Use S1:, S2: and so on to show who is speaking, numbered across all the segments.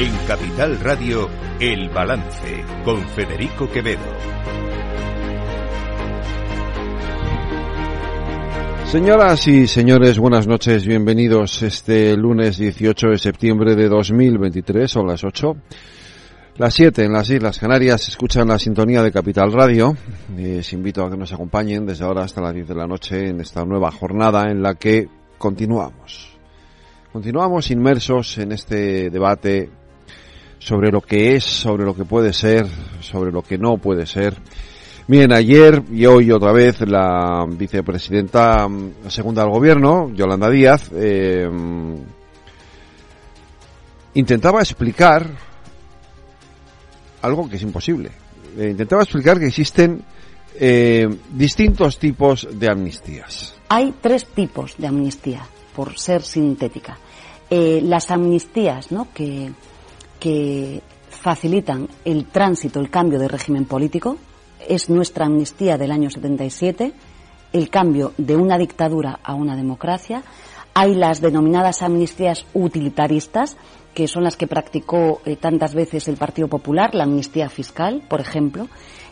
S1: En Capital Radio, El Balance, con Federico Quevedo.
S2: Señoras y señores, buenas noches, bienvenidos este lunes 18 de septiembre de 2023, son las 8. Las 7 en las Islas Canarias escuchan la sintonía de Capital Radio. Les invito a que nos acompañen desde ahora hasta las 10 de la noche en esta nueva jornada en la que continuamos. Continuamos inmersos en este debate sobre lo que es, sobre lo que puede ser, sobre lo que no puede ser Bien, ayer y hoy otra vez la vicepresidenta mm, segunda del gobierno, Yolanda Díaz, eh, intentaba explicar algo que es imposible. Eh, intentaba explicar que existen eh, distintos tipos de amnistías.
S3: Hay tres tipos de amnistía, por ser sintética. las amnistías, ¿no? Que, que facilitan el tránsito, el cambio de régimen político, es nuestra amnistía del año 77, el cambio de una dictadura a una democracia. Hay las denominadas amnistías utilitaristas, que son las que practicó eh, tantas veces el Partido Popular, la amnistía fiscal, por ejemplo,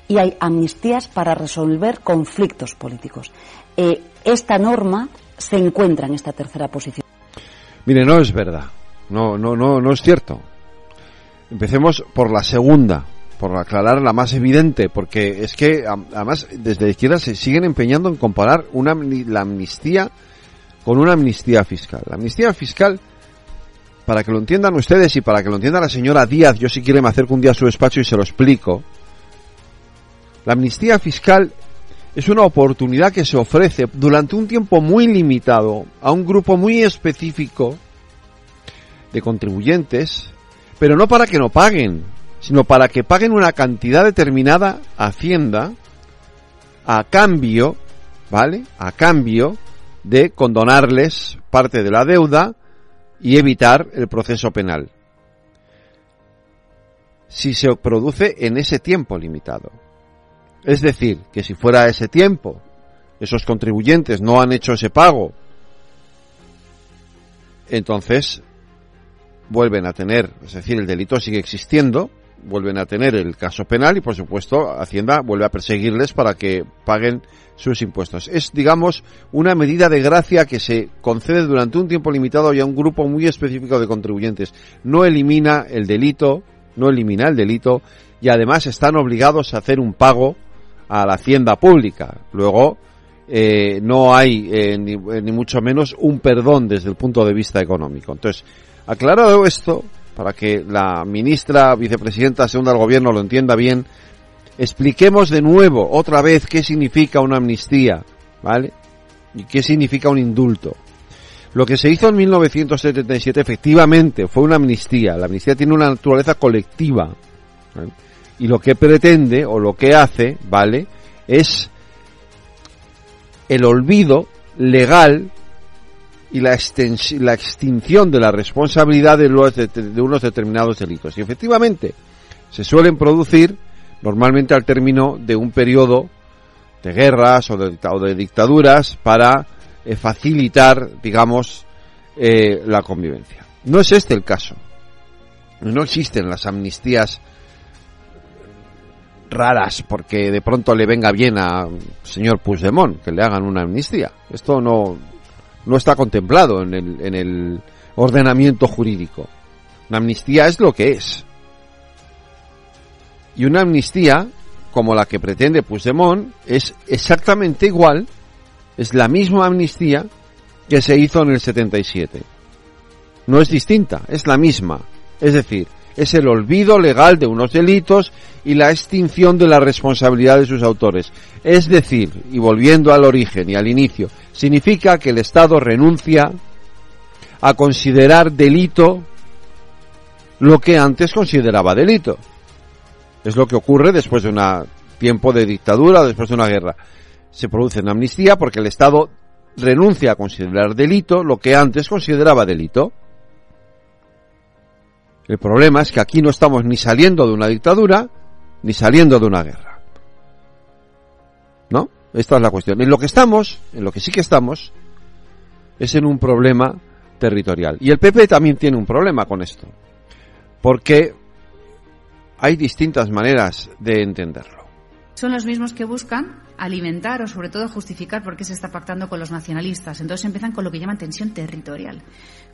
S3: y hay amnistías para resolver conflictos políticos. Eh, esta norma se encuentra en esta tercera posición.
S2: Mire, no es verdad. No, no, no, no es cierto. Empecemos por la segunda por aclarar la más evidente, porque es que además desde la izquierda se siguen empeñando en comparar una, la amnistía con una amnistía fiscal. La amnistía fiscal, para que lo entiendan ustedes y para que lo entienda la señora Díaz, yo si quiere me acerco un día a su despacho y se lo explico. La amnistía fiscal es una oportunidad que se ofrece durante un tiempo muy limitado a un grupo muy específico de contribuyentes, pero no para que no paguen, sino para que paguen una cantidad determinada a Hacienda a cambio, ¿vale? A cambio de condonarles parte de la deuda y evitar el proceso penal. Si se produce en ese tiempo limitado. Es decir, que si fuera ese tiempo, esos contribuyentes no han hecho ese pago, entonces vuelven a tener, es decir, el delito sigue existiendo, vuelven a tener el caso penal y por supuesto Hacienda vuelve a perseguirles para que paguen sus impuestos. Es, digamos, una medida de gracia que se concede durante un tiempo limitado y a un grupo muy específico de contribuyentes. No elimina el delito, no elimina el delito y además están obligados a hacer un pago a la hacienda pública. Luego, eh, no hay eh, ni, ni mucho menos un perdón desde el punto de vista económico. Entonces, aclarado esto, para que la ministra, vicepresidenta segunda del gobierno lo entienda bien, expliquemos de nuevo, otra vez, qué significa una amnistía, ¿vale? Y qué significa un indulto. Lo que se hizo en 1977 efectivamente fue una amnistía. La amnistía tiene una naturaleza colectiva. Y lo que pretende o lo que hace, ¿vale? Es el olvido legal y la, la extinción de la responsabilidad de, los de, unos determinados delitos. Y efectivamente, se suelen producir normalmente al término de un periodo de guerras o de, o de dictaduras para eh, facilitar, digamos, eh, la convivencia. No es este el caso. No existen las amnistías raras porque de pronto le venga bien a señor Puigdemont que le hagan una amnistía. Esto no, no está contemplado en el, en el ordenamiento jurídico. Una amnistía es lo que es. Y una amnistía, como la que pretende Puigdemont, es exactamente igual, es la misma amnistía que se hizo en el 77. No es distinta, es la misma. Es decir, es el olvido legal de unos delitos y la extinción de la responsabilidad de sus autores. Es decir, y volviendo al origen y al inicio, significa que el Estado renuncia a considerar delito lo que antes consideraba delito. Es lo que ocurre después de un tiempo de dictadura, después de una guerra. Se produce una amnistía porque el Estado renuncia a considerar delito lo que antes consideraba delito. El problema es que aquí no estamos ni saliendo de una dictadura, ni saliendo de una guerra. ¿No? Esta es la cuestión. En lo que estamos, en lo que sí que estamos, es en un problema territorial. Y el PP también tiene un problema con esto. porque hay distintas maneras de entenderlo.
S4: Son los mismos que buscan alimentar o sobre todo justificar por qué se está pactando con los nacionalistas. Entonces empiezan con lo que llaman tensión territorial,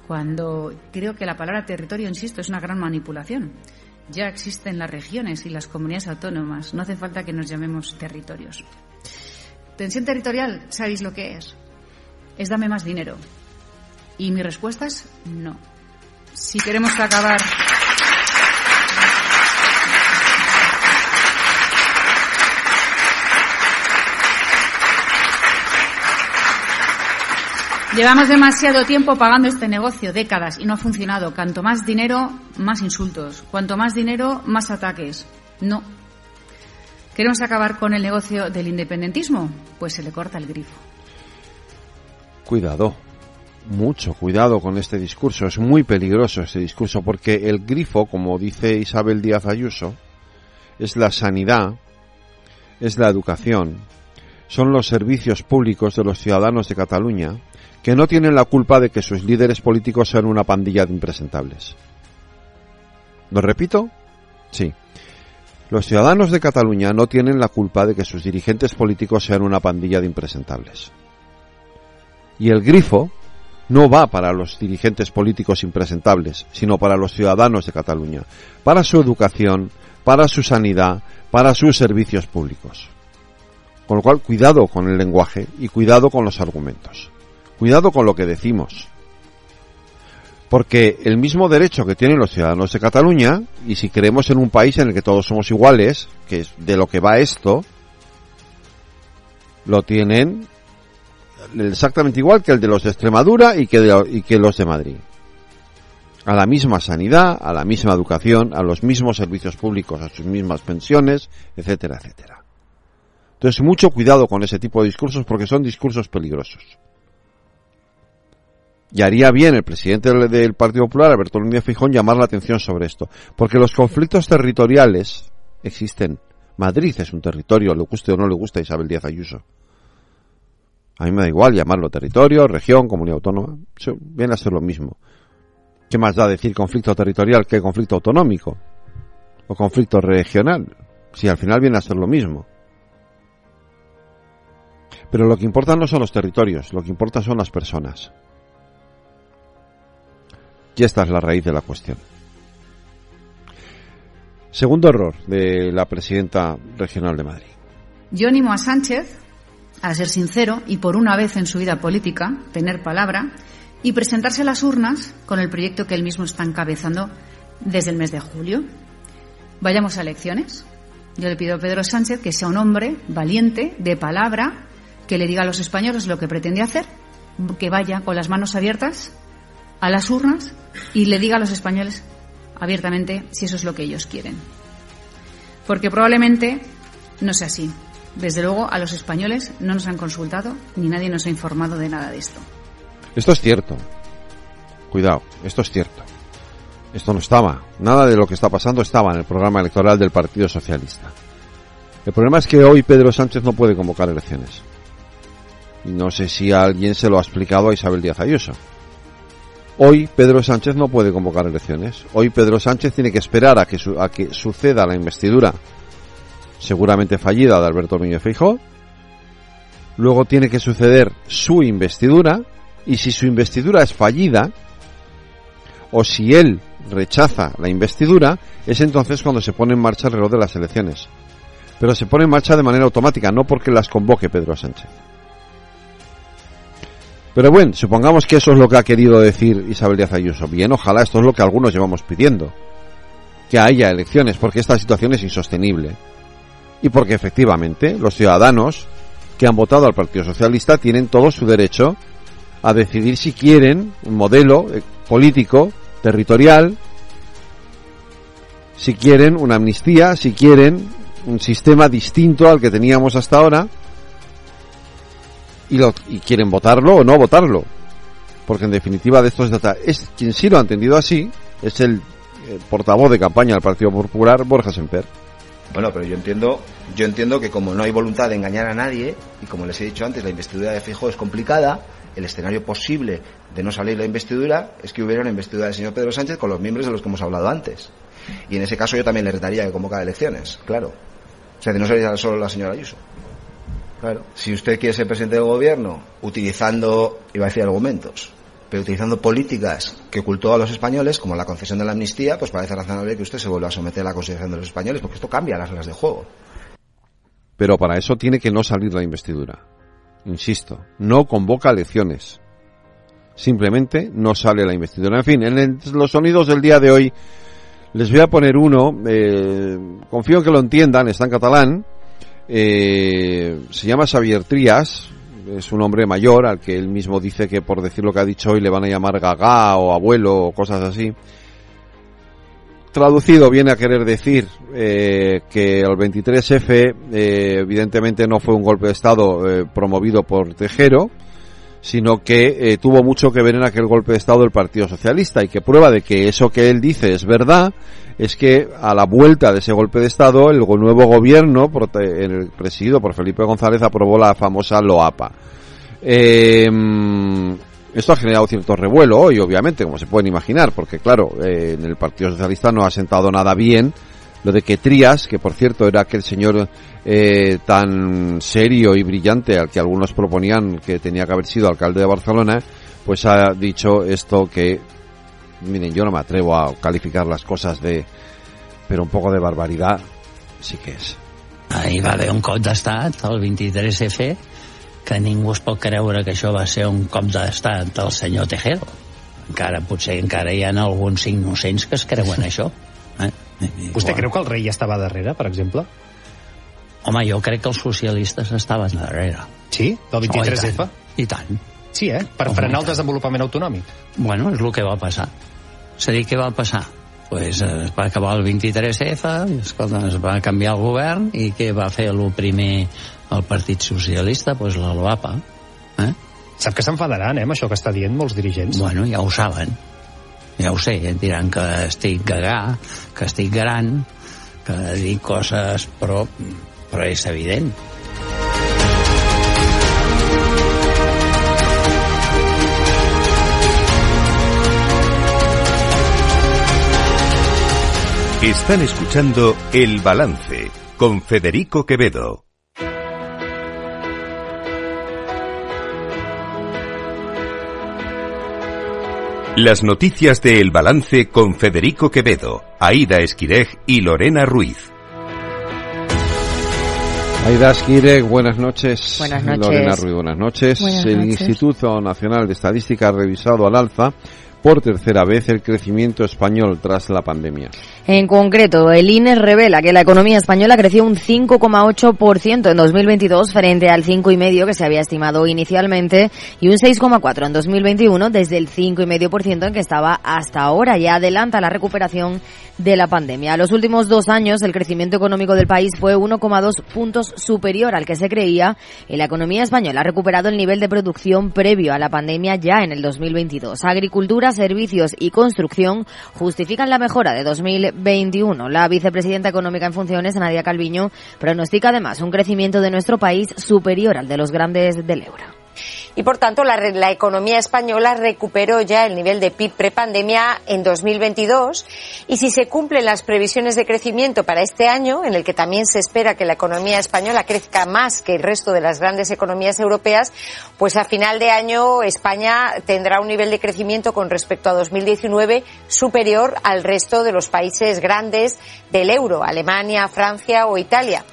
S4: cuando creo que la palabra territorio, insisto, es una gran manipulación. Ya existen las regiones y las comunidades autónomas, no hace falta que nos llamemos territorios. Tensión territorial, ¿sabéis lo que es? Es dame más dinero. Y mi respuesta es no. Si queremos acabar Llevamos demasiado tiempo pagando este negocio, décadas, y no ha funcionado. Cuanto más dinero, más insultos. Cuanto más dinero, más ataques. No. ¿Queremos acabar con el negocio del independentismo? Pues se le corta el grifo.
S2: Cuidado, mucho cuidado con este discurso. Es muy peligroso este discurso porque el grifo, como dice Isabel Díaz Ayuso, es la sanidad, es la educación, son los servicios públicos de los ciudadanos de Cataluña que no tienen la culpa de que sus líderes políticos sean una pandilla de impresentables. ¿Lo repito? Sí. Los ciudadanos de Cataluña no tienen la culpa de que sus dirigentes políticos sean una pandilla de impresentables. Y el grifo no va para los dirigentes políticos impresentables, sino para los ciudadanos de Cataluña, para su educación, para su sanidad, para sus servicios públicos. Con lo cual, cuidado con el lenguaje y cuidado con los argumentos. Cuidado con lo que decimos. Porque el mismo derecho que tienen los ciudadanos de Cataluña, y si creemos en un país en el que todos somos iguales, que es de lo que va esto, lo tienen exactamente igual que el de los de Extremadura y que, y que los de Madrid. A la misma sanidad, a la misma educación, a los mismos servicios públicos, a sus mismas pensiones, etcétera, etcétera. Entonces, mucho cuidado con ese tipo de discursos porque son discursos peligrosos. Y haría bien el presidente del Partido Popular, Alberto Núñez Fijón, llamar la atención sobre esto. Porque los conflictos territoriales existen. Madrid es un territorio, le guste o no le gusta a Isabel Díaz Ayuso. A mí me da igual llamarlo territorio, región, comunidad autónoma. viene a ser lo mismo. ¿Qué más da decir conflicto territorial que conflicto autonómico? O conflicto regional. Si al final viene a ser lo mismo. Pero lo que importa no son los territorios, lo que importa son las personas. Y esta es la raíz de la cuestión. Segundo error de la presidenta regional de Madrid.
S4: Yo animo a Sánchez a ser sincero y por una vez en su vida política tener palabra y presentarse a las urnas con el proyecto que él mismo está encabezando desde el mes de julio. Vayamos a elecciones. Yo le pido a Pedro Sánchez que sea un hombre valiente, de palabra, que le diga a los españoles lo que pretende hacer, que vaya con las manos abiertas a las urnas y le diga a los españoles abiertamente si eso es lo que ellos quieren. Porque probablemente no sea así. Desde luego, a los españoles no nos han consultado ni nadie nos ha informado de nada de esto.
S2: Esto es cierto. Cuidado, esto es cierto. Esto no estaba. Nada de lo que está pasando estaba en el programa electoral del Partido Socialista. El problema es que hoy Pedro Sánchez no puede convocar elecciones. Y no sé si alguien se lo ha explicado a Isabel Díaz Ayuso. Hoy Pedro Sánchez no puede convocar elecciones. Hoy Pedro Sánchez tiene que esperar a que, a que suceda la investidura, seguramente fallida, de Alberto Núñez Feijóo. Luego tiene que suceder su investidura y si su investidura es fallida o si él rechaza la investidura, es entonces cuando se pone en marcha el reloj de las elecciones. Pero se pone en marcha de manera automática, no porque las convoque Pedro Sánchez. Pero bueno, supongamos que eso es lo que ha querido decir Isabel Díaz Ayuso. Bien, ojalá esto es lo que algunos llevamos pidiendo. Que haya elecciones, porque esta situación es insostenible. Y porque efectivamente los ciudadanos que han votado al Partido Socialista tienen todo su derecho a decidir si quieren un modelo eh, político, territorial, si quieren una amnistía, si quieren un sistema distinto al que teníamos hasta ahora, y, lo, y quieren votarlo o no votarlo. Porque en definitiva de esto se trata. Es, quien sí lo ha entendido así es el, portavoz de campaña del Partido Popular, Borja Semper.
S5: Bueno, pero yo entiendo, yo entiendo que como no hay voluntad de engañar a nadie, y como les he dicho antes, la investidura de Fijo es complicada, el escenario posible de no salir la investidura es que hubiera una investidura del señor Pedro Sánchez con los miembros de los que hemos hablado antes. Y en ese caso yo también le retaría que convocara elecciones, claro. O sea, que no sería solo la señora Ayuso. Claro. Si usted quiere ser presidente del gobierno utilizando, iba a decir argumentos, pero utilizando políticas que ocultó a los españoles, como la concesión de la amnistía, pues parece razonable que usted se vuelva a someter a la consideración de los españoles, porque esto cambia las reglas de juego.
S2: Pero para eso tiene que no salir la investidura. Insisto, no convoca elecciones. Simplemente no sale la investidura. En fin, en los sonidos del día de hoy les voy a poner uno. Eh, confío en que lo entiendan, está en catalán. Eh, se llama Xavier Trías, es un hombre mayor al que él mismo dice que por decir lo que ha dicho hoy le van a llamar gagá o abuelo o cosas así. Traducido viene a querer decir eh, que el 23F eh, evidentemente no fue un golpe de Estado promovido por Tejero, sino que tuvo mucho que ver en aquel golpe de Estado el Partido Socialista y que prueba de que eso que él dice es verdad es que a la vuelta de ese golpe de Estado el nuevo gobierno presidido por Felipe González aprobó la famosa LOAPA. Esto ha generado cierto revuelo hoy, obviamente, como se pueden imaginar, porque claro, eh, en el Partido Socialista no ha sentado nada bien lo de que Trías, que por cierto era aquel señor eh, tan serio y brillante al que algunos proponían que tenía que haber sido alcalde de Barcelona, pues ha dicho esto que, miren, yo no me atrevo a calificar las cosas de, pero un poco de barbaridad sí que es.
S6: Ahí va a haver un cop d'estat, el 23F, que ningú es pot creure que això va ser un cop d'estat del senyor Tejero. Encara, potser encara hi ha alguns innocents que es creuen això. Eh?
S7: Vostè creu que el rei estava darrere, per exemple?
S6: Home, jo crec que els socialistes estaven darrere.
S7: Sí? Del 23F?
S6: Oh, i, tant. I tant.
S7: Sí, eh? Per Home, frenar el desenvolupament autonòmic.
S6: Bueno, és el que va passar. És a dir, què va passar? pues, eh, es va acabar el 23F, escolta, es va canviar el govern i què va fer el primer el Partit Socialista? Pues la LOAPA. Eh?
S7: Sap que s'enfadaran, eh, amb això que està dient molts dirigents?
S6: Bueno, ja ho saben. Ja ho sé, ja diran que estic gagà, que estic gran, que dic coses, però, però és evident.
S1: Están escuchando El Balance con Federico Quevedo. Las noticias de El Balance con Federico Quevedo, Aida Esquirej y Lorena Ruiz.
S2: Aida Esquirej, buenas noches.
S8: Buenas noches.
S2: Lorena Ruiz, buenas noches.
S8: Buenas
S2: El
S8: noches.
S2: Instituto Nacional de Estadística ha revisado al alza por tercera vez el crecimiento español tras la pandemia.
S8: En concreto, el INE revela que la economía española creció un 5,8% en 2022 frente al 5,5% que se había estimado inicialmente y un 6,4% en 2021 desde el 5,5% en que estaba hasta ahora. Ya adelanta la recuperación de la pandemia. A los últimos dos años, el crecimiento económico del país fue 1,2 puntos superior al que se creía y la economía española ha recuperado el nivel de producción previo a la pandemia ya en el 2022. Agricultura, servicios y construcción justifican la mejora de 2021. La vicepresidenta económica en funciones, Nadia Calviño, pronostica además un crecimiento de nuestro país superior al de los grandes del euro
S9: y por tanto la, la, economía española recuperó ya el nivel de PIB prepandemia en 2022 y si se cumplen las previsiones de crecimiento para este año, en el que también se espera que la economía española crezca más que el resto de las grandes economías europeas, pues a final de año España tendrá un nivel de crecimiento con respecto a 2019 superior al resto de los países grandes del euro, Alemania, Francia o Italia.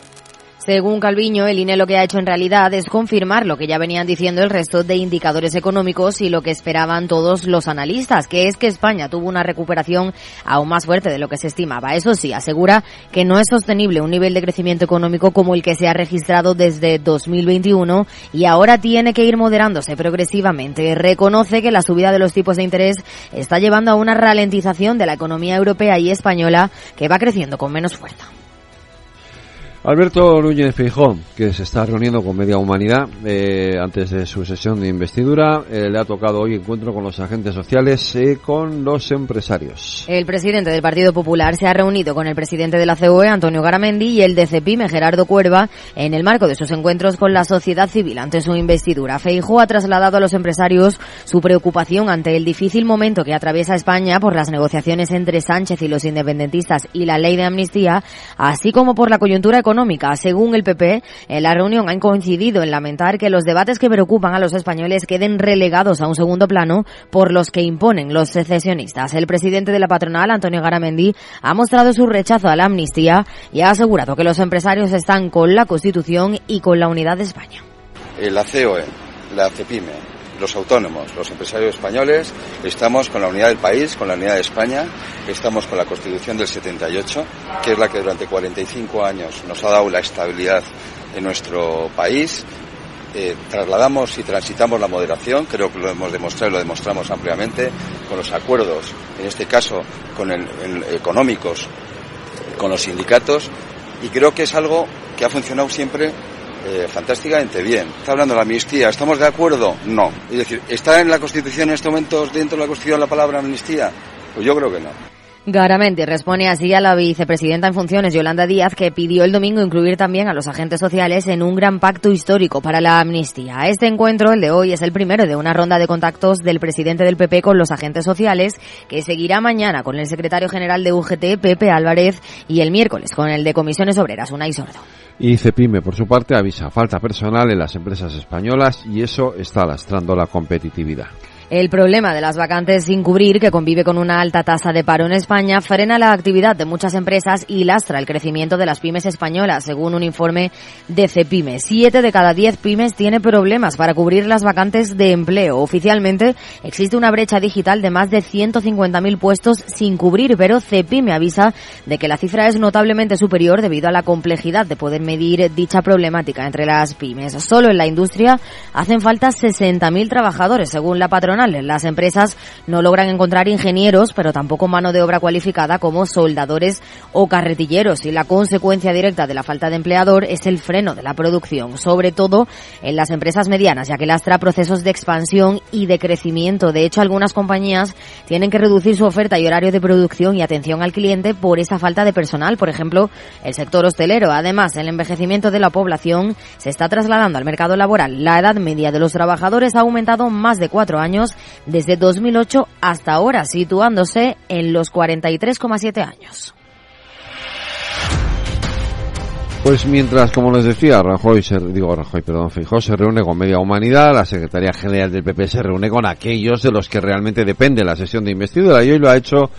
S8: Según Calviño, el INE lo que ha hecho en realidad es confirmar lo que ya venían diciendo el resto de indicadores económicos y lo que esperaban todos los analistas, que es que España tuvo una recuperación aún más fuerte de lo que se estimaba. Eso sí, asegura que no es sostenible un nivel de crecimiento económico como el que se ha registrado desde 2021 y ahora tiene que ir moderándose progresivamente. Reconoce que la subida de los tipos de interés está llevando a una ralentización de la economía europea y española que va creciendo con menos fuerza.
S2: Alberto Núñez Feijón, que se está reuniendo con media humanidad eh, antes de su sesión de investidura, eh, le ha tocado hoy encuentro con los agentes sociales y con los empresarios.
S8: El presidente del Partido Popular se ha reunido con el presidente de la COE, Antonio Garamendi, y el de CEPIME, Gerardo Cuerva, en el marco de sus encuentros con la sociedad civil ante su investidura. Feijó ha trasladado a los empresarios su preocupación ante el difícil momento que atraviesa España por las negociaciones entre Sánchez y los independentistas y la ley de amnistía, así como por la coyuntura económica Según el PP, en la reunión han coincidido en lamentar que los debates que preocupan a los españoles queden relegados a un segundo plano por los que imponen los secesionistas. El presidente de la patronal, Antonio Garamendi, ha mostrado su rechazo a la amnistía y ha asegurado que los empresarios están con la Constitución y con la unidad de España.
S10: La COE, la CEPIME, los autónomos, los empresarios españoles, estamos con la unidad del país, con la unidad de España, estamos con la Constitución del 78, que es la que durante 45 años nos ha dado la estabilidad en nuestro país. Eh, trasladamos y transitamos la moderación, creo que lo hemos demostrado y lo demostramos ampliamente con los acuerdos, en este caso con el, el, económicos, con los sindicatos, y creo que es algo que ha funcionado siempre eh, fantásticamente bien. Está hablando de la amnistía. ¿Estamos de acuerdo? No. Es decir, ¿está en la Constitución en este momento, dentro de la Constitución, la palabra amnistía? Pues yo creo que no.
S8: Garamendi responde así a la vicepresidenta en funciones, Yolanda Díaz, que pidió el domingo incluir también a los agentes sociales en un gran pacto histórico para la amnistía. Este encuentro, el de hoy, es el primero de una ronda de contactos del presidente del PP con los agentes sociales, que seguirá mañana con el secretario general de UGT, Pepe Álvarez, y el miércoles con el de Comisiones Obreras, Unai Sordo.
S2: Y Cepime, por su parte, avisa falta personal en las empresas españolas y eso está lastrando la competitividad.
S8: El problema de las vacantes sin cubrir, que convive con una alta tasa de paro en España, frena la actividad de muchas empresas y lastra el crecimiento de las pymes españolas, según un informe de Cepime. Siete de cada diez pymes tiene problemas para cubrir las vacantes de empleo. Oficialmente existe una brecha digital de más de 150.000 puestos sin cubrir, pero Cepime avisa de que la cifra es notablemente superior debido a la complejidad de poder medir dicha problemática entre las pymes. Solo en la industria hacen falta 60.000 trabajadores, según la patrona las empresas no logran encontrar ingenieros, pero tampoco mano de obra cualificada como soldadores o carretilleros. Y la consecuencia directa de la falta de empleador es el freno de la producción, sobre todo en las empresas medianas, ya que lastra procesos de expansión y de crecimiento. De hecho, algunas compañías tienen que reducir su oferta y horario de producción y atención al cliente por esa falta de personal. Por ejemplo, el sector hostelero. Además, el envejecimiento de la población se está trasladando al mercado laboral. La edad media de los trabajadores ha aumentado más de cuatro años desde 2008 hasta ahora, situándose en los 43,7 años.
S2: Pues mientras, como les decía, Rajoy, se, digo Rajoy, perdón, se reúne con media humanidad, la Secretaría General del PP se reúne con aquellos de los que realmente depende la sesión de investidura y hoy lo ha hecho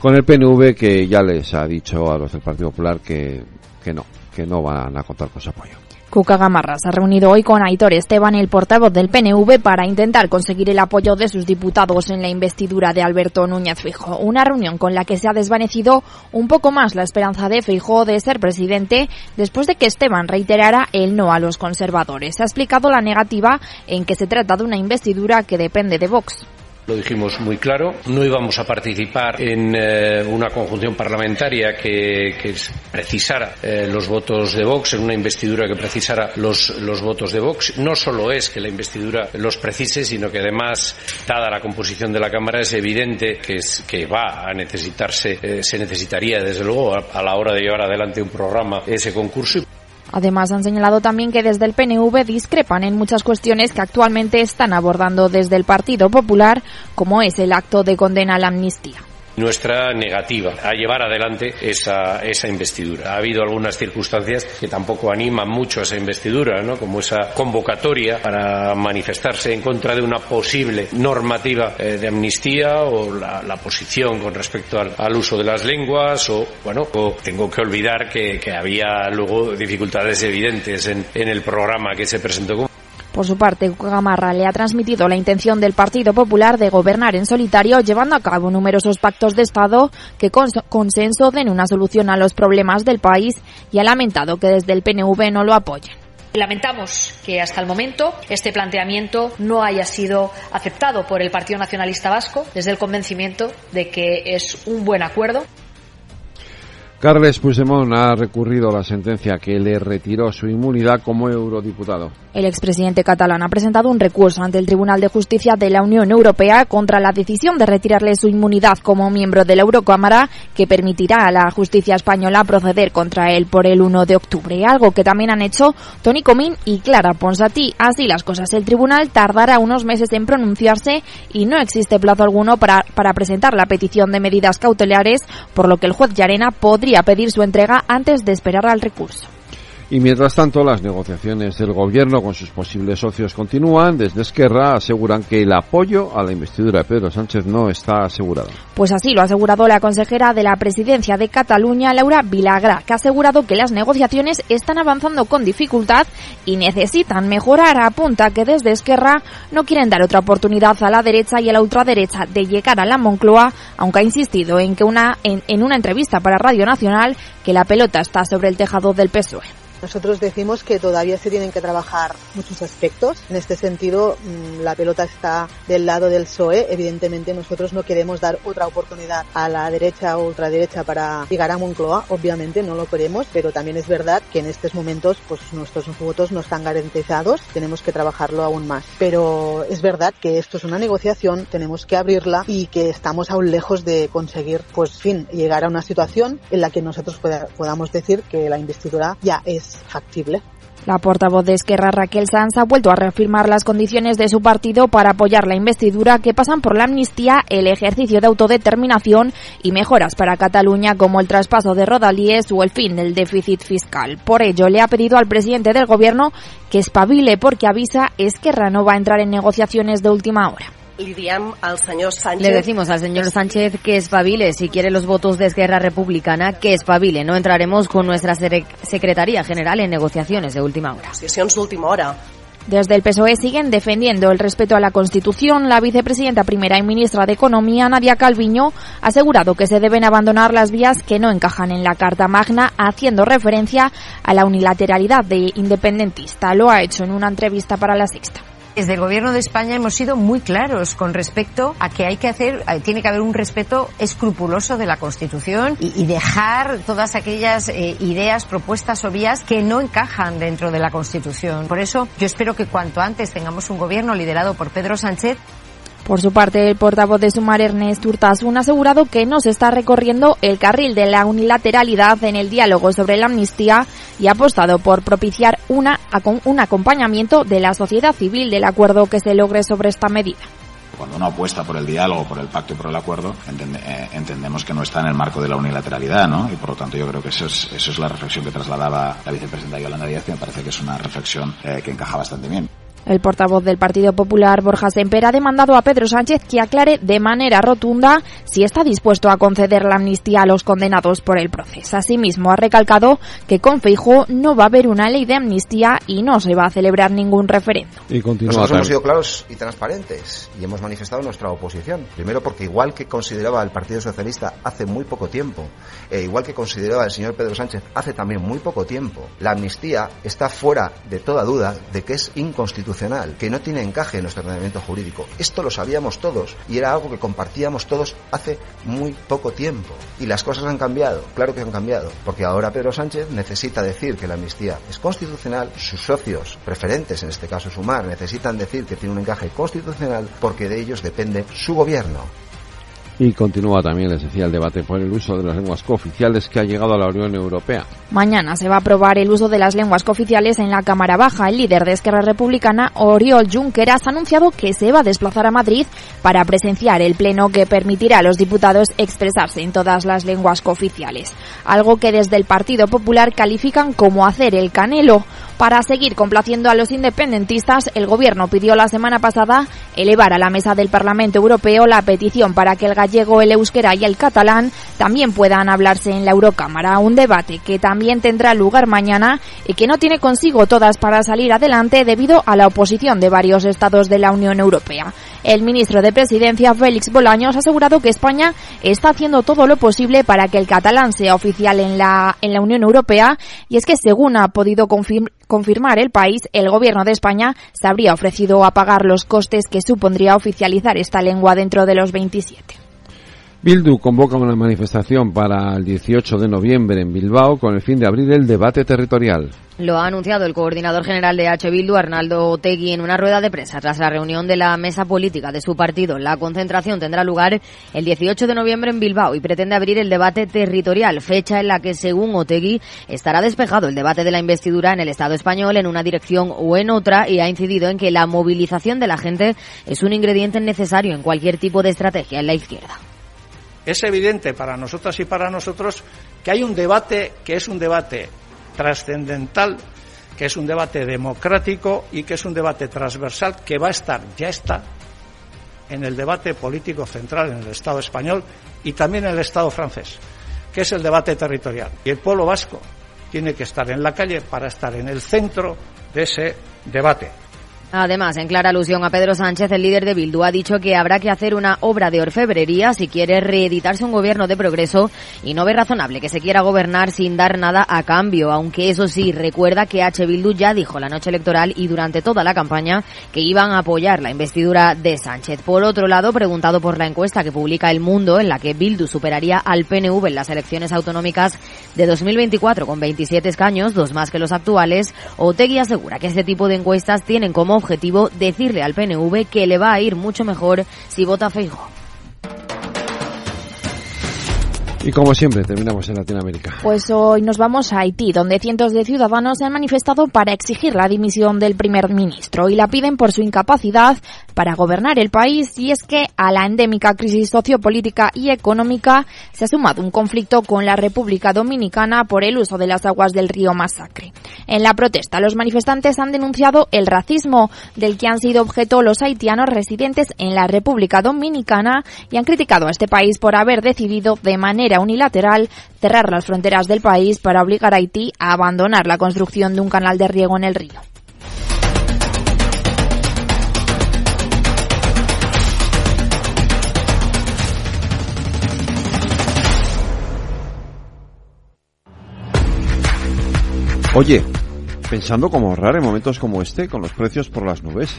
S2: con el PNV que ya les ha dicho a los del Partido Popular que, que no, que no van a contar con su apoyo.
S11: Cuca Gamarra se ha reunido hoy con Aitor Esteban, el portavoz del PNV, para intentar conseguir el apoyo de sus diputados en la investidura de Alberto Núñez Fijo. Una reunión con la que se ha desvanecido un poco más la esperanza de Fijo de ser presidente después de que Esteban reiterara el no a los conservadores. Se ha explicado la negativa en que se trata de una investidura que depende de Vox.
S12: Lo dijimos muy claro, no íbamos a participar en eh, una conjunción parlamentaria que, precisara eh, los votos de Vox, en una investidura que precisara los, votos de Vox. No solo es que la investidura los precise, sino que además, dada la composición de la Cámara, es evidente que, es, que va a necesitarse, eh, se necesitaría desde luego a la hora de llevar adelante un programa ese concurso.
S11: Además, han señalado también que desde el PNV discrepan en muchas cuestiones que actualmente están abordando desde el Partido Popular, como es el acto de condena a la amnistía
S12: nuestra negativa a llevar adelante esa, esa investidura. Ha habido algunas circunstancias que tampoco animan mucho a esa investidura, ¿no? como esa convocatoria para manifestarse en contra de una posible normativa eh, de amnistía o la, la, posición con respecto al, al, uso de las lenguas o, bueno, o tengo que olvidar que, que había luego dificultades evidentes en, en el programa que se presentó
S11: por su parte, Gamarra le ha transmitido la intención del Partido Popular de gobernar en solitario, llevando a cabo numerosos pactos de Estado que con consenso den una solución a los problemas del país y ha lamentado que desde el PNV no lo apoyen.
S13: Lamentamos que hasta el momento este planteamiento no haya sido aceptado por el Partido Nacionalista Vasco desde el convencimiento de que es un buen acuerdo.
S2: Carles Puigdemont ha recurrido a la sentencia que le retiró su inmunidad como eurodiputado.
S11: El expresidente catalán ha presentado un recurso ante el Tribunal de Justicia de la Unión Europea contra la decisión de retirarle su inmunidad como miembro de la Eurocámara que permitirá a la justicia española proceder contra él por el 1 de octubre, algo que también han hecho Tony Comín y Clara Ponsatí. Así las cosas, el tribunal tardará unos meses en pronunciarse y no existe plazo alguno para, para presentar la petición de medidas cautelares, por lo que el juez Llarena podría pedir su entrega antes de esperar al recurso.
S2: Y mientras tanto, las negociaciones del gobierno con sus posibles socios continúan. Desde Esquerra aseguran que el apoyo a la investidura de Pedro Sánchez no está asegurado.
S11: Pues así lo ha asegurado la consejera de la presidencia de Cataluña, Laura Vilagra, que ha asegurado que las negociaciones están avanzando con dificultad y necesitan mejorar. Apunta que desde Esquerra no quieren dar otra oportunidad a la derecha y a la ultraderecha de llegar a la Moncloa, aunque ha insistido en que una en, en una entrevista para Radio Nacional que la pelota está sobre el tejado del PSOE.
S14: Nosotros decimos que todavía se tienen que trabajar muchos aspectos. En este sentido, mm, la pelota está del lado del PSOE. Evidentemente, nosotros no queremos dar otra oportunidad a la derecha o ultraderecha para llegar a Moncloa. Obviamente, no lo queremos, pero también es verdad que en estos momentos, pues nuestros votos no están garantizados. Tenemos que trabajarlo aún más. Pero es verdad que esto es una negociación, tenemos que abrirla y que estamos aún lejos de conseguir, pues, fin, llegar a una situación en la que nosotros pueda- podamos decir que la investidura ya es
S11: La portavoz de Esquerra, Raquel Sanz, ha vuelto a reafirmar las condiciones de su partido para apoyar la investidura que pasan por la amnistía, el ejercicio de autodeterminación y mejoras para Cataluña como el traspaso de Rodalíes o el fin del déficit fiscal. Por ello, le ha pedido al presidente del gobierno que espabile porque avisa Esquerra no va a entrar en negociaciones de última hora.
S15: Al Sánchez...
S8: Le decimos al señor Sánchez que espabile, si quiere los votos de Esquerra Republicana, que espabile. No entraremos con nuestra Secretaría General en negociaciones de última hora.
S15: Negociacions d'última hora.
S11: Desde el PSOE siguen defendiendo el respeto a la Constitución. La vicepresidenta primera y ministra de Economía, Nadia Calviño, ha asegurado que se deben abandonar las vías que no encajan en la Carta Magna, haciendo referencia a la unilateralidad de independentista. Lo ha hecho en una entrevista para La Sexta.
S9: Desde el Gobierno de España hemos sido muy claros con respecto a que hay que hacer, eh, tiene que haber un respeto escrupuloso de la Constitución y, dejar todas aquellas eh, ideas, propuestas o vías que no encajan dentro de la Constitución. Por eso yo espero que cuanto antes tengamos un gobierno liderado por Pedro Sánchez
S11: Por su parte, el portavoz de Sumar, Ernest Urtasun, ha asegurado que no se está recorriendo el carril de la unilateralidad en el diálogo sobre la amnistía y ha apostado por propiciar una, un acompañamiento de la sociedad civil del acuerdo que se logre sobre esta medida.
S16: Cuando uno apuesta por el diálogo, por el pacto y por el acuerdo, eh, entendemos que no está en el marco de la unilateralidad, ¿no? Y por lo tanto yo creo que eso es, eso es la reflexión que trasladaba la vicepresidenta Yolanda Díaz, que me parece que es una reflexión eh, que encaja bastante bien.
S11: El portavoz del Partido Popular, Borja Semper, ha demandado a Pedro Sánchez que aclare de manera rotunda si está dispuesto a conceder la amnistía a los condenados por el proceso. Asimismo, ha recalcado que con Feijóo no va a haber una ley de amnistía y no se va a celebrar ningún referendo.
S2: Y continúa
S5: Nosotros hemos sido claros y transparentes y hemos manifestado nuestra oposición. Primero porque igual que consideraba el Partido Socialista hace muy poco tiempo, e igual que consideraba el señor Pedro Sánchez hace también muy poco tiempo, la amnistía está fuera de toda duda de que es inconstitucional, que no tiene encaje en nuestro ordenamiento jurídico. Esto lo sabíamos todos y era algo que compartíamos todos hace muy poco tiempo. Y las cosas han cambiado, claro que han cambiado, porque ahora Pedro Sánchez necesita decir que la amnistía es constitucional, sus socios preferentes, en este caso Sumar, necesitan decir que tiene un encaje constitucional porque de ellos depende su gobierno.
S2: Y continúa también, les decía, el debate por el uso de las lenguas cooficiales que ha llegado a la Unión Europea.
S11: Mañana se va a aprobar el uso de las lenguas cooficiales en la Cámara Baja. El líder de Esquerra Republicana, Oriol Junqueras, ha anunciado que se va a desplazar a Madrid para presenciar el pleno que permitirá a los diputados expresarse en todas las lenguas cooficiales. Algo que desde el Partido Popular califican como hacer el canelo. Para seguir complaciendo a los independentistas, el gobierno pidió la semana pasada elevar a la mesa del Parlamento Europeo la petición para que el gallego, el euskera y el catalán también puedan hablarse en la Eurocámara. Un debate que también tendrá lugar mañana y que no tiene consigo todas para salir adelante debido a la oposición de varios estados de la Unión Europea. El ministro de Presidencia, Félix Bolaños, ha asegurado que España está haciendo todo lo posible para que el catalán sea oficial en la, en la Unión Europea y es que según ha podido confirmar confirmar el país, el gobierno de España se habría ofrecido a pagar los costes que supondría oficializar esta lengua dentro de los 27.
S2: Bildu convoca una manifestación para el 18 de noviembre en Bilbao con el fin de abrir el debate territorial.
S8: Lo ha anunciado el coordinador general de H. Bildu, Arnaldo Otegui, en una rueda de prensa tras la reunión de la mesa política de su partido. La concentración tendrá lugar el 18 de noviembre en Bilbao y pretende abrir el debate territorial, fecha en la que, según Otegui, estará despejado el debate de la investidura en el Estado español en una dirección o en otra y ha incidido en que la movilización de la gente es un ingrediente necesario en cualquier tipo de estrategia en la izquierda.
S17: Es evidente para nosotras y para nosotros que hay un debate que es un debate trascendental, que es un debate democrático y que es un debate transversal que va a estar, ya está, en el debate político central en el Estado español y también en el Estado francés, que es el debate territorial. Y el pueblo vasco tiene que estar en la calle para estar en el centro de ese debate.
S8: Además, en clara alusión a Pedro Sánchez, el líder de Bildu ha dicho que habrá que hacer una obra de orfebrería si quiere reeditarse un gobierno de progreso y no ve razonable que se quiera gobernar sin dar nada a cambio, aunque eso sí, recuerda que H. Bildu ya dijo la noche electoral y durante toda la campaña que iban a apoyar la investidura de Sánchez. Por otro lado, preguntado por la encuesta que publica El Mundo, en la que Bildu superaría al PNV en las elecciones autonómicas de 2024 con 27 escaños, dos más que los actuales, Otegui asegura que este tipo de encuestas tienen como objetivo decirle al PNV que le va a ir mucho mejor si vota Feijóo.
S2: Y como siempre, terminamos en Latinoamérica.
S11: Pues hoy nos vamos a Haití, donde cientos de ciudadanos se han manifestado para exigir la dimisión del primer ministro y la piden por su incapacidad para gobernar el país. Y es que a la endémica crisis sociopolítica y económica se ha sumado un conflicto con la República Dominicana por el uso de las aguas del río Masacre. En la protesta, los manifestantes han denunciado el racismo del que han sido objeto los haitianos residentes en la República Dominicana y han criticado a este país por haber decidido de manera unilateral cerrar las fronteras del país para obligar a Haití a abandonar la construcción de un canal de riego en el río.
S2: Oye, pensando cómo ahorrar en momentos como este con los precios por las nubes.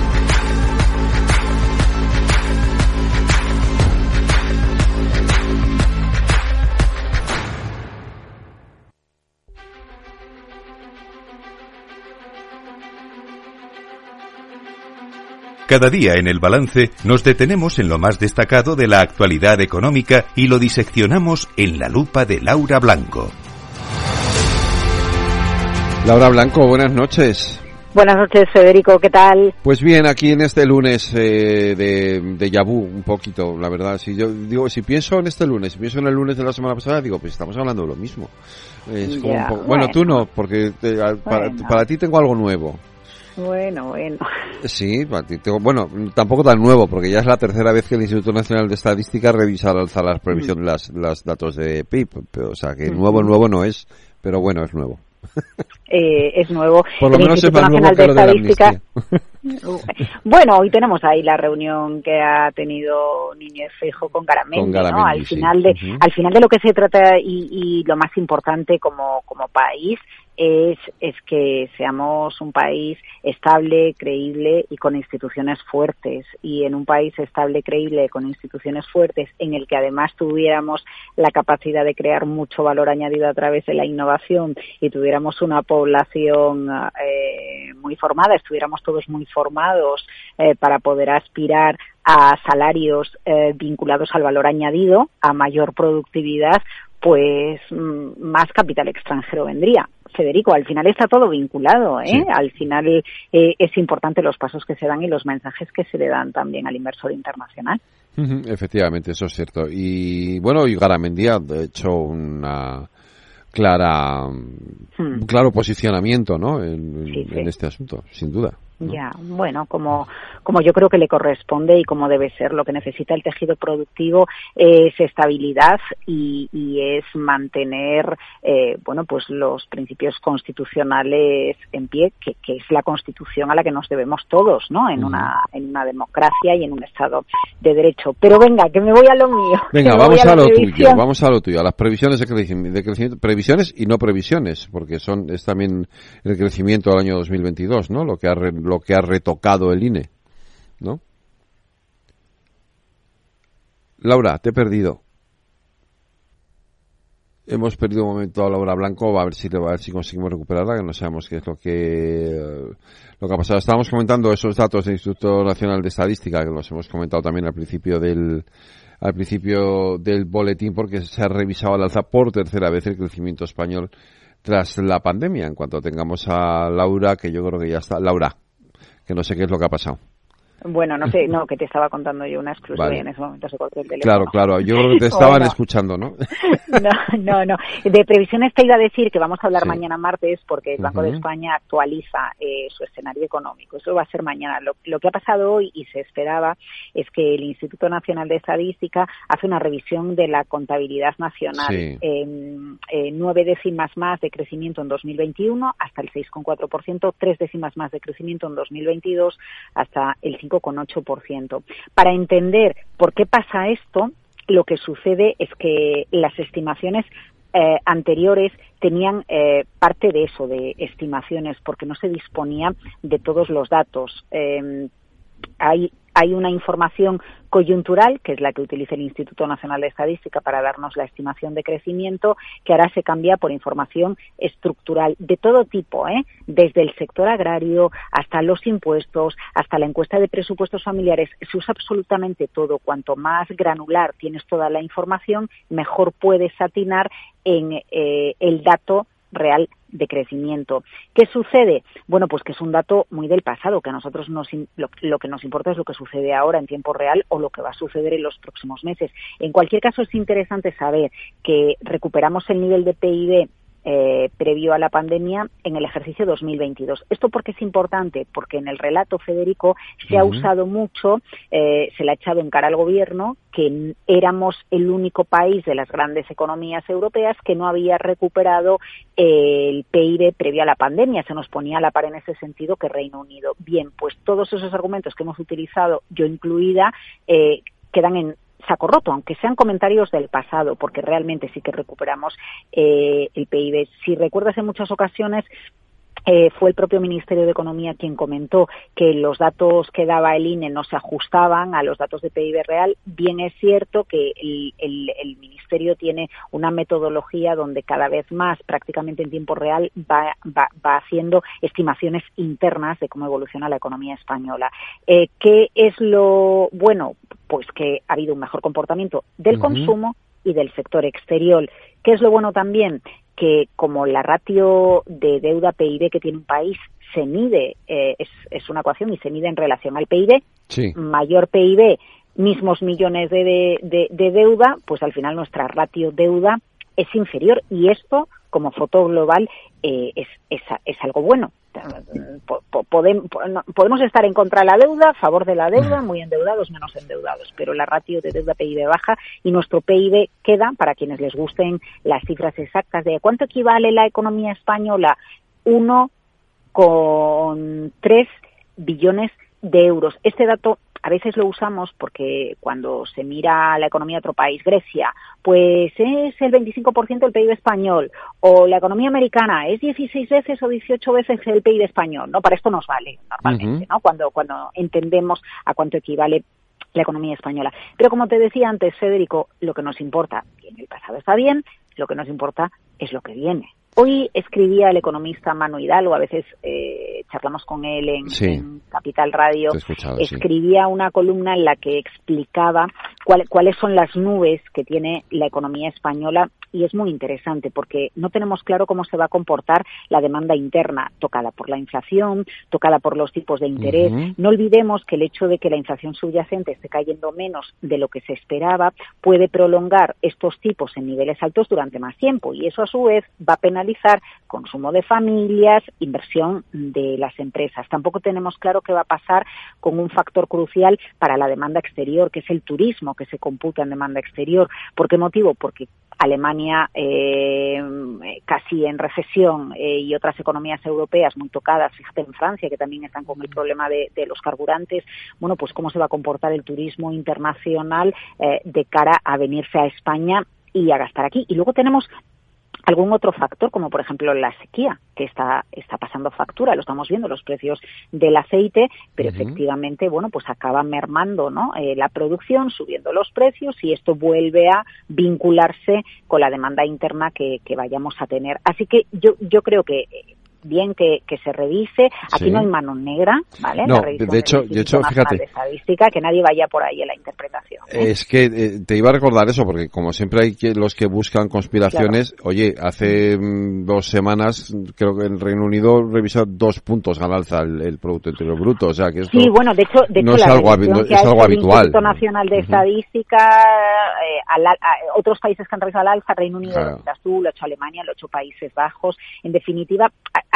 S1: Cada día en el balance nos detenemos en lo más destacado de la actualidad económica y lo diseccionamos en la lupa de Laura Blanco.
S2: Laura Blanco, buenas noches.
S18: Buenas noches, Federico, ¿qué tal?
S2: Pues bien, aquí en este lunes eh, de, de Yabú, un poquito, la verdad. Si yo digo, si pienso en este lunes, si pienso en el lunes de la semana pasada, digo, pues estamos hablando de lo mismo. Es como un poco- bueno,
S18: bueno.
S2: tú no, porque te- para, para ti tengo algo nuevo.
S18: Bueno, bueno.
S2: Sí, bueno, tampoco tan nuevo, porque ya es la tercera vez que el Instituto Nacional de Estadística revisa al alza las previsiones, las, las datos de PIB. Pero, o sea, que nuevo,
S18: Ujú.
S2: nuevo no es, pero bueno, es nuevo.
S18: Eh, es nuevo.
S2: Por lo
S18: El
S2: menos es
S18: Instituto
S2: más nuevo que lo de la
S18: Estadística. Bueno, hoy tenemos ahí la reunión que ha tenido Núñez Feijo con Garamendi,
S2: Con
S18: ¿no?
S2: Garamendi,
S18: Al
S2: sí.
S18: final de, al final de lo que se trata y, y lo más importante como, como país es, es que seamos un país estable, creíble y con instituciones fuertes. Y en un país estable, creíble, con instituciones fuertes, en el que además tuviéramos la capacidad de crear mucho valor añadido a través de la innovación y tuviéramos una población eh, muy formada, estuviéramos todos muy formados eh, para poder aspirar a salarios eh, vinculados al valor añadido, a mayor productividad, pues mm, más capital extranjero vendría. Federico, al final está todo vinculado, ¿eh?
S2: Sí.
S18: Al final eh, es importante los pasos que se dan y los mensajes que se le dan también al inversor internacional.
S2: Efectivamente, eso es cierto. Y bueno, y Garamendi ha hecho una clara, un claro posicionamiento, ¿no? En, en-
S18: Sí, sí.
S2: en este asunto, sin duda.
S18: Ya, bueno, como, como yo creo que le corresponde y como debe ser, lo que necesita el tejido productivo es estabilidad y, y es mantener, eh, bueno, pues los principios constitucionales en pie, que, que es la constitución a la que nos debemos todos, ¿no? En una, en una democracia y en un Estado de derecho. Pero venga, que me voy a lo mío.
S2: Venga, vamos a, lo tuyo, vamos a lo tuyo, a las previsiones de crecimiento, de crecimiento, previsiones y no previsiones, porque son es también el crecimiento del año 2022, ¿no? Lo que ha lo que ha retocado el INE, ¿no? Laura, te he perdido. Hemos perdido un momento a Laura Blanco, a ver si a ver si conseguimos recuperarla, que no sabemos qué es lo que eh, lo que ha pasado. Estábamos comentando esos datos del Instituto Nacional de Estadística, que los hemos comentado también al principio del al principio del boletín, porque se ha revisado al alza por tercera vez el crecimiento español tras la pandemia. En cuanto tengamos a Laura, que yo creo que ya está, Laura, que no sé qué es lo que ha pasado.
S18: Bueno, no sé, no, que te estaba contando yo una exclusiva
S2: Vale.
S18: y en ese momento se cortó el teléfono.
S2: Claro, claro, yo creo que te estaban
S18: Bueno.
S2: escuchando, ¿no?
S18: No, no, no. De previsiones te iba a decir que vamos a hablar
S2: Sí.
S18: mañana martes porque el Banco de. España actualiza eh, su escenario económico. Eso va a ser mañana. Lo, lo que ha pasado hoy y se esperaba es que el Instituto Nacional de Estadística hace una revisión de la contabilidad nacional.
S19: Sí.
S18: Eh, nueve décimas más de crecimiento en 2021 hasta el 6,4%, tres décimas más de crecimiento en 2022 hasta el 5,8%. Para entender por qué pasa esto, lo que sucede es que las estimaciones eh, anteriores tenían eh, parte de eso, de estimaciones, porque no se disponía de todos los datos. Eh, hay, hay una información coyuntural, que es la que utiliza el Instituto Nacional de Estadística para darnos la estimación de crecimiento, que ahora se cambia por información estructural de todo tipo, ¿eh? desde el sector agrario hasta los impuestos, hasta la encuesta de presupuestos familiares. Se usa absolutamente todo. Cuanto más granular tienes toda la información, mejor puedes atinar en eh, el dato real de crecimiento. ¿Qué sucede? Bueno, pues que es un dato muy del pasado, que a nosotros nos, lo, lo que nos importa es lo que sucede ahora en tiempo real o lo que va a suceder en los próximos meses. En cualquier caso, es interesante saber que recuperamos el nivel de PIB eh, previo a la pandemia en el ejercicio 2022. ¿Esto por qué es importante? Porque en el relato, Federico, se ha usado mucho, eh, se le ha echado en cara al gobierno que éramos el único país de las grandes economías europeas que no había recuperado eh, el PIB previo a la pandemia. Se nos ponía a la par en ese sentido que Reino Unido. Bien, pues todos esos argumentos que hemos utilizado, yo incluida, eh, quedan en saco roto, aunque sean comentarios del pasado, porque realmente sí que recuperamos eh, el PIB. Si recuerdas en muchas ocasiones eh, fue el propio Ministerio de Economía quien comentó que los datos que daba el INE no se ajustaban a los datos de PIB real. Bien es cierto que el, el- el Ministerio tiene una metodología donde cada vez más, prácticamente en tiempo real, va, va- va haciendo estimaciones internas de cómo evoluciona la economía española. Eh, ¿Qué es lo bueno? Pues que ha habido un mejor comportamiento del consumo y del sector exterior. ¿Qué es lo bueno también? Que como la ratio de deuda PIB que tiene un país se mide, eh, es, es una ecuación y se mide en relación al PIB,
S2: Sí.
S18: mayor PIB, mismos millones de, de, de- de deuda, pues al final nuestra ratio deuda es inferior y esto, como foto global, eh, es, es, es algo bueno. Po- po- podem- podemos estar en contra de la deuda, a favor de la deuda, muy endeudados, menos endeudados, pero la ratio de deuda PIB baja y nuestro PIB queda, para quienes les gusten las cifras exactas de cuánto equivale la economía española, uno con tres billones de euros. Este dato a veces lo usamos porque cuando se mira la economía de otro país, Grecia, pues es el 25% del PIB español, o la economía americana es 16 veces o 18 veces el PIB español, ¿no? Para esto nos vale normalmente, ¿no? Cuando, cuando entendemos a cuánto equivale la economía española. Pero como te decía antes, Federico, lo que nos importa, bien, el pasado está bien, lo que nos importa es lo que viene. Hoy escribía el economista Manu Hidalgo, a veces eh, charlamos con él en,
S2: Sí.
S18: en Capital Radio,
S2: sí.
S18: escribía una columna en la que explicaba cuál- cuáles son las nubes que tiene la economía española y es muy interesante porque no tenemos claro cómo se va a comportar la demanda interna, tocada por la inflación, tocada por los tipos de interés. No olvidemos que el hecho de que la inflación subyacente esté cayendo menos de lo que se esperaba puede prolongar estos tipos en niveles altos durante más tiempo y eso a su vez va a penalizar consumo de familias, inversión de las empresas. Tampoco tenemos claro qué va a pasar con un factor crucial para la demanda exterior, que es el turismo que se computa en demanda exterior. ¿Por qué motivo? Porque Alemania eh, casi en recesión eh, y otras economías europeas muy tocadas, fíjate en Francia que también están con el problema de, de los carburantes, bueno, pues cómo se va a comportar el turismo internacional eh, de cara a venirse a España y a gastar aquí. Y luego tenemos algún otro factor, como por ejemplo la sequía, que está, está pasando factura, lo estamos viendo, los precios del aceite, pero efectivamente, bueno, pues acaba mermando ¿no? Eh, la producción, subiendo los precios y esto vuelve a vincularse con la demanda interna que, que vayamos a tener. Así que yo, yo creo que bien que, que se revise. Aquí
S2: Sí.
S18: no hay mano negra, ¿vale?
S2: No,
S18: La
S2: de hecho- de hecho, fíjate.
S18: de Estadística, que nadie vaya por ahí en la interpretación. ¿eh?
S2: Es que eh, te iba a recordar eso, porque como siempre hay que, los que buscan conspiraciones, oye, hace mm, dos semanas creo que el Reino Unido revisó dos puntos al alza el, el Producto Interior Bruto, o sea que esto
S18: Sí, bueno, de hecho, de
S2: no
S18: hecho
S2: es
S18: la
S2: algo, no- es algo
S18: hecho el
S2: habitual.
S18: Instituto Nacional de. Estadística, eh, a- otros países que han revisado al alza, Reino Unido,
S2: Claro.
S18: lo ha hecho Alemania, lo ha hecho Países Bajos. En definitiva,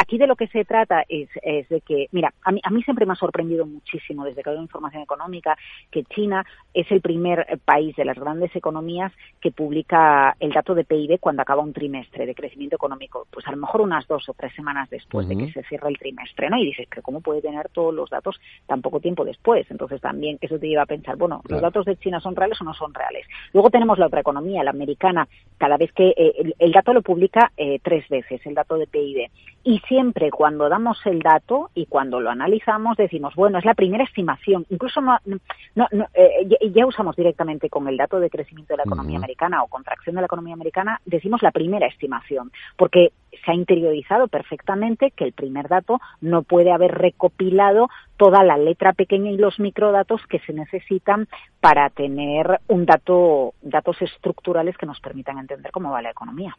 S18: aquí de lo que se trata es, es de que, mira, a mí, a mí siempre me ha sorprendido muchísimo desde que hago información económica que China es el primer eh, país de las grandes economías que publica el dato de PIB cuando acaba un trimestre de crecimiento económico, pues a lo mejor unas dos o tres semanas después de que se cierra el trimestre, ¿no? Y dices, pero ¿cómo puede tener todos los datos tan poco tiempo después? Entonces también eso te lleva a pensar, bueno, ¿los datos de China son reales o no son reales? Luego tenemos la otra economía, la americana, cada vez que eh, el, el dato lo publica eh, tres veces, el dato de PIB. Y siempre cuando damos el dato y cuando lo analizamos decimos, bueno, es la primera estimación. Incluso no, no, no, eh, ya, usamos directamente con el dato de crecimiento de la economía americana o contracción de la economía americana, decimos la primera estimación, porque se ha interiorizado perfectamente que el primer dato no puede haber recopilado toda la letra pequeña y los microdatos que se necesitan para tener un dato, datos estructurales que nos permitan entender cómo va la economía.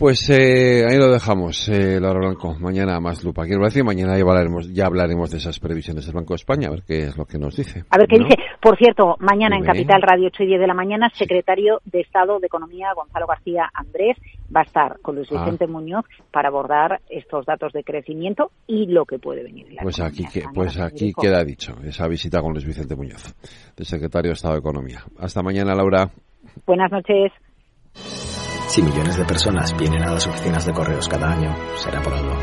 S2: Pues eh, ahí lo dejamos, eh, Laura Blanco. Mañana más lupa. Quiero decir, mañana ya hablaremos, ya hablaremos de esas previsiones del Banco de España, a ver qué es lo que nos dice.
S18: A ver qué
S2: ¿no?
S18: dice. Por cierto, mañana en. Capital Radio 8 y 10 de la mañana, secretario de Estado de Economía, Gonzalo García Andrés, va a estar con Luis
S2: Ah.
S18: Vicente Muñoz para abordar estos datos de crecimiento y lo que puede venir. la
S2: Pues aquí, que- pues aquí queda dicho, esa visita con Luis Vicente Muñoz, del secretario de Estado de Economía. Hasta mañana, Laura.
S18: Buenas noches.
S20: Si millones de personas vienen a las oficinas de correos cada año, será por algo.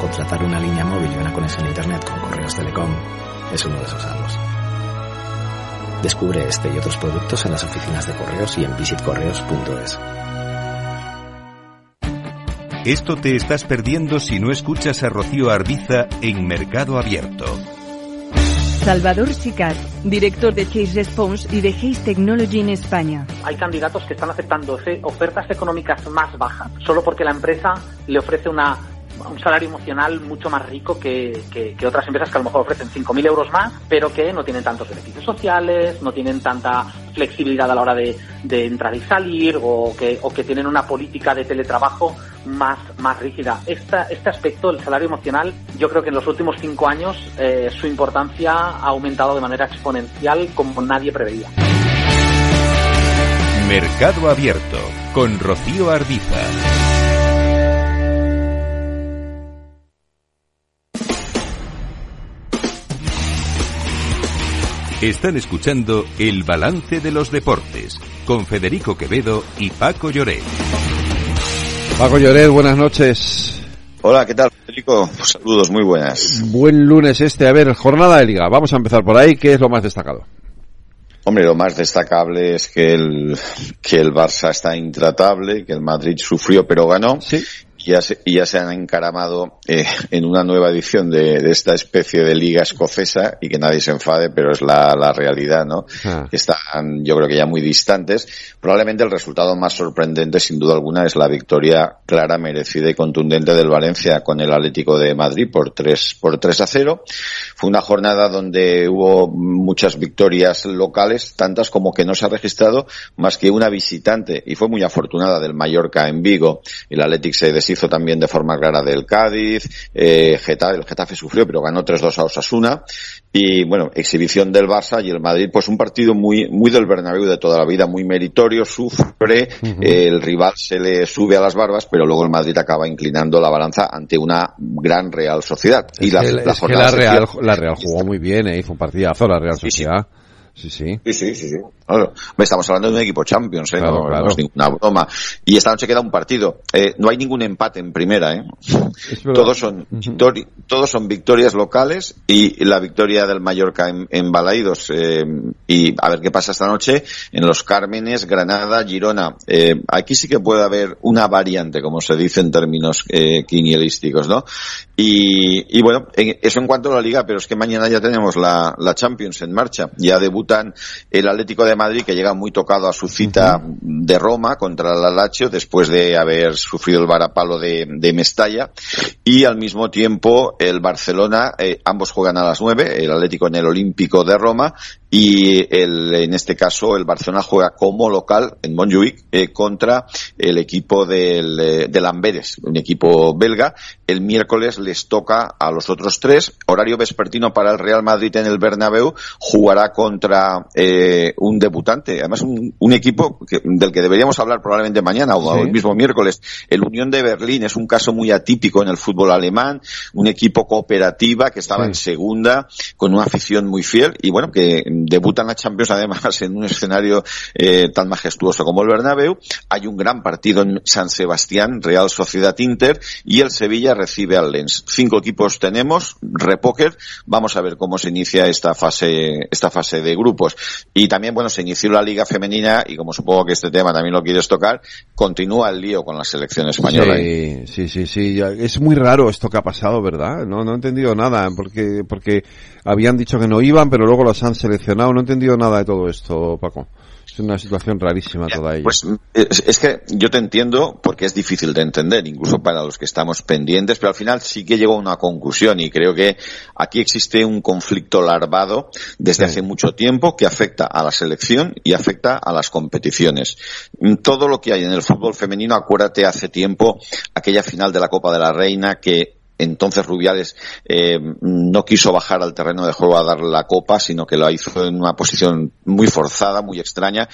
S20: Contratar una línea móvil y una conexión a Internet con Correos Telecom es uno de esos algos. Descubre este y otros productos en las oficinas de correos y en visitcorreos.es.
S1: Esto te estás perdiendo si no escuchas a Rocío Arbiza en Mercado Abierto.
S21: Salvador Sicat, director de Chase Response y de Hays Technology en España.
S22: Hay candidatos que están aceptando ofe- ofertas económicas más bajas, solo porque la empresa le ofrece una, un salario emocional mucho más rico que, que- otras empresas que a lo mejor ofrecen 5.000 euros más, pero que no tienen tantos beneficios sociales, no tienen tanta flexibilidad a la hora de, de entrar y salir, o que, o que tienen una política de teletrabajo más, más rígida. Esta- este aspecto, el salario emocional, yo creo que en los últimos cinco años eh, su importancia ha aumentado de manera exponencial como nadie preveía.
S1: Mercado Abierto con Rocío Arbiza. Están escuchando El Balance de los Deportes con Federico Quevedo y Paco Lloret.
S2: Paco Lloret, buenas noches.
S23: Hola, ¿qué tal, Federico? Saludos, muy buenas.
S2: Buen lunes este. A ver, jornada de liga. Vamos a empezar por ahí. ¿Qué es lo más destacado?
S23: Hombre, lo más destacable es que el, que el Barça está intratable, que el Madrid sufrió pero ganó. Y ya se, ya se han encaramado eh, en una nueva edición de, de esta especie de liga escocesa y que nadie se enfade, pero es la, la realidad, ¿no?
S2: Ah.
S23: Están, yo creo que ya muy distantes. Probablemente el resultado más sorprendente, sin duda alguna, es la victoria clara, merecida y contundente del Valencia con el Atlético de Madrid por 3, por 3 a 0. Fue una jornada donde hubo muchas victorias locales, tantas como que no se ha registrado más que una visitante, y fue muy afortunada del Mallorca en Vigo. El Athletic se deshizo también de forma clara del Cádiz, eh, Getafe, el Getafe sufrió, pero ganó 3-2 a Osasuna, y bueno, exhibición del Barça y el Madrid, pues un partido muy, muy del Bernabéu de toda la vida, muy meritorio, sufre, el rival se le sube a las barbas, pero luego el Madrid acaba inclinando la balanza ante una gran Real Sociedad. y la,
S2: que,
S23: la
S2: que Real,
S23: cierra-
S2: la Real jugó muy bien, eh, hizo un partidazo la Real Sociedad. Sí, sí.
S23: Sí, sí, sí, sí. Claro. Estamos hablando de un equipo Champions, ¿eh?
S2: Claro,
S23: no,
S2: claro.
S23: no es ninguna broma. Y esta noche queda un partido. Eh, no hay ningún empate en primera, ¿eh? Todos son, victori- todos son victorias locales y la victoria del Mallorca en, en Balaídos. eh, y a ver qué pasa esta noche en los Cármenes, Granada, Girona. Eh, aquí sí que puede haber una variante, como se dice en términos eh, quinielísticos, ¿no? Y, y bueno, en- eso en cuanto a la liga, pero es que mañana ya tenemos la, la Champions en marcha. Ya debutan el Atlético de Madrid, que llega muy tocado a su cita de Roma contra el Lazio, después de haber sufrido el varapalo de, de Mestalla. Y al mismo tiempo el Barcelona, eh, ambos juegan a las nueve, el Atlético en el Olímpico de Roma y el, en este caso el Barcelona juega como local en Montjuic eh, contra el equipo del, eh, del Amberes, un equipo belga. El miércoles les toca a los otros tres. Horario vespertino para el Real Madrid en el Bernabéu. Jugará contra eh, un debutante, además un, un equipo que- del que deberíamos hablar probablemente mañana o
S2: Sí.
S23: el mismo miércoles. El Unión de Berlín es un caso muy atípico en el fútbol alemán, un equipo cooperativa que estaba
S2: Sí.
S23: en segunda con una afición muy fiel y bueno, que debutan a Champions además en un escenario eh, tan majestuoso como el Bernabéu. Hay un gran partido en San Sebastián, Real Sociedad Inter y el Sevilla recibe al Lens. Cinco equipos tenemos, repóker. Vamos a ver cómo se inicia esta fase, esta fase de grupos. Y también, bueno, se inició la Liga Femenina y como supongo que este tema también lo quieres tocar, continúa el lío con la selección española.
S2: Sí, sí, sí, sí. ya- Es muy raro esto que ha pasado, ¿verdad? No, no he entendido nada, porque, porque habían dicho que no iban, pero luego los han seleccionado. No he entendido nada de todo esto, Paco. Es una situación rarísima toda ella.
S23: Pues es, es que yo te entiendo porque es difícil de entender, incluso para los que estamos pendientes, pero al final sí que llego a una conclusión y creo que aquí existe un conflicto larvado desde hace mucho tiempo que afecta a la selección y afecta a las competiciones. Todo lo que hay en el fútbol femenino, acuérdate hace tiempo aquella final de la Copa de la Reina que entonces Rubiales eh, no quiso bajar al terreno de juego a dar la copa, sino que lo hizo en una posición muy forzada, muy extraña.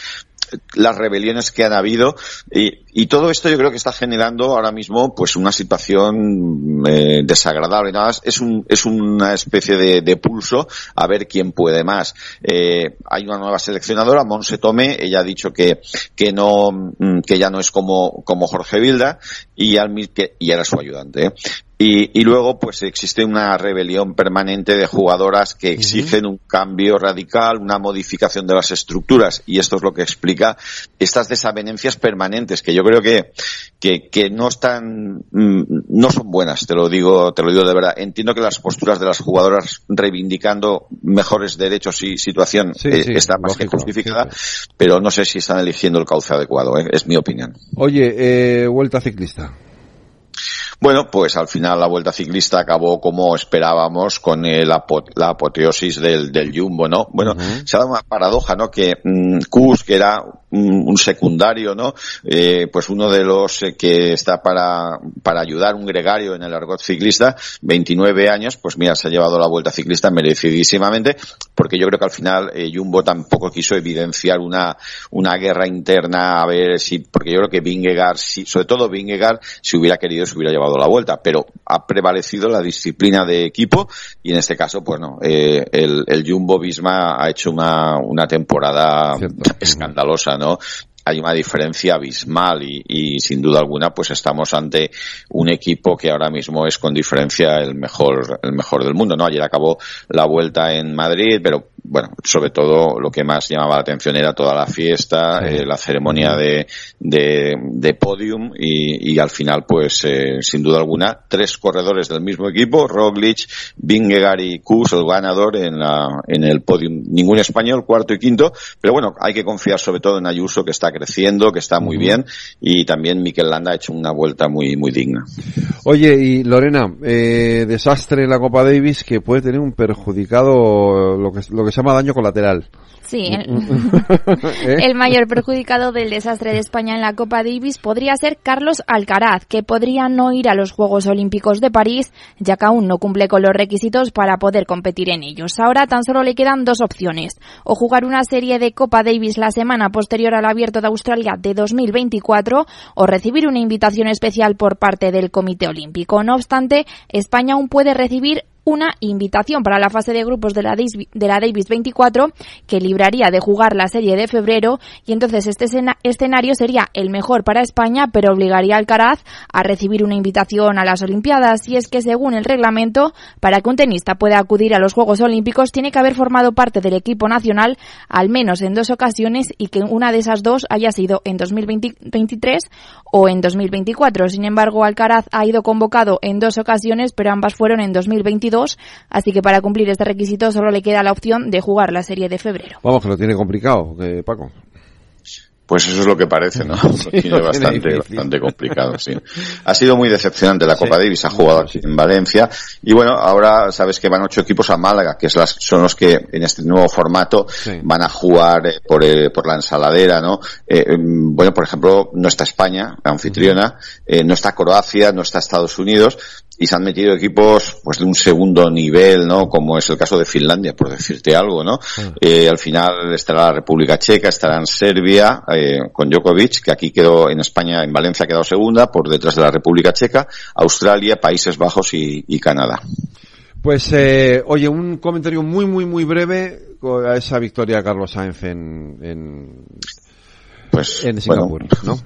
S23: Las rebeliones que han habido y, todo esto yo creo que está generando ahora mismo pues una situación eh, desagradable. Nada más es un es una especie de, pulso a ver quién puede más. Eh, hay una nueva seleccionadora Monse Tomé. Ella ha dicho mm, que ya no es como Jorge Vilda y al que y era su ayudante ¿eh? Y, y luego, pues existe una rebelión permanente de jugadoras que exigen un cambio radical, una modificación de las estructuras. Y esto es lo que explica estas desavenencias permanentes, que yo creo que, que, que no están, mm, no son buenas, te lo digo, te lo digo de verdad. Entiendo que las posturas de las jugadoras reivindicando mejores derechos y situación
S2: Sí,
S23: eh,
S2: sí,
S23: está más que
S2: lógico,
S23: justificada, pero no sé si están eligiendo el cauce adecuado, ¿eh? es mi opinión.
S2: Oye, eh, vuelta ciclista.
S23: Bueno, pues al final la Vuelta Ciclista acabó como esperábamos con el apo- la apoteosis del, del Jumbo, ¿no? Bueno, se ha dado una paradoja, ¿no? Que mm, Kus, que era un, un secundario, ¿no? Eh, pues uno de los eh, que está para, para ayudar, un gregario en el argot ciclista, 29 años, pues mira, se ha llevado la Vuelta Ciclista merecidísimamente, porque yo creo que al final eh, Jumbo tampoco quiso evidenciar una, una guerra interna a ver si, porque yo creo que Vingegaard, si, sobre todo Vingegaard, si hubiera querido, se hubiera llevado la vuelta, pero ha prevalecido la disciplina de equipo y en este caso, pues no, eh, el, el Jumbo Visma ha hecho una, una temporada escandalosa, ¿no? Hay una diferencia abismal y, y sin duda alguna pues estamos ante un equipo que ahora mismo es con diferencia el mejor, el mejor del mundo, ¿no? Ayer acabó la vuelta en Madrid, pero bueno, sobre todo lo que más llamaba la atención era toda la fiesta, eh, la ceremonia de, de, de podium y, y al final, pues, eh, sin duda alguna, tres corredores del mismo equipo, Roglic, Vingegaard y Kus, el ganador en, la, en el podium. Ningún español, cuarto y quinto, pero bueno, hay que confiar sobre todo en Ayuso, que está creciendo, que está muy bien, y también Mikel Landa ha hecho una vuelta muy, muy digna.
S2: Oye, y Lorena, eh, desastre en la Copa Davis que puede tener un perjudicado lo que, lo que se llama daño colateral.
S11: Sí, el,
S2: ¿Eh?
S11: el mayor perjudicado del desastre de España en la Copa Davis podría ser Carlos Alcaraz, que podría no ir a los Juegos Olímpicos de París, ya que aún no cumple con los requisitos para poder competir en ellos. Ahora tan solo le quedan dos opciones, o jugar una serie de Copa Davis la semana posterior al Abierto de Australia de 2024, o recibir una invitación especial por parte del Comité Olímpico. No obstante, España aún puede recibir una invitación para la fase de grupos de la, de la Davis 24 que libraría de jugar la serie de febrero y entonces este escena- escenario sería el mejor para España pero obligaría al Alcaraz a recibir una invitación a las Olimpiadas y es que según el reglamento para que un tenista pueda acudir a los Juegos Olímpicos tiene que haber formado parte del equipo nacional al menos en dos ocasiones y que una de esas dos haya sido en 2023 o en 2024. Sin embargo, Alcaraz ha ido convocado en dos ocasiones, pero ambas fueron en 2022, así que para cumplir este requisito solo le queda la opción de jugar la serie de febrero.
S2: Vamos, que lo tiene complicado, Paco.
S23: Pues eso es lo que parece, ¿no? Lo
S2: Sí,
S23: tiene
S2: lo tiene
S23: bastante, complicado, sí. Ha sido muy decepcionante la Copa Davis, ha jugado aquí en Valencia y bueno, ahora sabes que van ocho equipos a Málaga, que es las, son los que en este nuevo formato van a jugar eh, por, eh, por la ensaladera, ¿no? Eh, em, bueno, por ejemplo, no está España, la anfitriona, eh, no está Croacia, no está Estados Unidos y se han metido equipos pues de un segundo nivel, ¿no? Como es el caso de Finlandia, por decirte algo, ¿no? Eh, al final estará la República Checa, estará en Serbia, eh, con Djokovic, que aquí quedó en España, en Valencia ha quedado segunda, por detrás de la República Checa, Australia, Países Bajos y, y Canadá.
S2: Pues, eh, oye, un comentario muy, muy, muy breve a esa victoria de Carlos Sainz en, en,
S23: Pues,
S2: en Singapur, ¿no?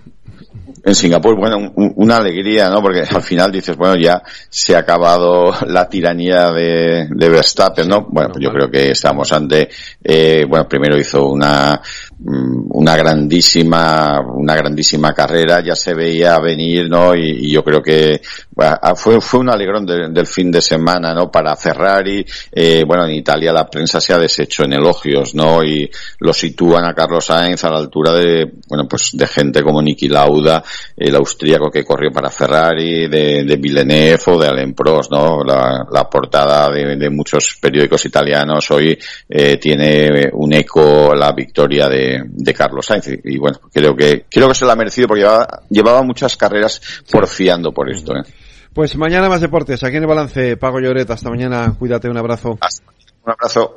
S23: En Singapur, bueno, un- una alegría, ¿no? Porque al final dices, bueno, ya se ha acabado la tiranía de, Verstappen, ¿no? Bueno, pues yo creo que estamos ante, eh, bueno, primero hizo una, mm, una grandísima, una grandísima carrera, ya se veía venir, ¿no? Y, yo creo que ah, fue, fue un alegrón de- del fin de semana, ¿no? Para Ferrari, eh, bueno, en Italia la prensa se ha deshecho en elogios, ¿no? Y lo sitúan a Carlos Sainz a la altura de, bueno, pues de gente como Niki Lauda, el austríaco que corrió para Ferrari, de, de Villeneuve o de Alain Prost, ¿no? La, la portada de, de muchos periódicos italianos hoy eh, tiene un eco la victoria de, de Carlos Sainz y, bueno, creo que creo que se lo ha merecido porque llevaba, llevaba muchas carreras porfiando por esto, ¿eh?
S2: Pues mañana más deportes, aquí en el balance, Paco Lloret, hasta mañana, cuídate, un abrazo.
S23: Un abrazo.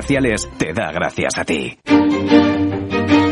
S24: te da gracias a ti.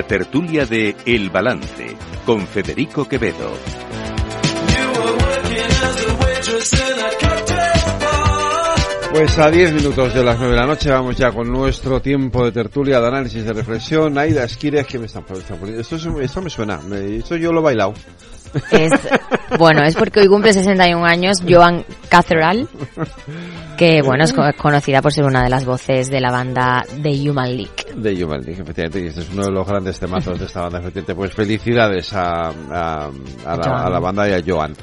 S1: La tertulia de El Balance con Federico Quevedo.
S2: Pues a 10 minutos de las 9 de la noche vamos ya con nuestro tiempo de tertulia, de análisis, de reflexión. Aida Esquires, que me están, poniendo? Esto, es- esto me suena, esto yo lo he bailado.
S8: Es, bueno, es porque hoy cumple 61 años Joan Cathedral, que bueno, es co- conocida por ser una de las voces de la banda The Human League.
S2: De Human League, efectivamente, y este es uno de los grandes temazos de esta banda, efectivamente. Pues felicidades a, a, a la, a la banda y a Joan.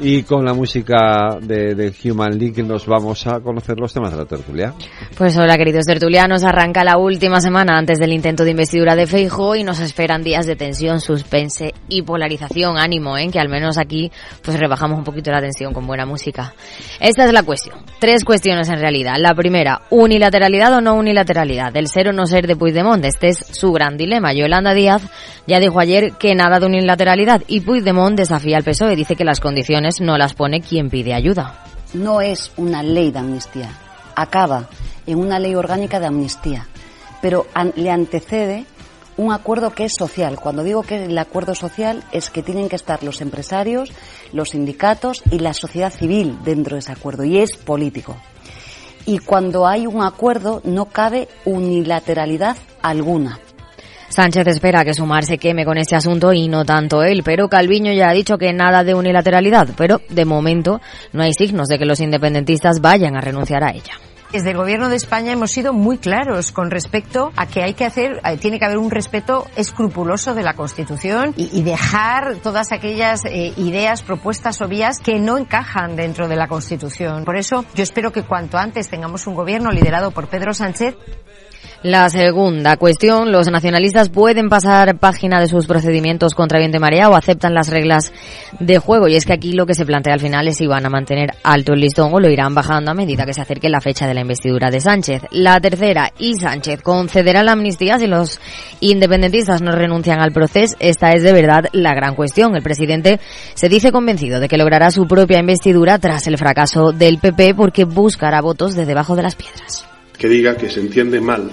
S2: Y con la música de, de Human League nos vamos a conocer los temas de la tertulia.
S8: Pues hola queridos tertulianos, arranca la última semana antes del intento de investidura de Feijo y nos esperan días de tensión, suspense y polarización. Ánimo, que al menos aquí pues rebajamos un poquito la tensión con buena música. Esta es la cuestión. Tres cuestiones en realidad. La primera, unilateralidad o no unilateralidad. El ser o no ser de Puigdemont. Este es su gran dilema. Yolanda Díaz ya dijo ayer que nada de unilateralidad y Puigdemont desafía al PSOE. Dice que las condiciones no las pone quien pide ayuda.
S25: no es una ley de amnistía, acaba en una ley orgánica de amnistía, pero le antecede un acuerdo que es social. Cuando digo que el acuerdo social es que tienen que estar los empresarios, los sindicatos y la sociedad civil dentro de ese acuerdo y es político. Y cuando hay un acuerdo no cabe unilateralidad alguna.
S8: Sánchez espera que Sumar se queme con este asunto y no tanto él, pero Calviño ya ha dicho que nada de unilateralidad, pero de momento no hay signos de que los independentistas vayan a renunciar a ella.
S9: Desde el Gobierno de España hemos sido muy claros con respecto a que hay que hacer, eh, tiene que haber un respeto escrupuloso de la Constitución y, dejar todas aquellas eh, ideas, propuestas o vías que no encajan dentro de la Constitución. Por eso yo espero que cuanto antes tengamos un gobierno liderado por Pedro Sánchez
S8: La segunda cuestión, los nacionalistas pueden pasar página de sus procedimientos contra viento y marea o aceptan las reglas de juego. Y es que aquí lo que se plantea al final es si van a mantener alto el listón o lo irán bajando a medida que se acerque la fecha de la investidura de Sánchez. La tercera, y Sánchez concederá la amnistía si los independentistas no renuncian al proceso. Esta es de verdad la gran cuestión. El presidente se dice convencido de que logrará su propia investidura tras el fracaso del PP porque buscará votos de debajo de las piedras.
S26: que diga que se entiende mal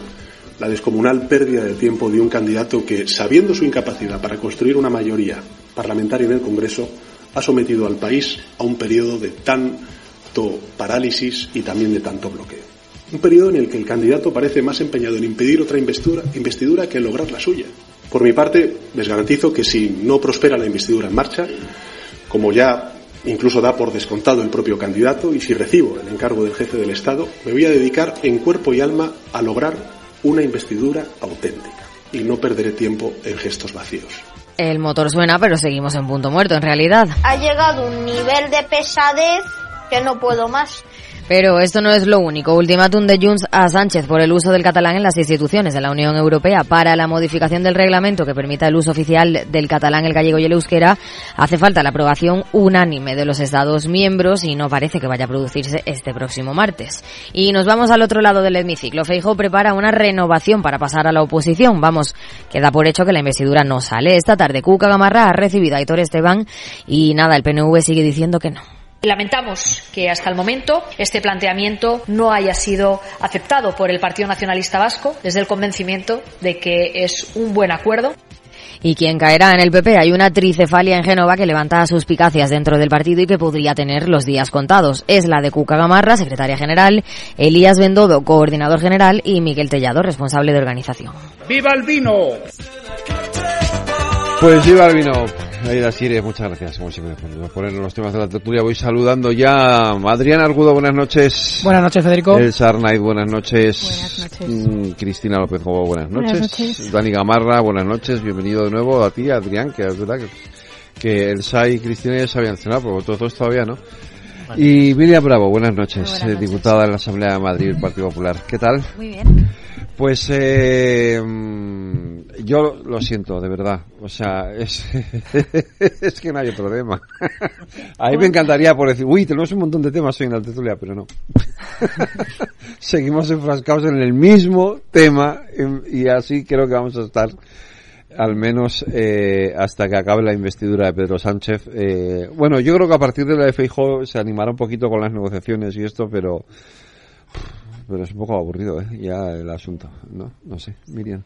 S26: la descomunal pérdida de tiempo de un candidato que, sabiendo su incapacidad para construir una mayoría parlamentaria en el Congreso, ha sometido al país a un periodo de tanto parálisis y también de tanto bloqueo. Un periodo en el que el candidato parece más empeñado en impedir otra investidura, investidura que en lograr la suya. Por mi parte, les garantizo que si no prospera la investidura en marcha, como ya incluso da por descontado el propio candidato, y si recibo el encargo del jefe del Estado, me voy a dedicar en cuerpo y alma a lograr una investidura auténtica y no perderé tiempo en gestos vacíos.
S8: El motor suena, pero seguimos en punto muerto en realidad.
S19: Ha llegado un nivel de pesadez que no puedo más.
S8: Pero esto no es lo único. Ultimátum de Junts a Sánchez por el uso del catalán en las instituciones de la Unión Europea. Para la modificación del reglamento que permita el uso oficial del catalán, el gallego y el euskera, hace falta la aprobación unánime de los Estados miembros y no parece que vaya a producirse este próximo martes. Y nos vamos al otro lado del hemiciclo. Feijóo prepara una renovación para pasar a la oposición. Vamos, queda por hecho que la investidura no sale. Esta tarde Cuca Gamarra ha recibido a Aitor Esteban y nada, el PNV sigue diciendo que no.
S13: Lamentamos que hasta el momento este planteamiento no haya sido aceptado por el Partido Nacionalista Vasco desde el convencimiento de que es un buen acuerdo.
S8: ¿Y quién caerá en el PP? Hay una tricefalia en Génova que levanta suspicacias dentro del partido y que podría tener los días contados. Es la de Cuca Gamarra, secretaria general, Elías Bendodo, coordinador general, y Miguel Tellado, responsable de organización.
S27: ¡Viva el vino!
S2: Pues viva el vino. Aida Sire, muchas gracias, como siempre, por ponernos los temas de la tertulia. Voy saludando ya a Adrián Argudo, buenas noches.
S28: Buenas noches, Federico.
S2: El Sarnaid, buenas noches. Mm, Cristina López Gobo, buenas noches.
S28: Buenas noches.
S2: Dani Gamarra, buenas noches. Bienvenido de nuevo a ti, Adrián, que es verdad que, que el SAI y Cristina ya se habían cenado, pero vosotros dos todavía no. Y Miriam Bravo, buenas noches, eh, diputada en la Asamblea de Madrid del Partido Popular. ¿Qué tal?
S29: Muy bien.
S2: Pues eh, mm, yo lo siento, de verdad. O sea, es, es que no hay otro tema. A mí me encantaría por decir, uy, tenemos un montón de temas hoy en la tertulia, pero no. Seguimos enfrascados en el mismo tema em, y así creo que vamos a estar al menos eh, hasta que acabe la investidura de Pedro Sánchez. Eh, bueno, yo creo que a partir de la de Feijóo se animará un poquito con las negociaciones y esto, pero pero es un poco aburrido, ¿eh? Ya el asunto, ¿no? No sé, Miriam.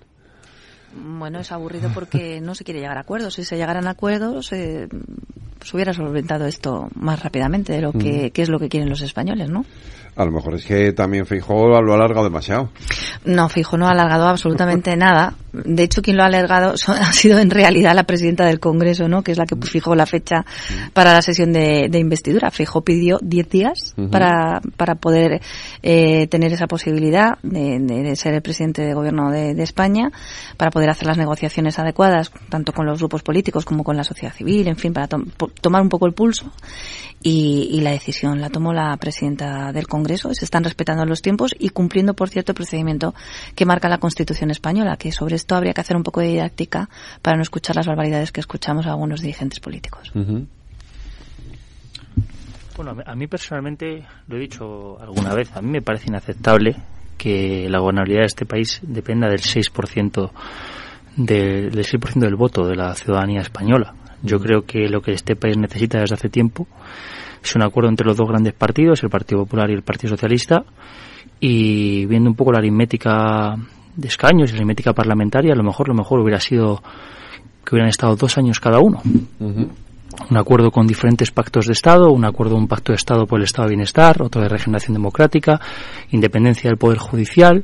S29: Bueno, es aburrido porque no se quiere llegar a acuerdos. Si se llegaran a acuerdos, eh, se hubiera solventado esto más rápidamente de lo que,
S2: Mm.
S29: que es lo que quieren los españoles, ¿no?
S2: A lo mejor es que también Feijóo lo ha alargado demasiado.
S29: No, fijo, no ha alargado absolutamente nada. de hecho, quien lo ha alargado ha sido en realidad la presidenta del Congreso, ¿no? Que es la que fijó la fecha para la sesión de, investidura. Fijó pidió 10 días para, para poder eh, tener esa posibilidad de, ser el presidente de gobierno de, España, para poder hacer las negociaciones adecuadas, tanto con los grupos políticos como con la sociedad civil, en fin, para tomar un poco el pulso. Y, y, la decisión la tomó la presidenta del Congreso. Se están respetando los tiempos y cumpliendo, por cierto, el procedimiento que marca la Constitución española, que sobre esto habría que hacer un poco de didáctica para no escuchar las barbaridades que escuchamos a algunos dirigentes políticos.
S30: Bueno, a mí personalmente, lo he dicho alguna vez, a mí me parece inaceptable que la gobernabilidad de este país dependa del 6% del 6% del voto de la ciudadanía española. Yo creo que lo que este país necesita desde hace tiempo es un acuerdo entre los dos grandes partidos, el Partido Popular y el Partido Socialista, y viendo un poco la aritmética de escaños y la aritmética parlamentaria, a lo mejor lo mejor hubiera sido que hubieran estado dos años cada uno un acuerdo con diferentes pactos de Estado, un acuerdo, un pacto de Estado por el Estado de Bienestar, otro de regeneración democrática, independencia del Poder Judicial,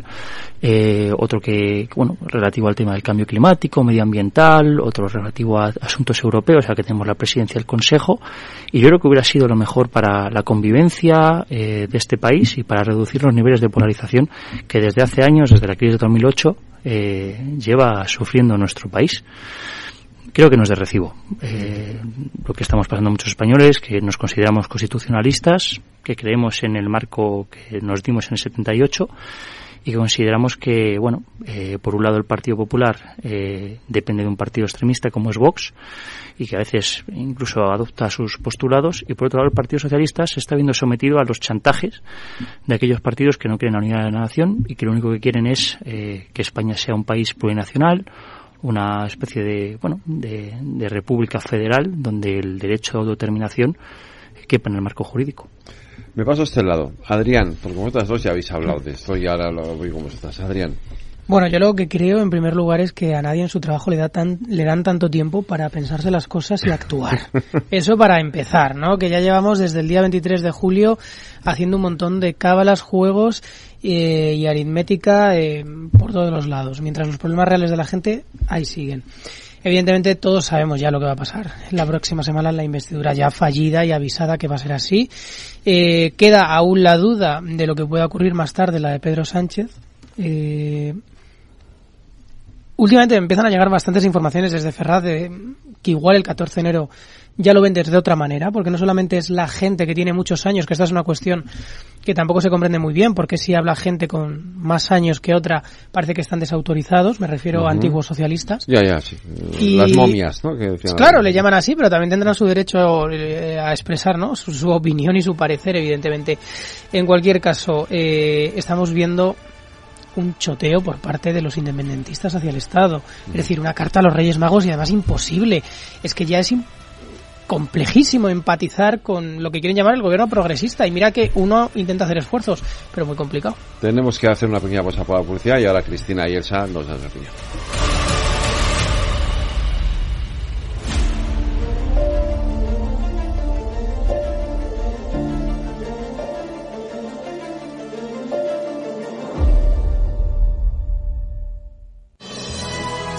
S30: eh, otro que, bueno, relativo al tema del cambio climático, medioambiental, otro relativo a asuntos europeos, ya que tenemos la presidencia del Consejo, y yo creo que hubiera sido lo mejor para la convivencia eh, de este país y para reducir los niveles de polarización que desde hace años, desde la crisis de 2008, eh, lleva sufriendo nuestro país creo que no es de recibo. Eh, lo que estamos pasando muchos españoles, que nos consideramos constitucionalistas, que creemos en el marco que nos dimos en el 78 y consideramos que, bueno, eh, por un lado el Partido Popular eh, depende de un partido extremista como es Vox y que a veces incluso adopta sus postulados y por otro lado el Partido Socialista se está viendo sometido a los chantajes de aquellos partidos que no quieren la unidad de la nación y que lo único que quieren es que España sea un país plurinacional una especie de, bueno, de, de república federal donde el derecho a autodeterminación quepa en el marco jurídico.
S2: Me paso a este lado. Adrián, porque vosotras dos ya habéis hablado de esto y ahora lo voy con vosotras. Adrián.
S26: Bueno, yo lo que creo en primer lugar es que a nadie en su trabajo le, da tan, le dan tanto tiempo para pensarse las cosas y actuar. Eso para empezar, ¿no? Que ya llevamos desde el día 23 de julio haciendo un montón de cábalas, juegos eh, y aritmética eh, por todos los lados, mientras los problemas reales de la gente ahí siguen. Evidentemente todos sabemos ya lo que va a pasar. La próxima semana la investidura ya fallida y avisada que va a ser así. Eh, queda aún la duda de lo que pueda ocurrir más tarde, la de Pedro Sánchez. Eh, últimamente empiezan a llegar bastantes informaciones desde Ferraz de que igual el 14 de enero ya lo ven de otra manera, porque no solamente es la gente que tiene muchos años, que esta es una cuestión que tampoco se comprende muy bien, porque si habla gente con más años que otra, parece que están desautorizados, me refiero a antiguos socialistas.
S2: Ya, ya, sí. Las momias, ¿no?
S26: claro, le llaman así, pero también tendrán su derecho eh, a expresar, ¿no? Su, opinión y su parecer, evidentemente. En cualquier caso, eh, estamos viendo un choteo por parte de los independentistas hacia el Estado. Es decir, una carta a los Reyes Magos y además imposible. Es que ya es complejísimo empatizar con lo que quieren llamar el gobierno progresista. Y mira que uno intenta hacer esfuerzos, pero muy complicado.
S2: Tenemos que hacer una pequeña pausa para la publicidad y ahora Cristina y Elsa nos dan la opinión.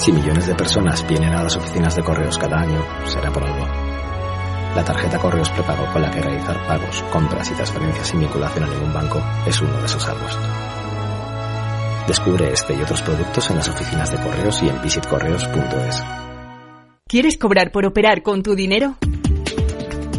S20: Si millones de personas vienen a las oficinas de correos cada año, será por algo. La tarjeta Correos Prepago con la que realizar pagos, compras y transferencias sin vinculación a ningún banco es uno de esos algos. Descubre este y otros productos en las oficinas de correos y en visitcorreos.es.
S21: ¿Quieres cobrar por operar con tu dinero?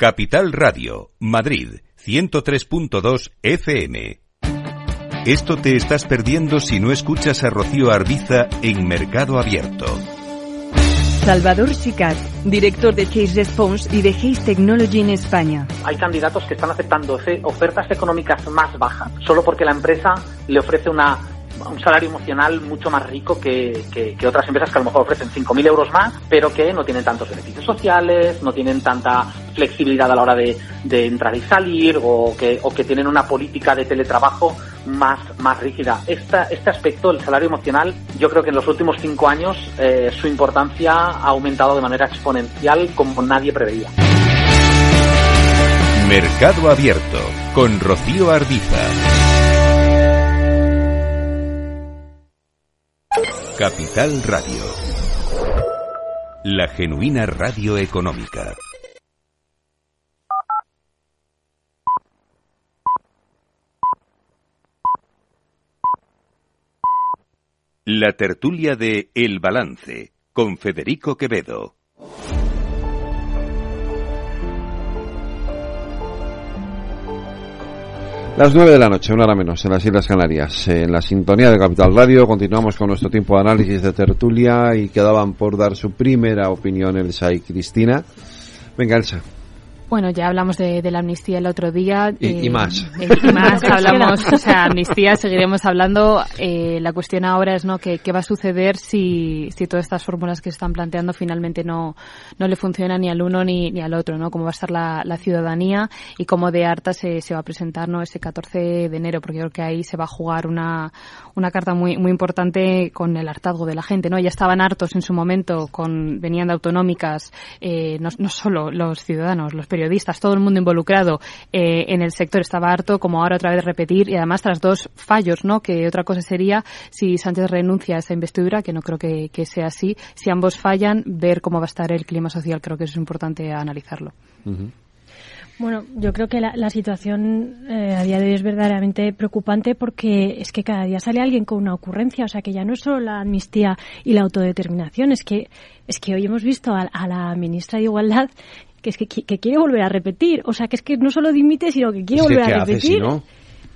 S1: Capital Radio, Madrid, 103.2 FM. Esto te estás perdiendo si no escuchas a Rocío Arbiza en Mercado Abierto.
S31: Salvador Sicat, director de Case Response y de Case Technology en España.
S22: Hay candidatos que están aceptando ofertas económicas más bajas, solo porque la empresa le ofrece una un salario emocional mucho más rico que, que, otras empresas que a lo mejor ofrecen 5.000 euros más, pero que no tienen tantos beneficios sociales, no tienen tanta flexibilidad a la hora de, de entrar y salir o que, o que tienen una política de teletrabajo más, más rígida. Esta, este aspecto, el salario emocional, yo creo que en los últimos cinco años eh, su importancia ha aumentado de manera exponencial como nadie preveía.
S1: Mercado Abierto con Rocío Arbiza. Capital Radio. La genuina radio económica. La tertulia de El Balance con Federico Quevedo.
S2: Las nueve de la noche, una hora menos, en las Islas Canarias. En la sintonía de Capital Radio continuamos con nuestro tiempo de análisis de tertulia y quedaban por dar su primera opinión Elsa y Cristina. Venga, Elsa.
S32: Bueno, ya hablamos de, la amnistía el otro día.
S2: Y, eh, más.
S32: Eh, y más hablamos, o sea, amnistía seguiremos hablando. Eh, la cuestión ahora es, ¿no? ¿Qué, qué va a suceder si, si todas estas fórmulas que se están planteando finalmente no, no le funcionan ni al uno ni, ni al otro, ¿no? Cómo va a estar la, la ciudadanía y cómo de harta se, se va a presentar, ¿no? Ese 14 de enero, porque creo que ahí se va a jugar una, una carta muy, muy importante con el hartazgo de la gente, ¿no? Ya estaban hartos en su momento con, venían de autonómicas, no, no solo los ciudadanos, los periodistas, periodistas, todo el mundo involucrado eh, en el sector estaba harto, como ahora otra vez repetir, y además tras dos fallos, ¿no? Que otra cosa sería si Sánchez renuncia a esa investidura, que no creo que, sea así, si ambos fallan, ver cómo va a estar el clima social, creo que es importante analizarlo.
S28: Bueno, yo creo que la, situación eh, a día de hoy es verdaderamente preocupante porque es que cada día sale alguien con una ocurrencia, o sea que ya no es solo la amnistía y la autodeterminación, es que es que hoy hemos visto a, a la ministra de Igualdad que es que, quiere volver a repetir. O sea, que es que no solo dimite, sino que quiere volver a repetir.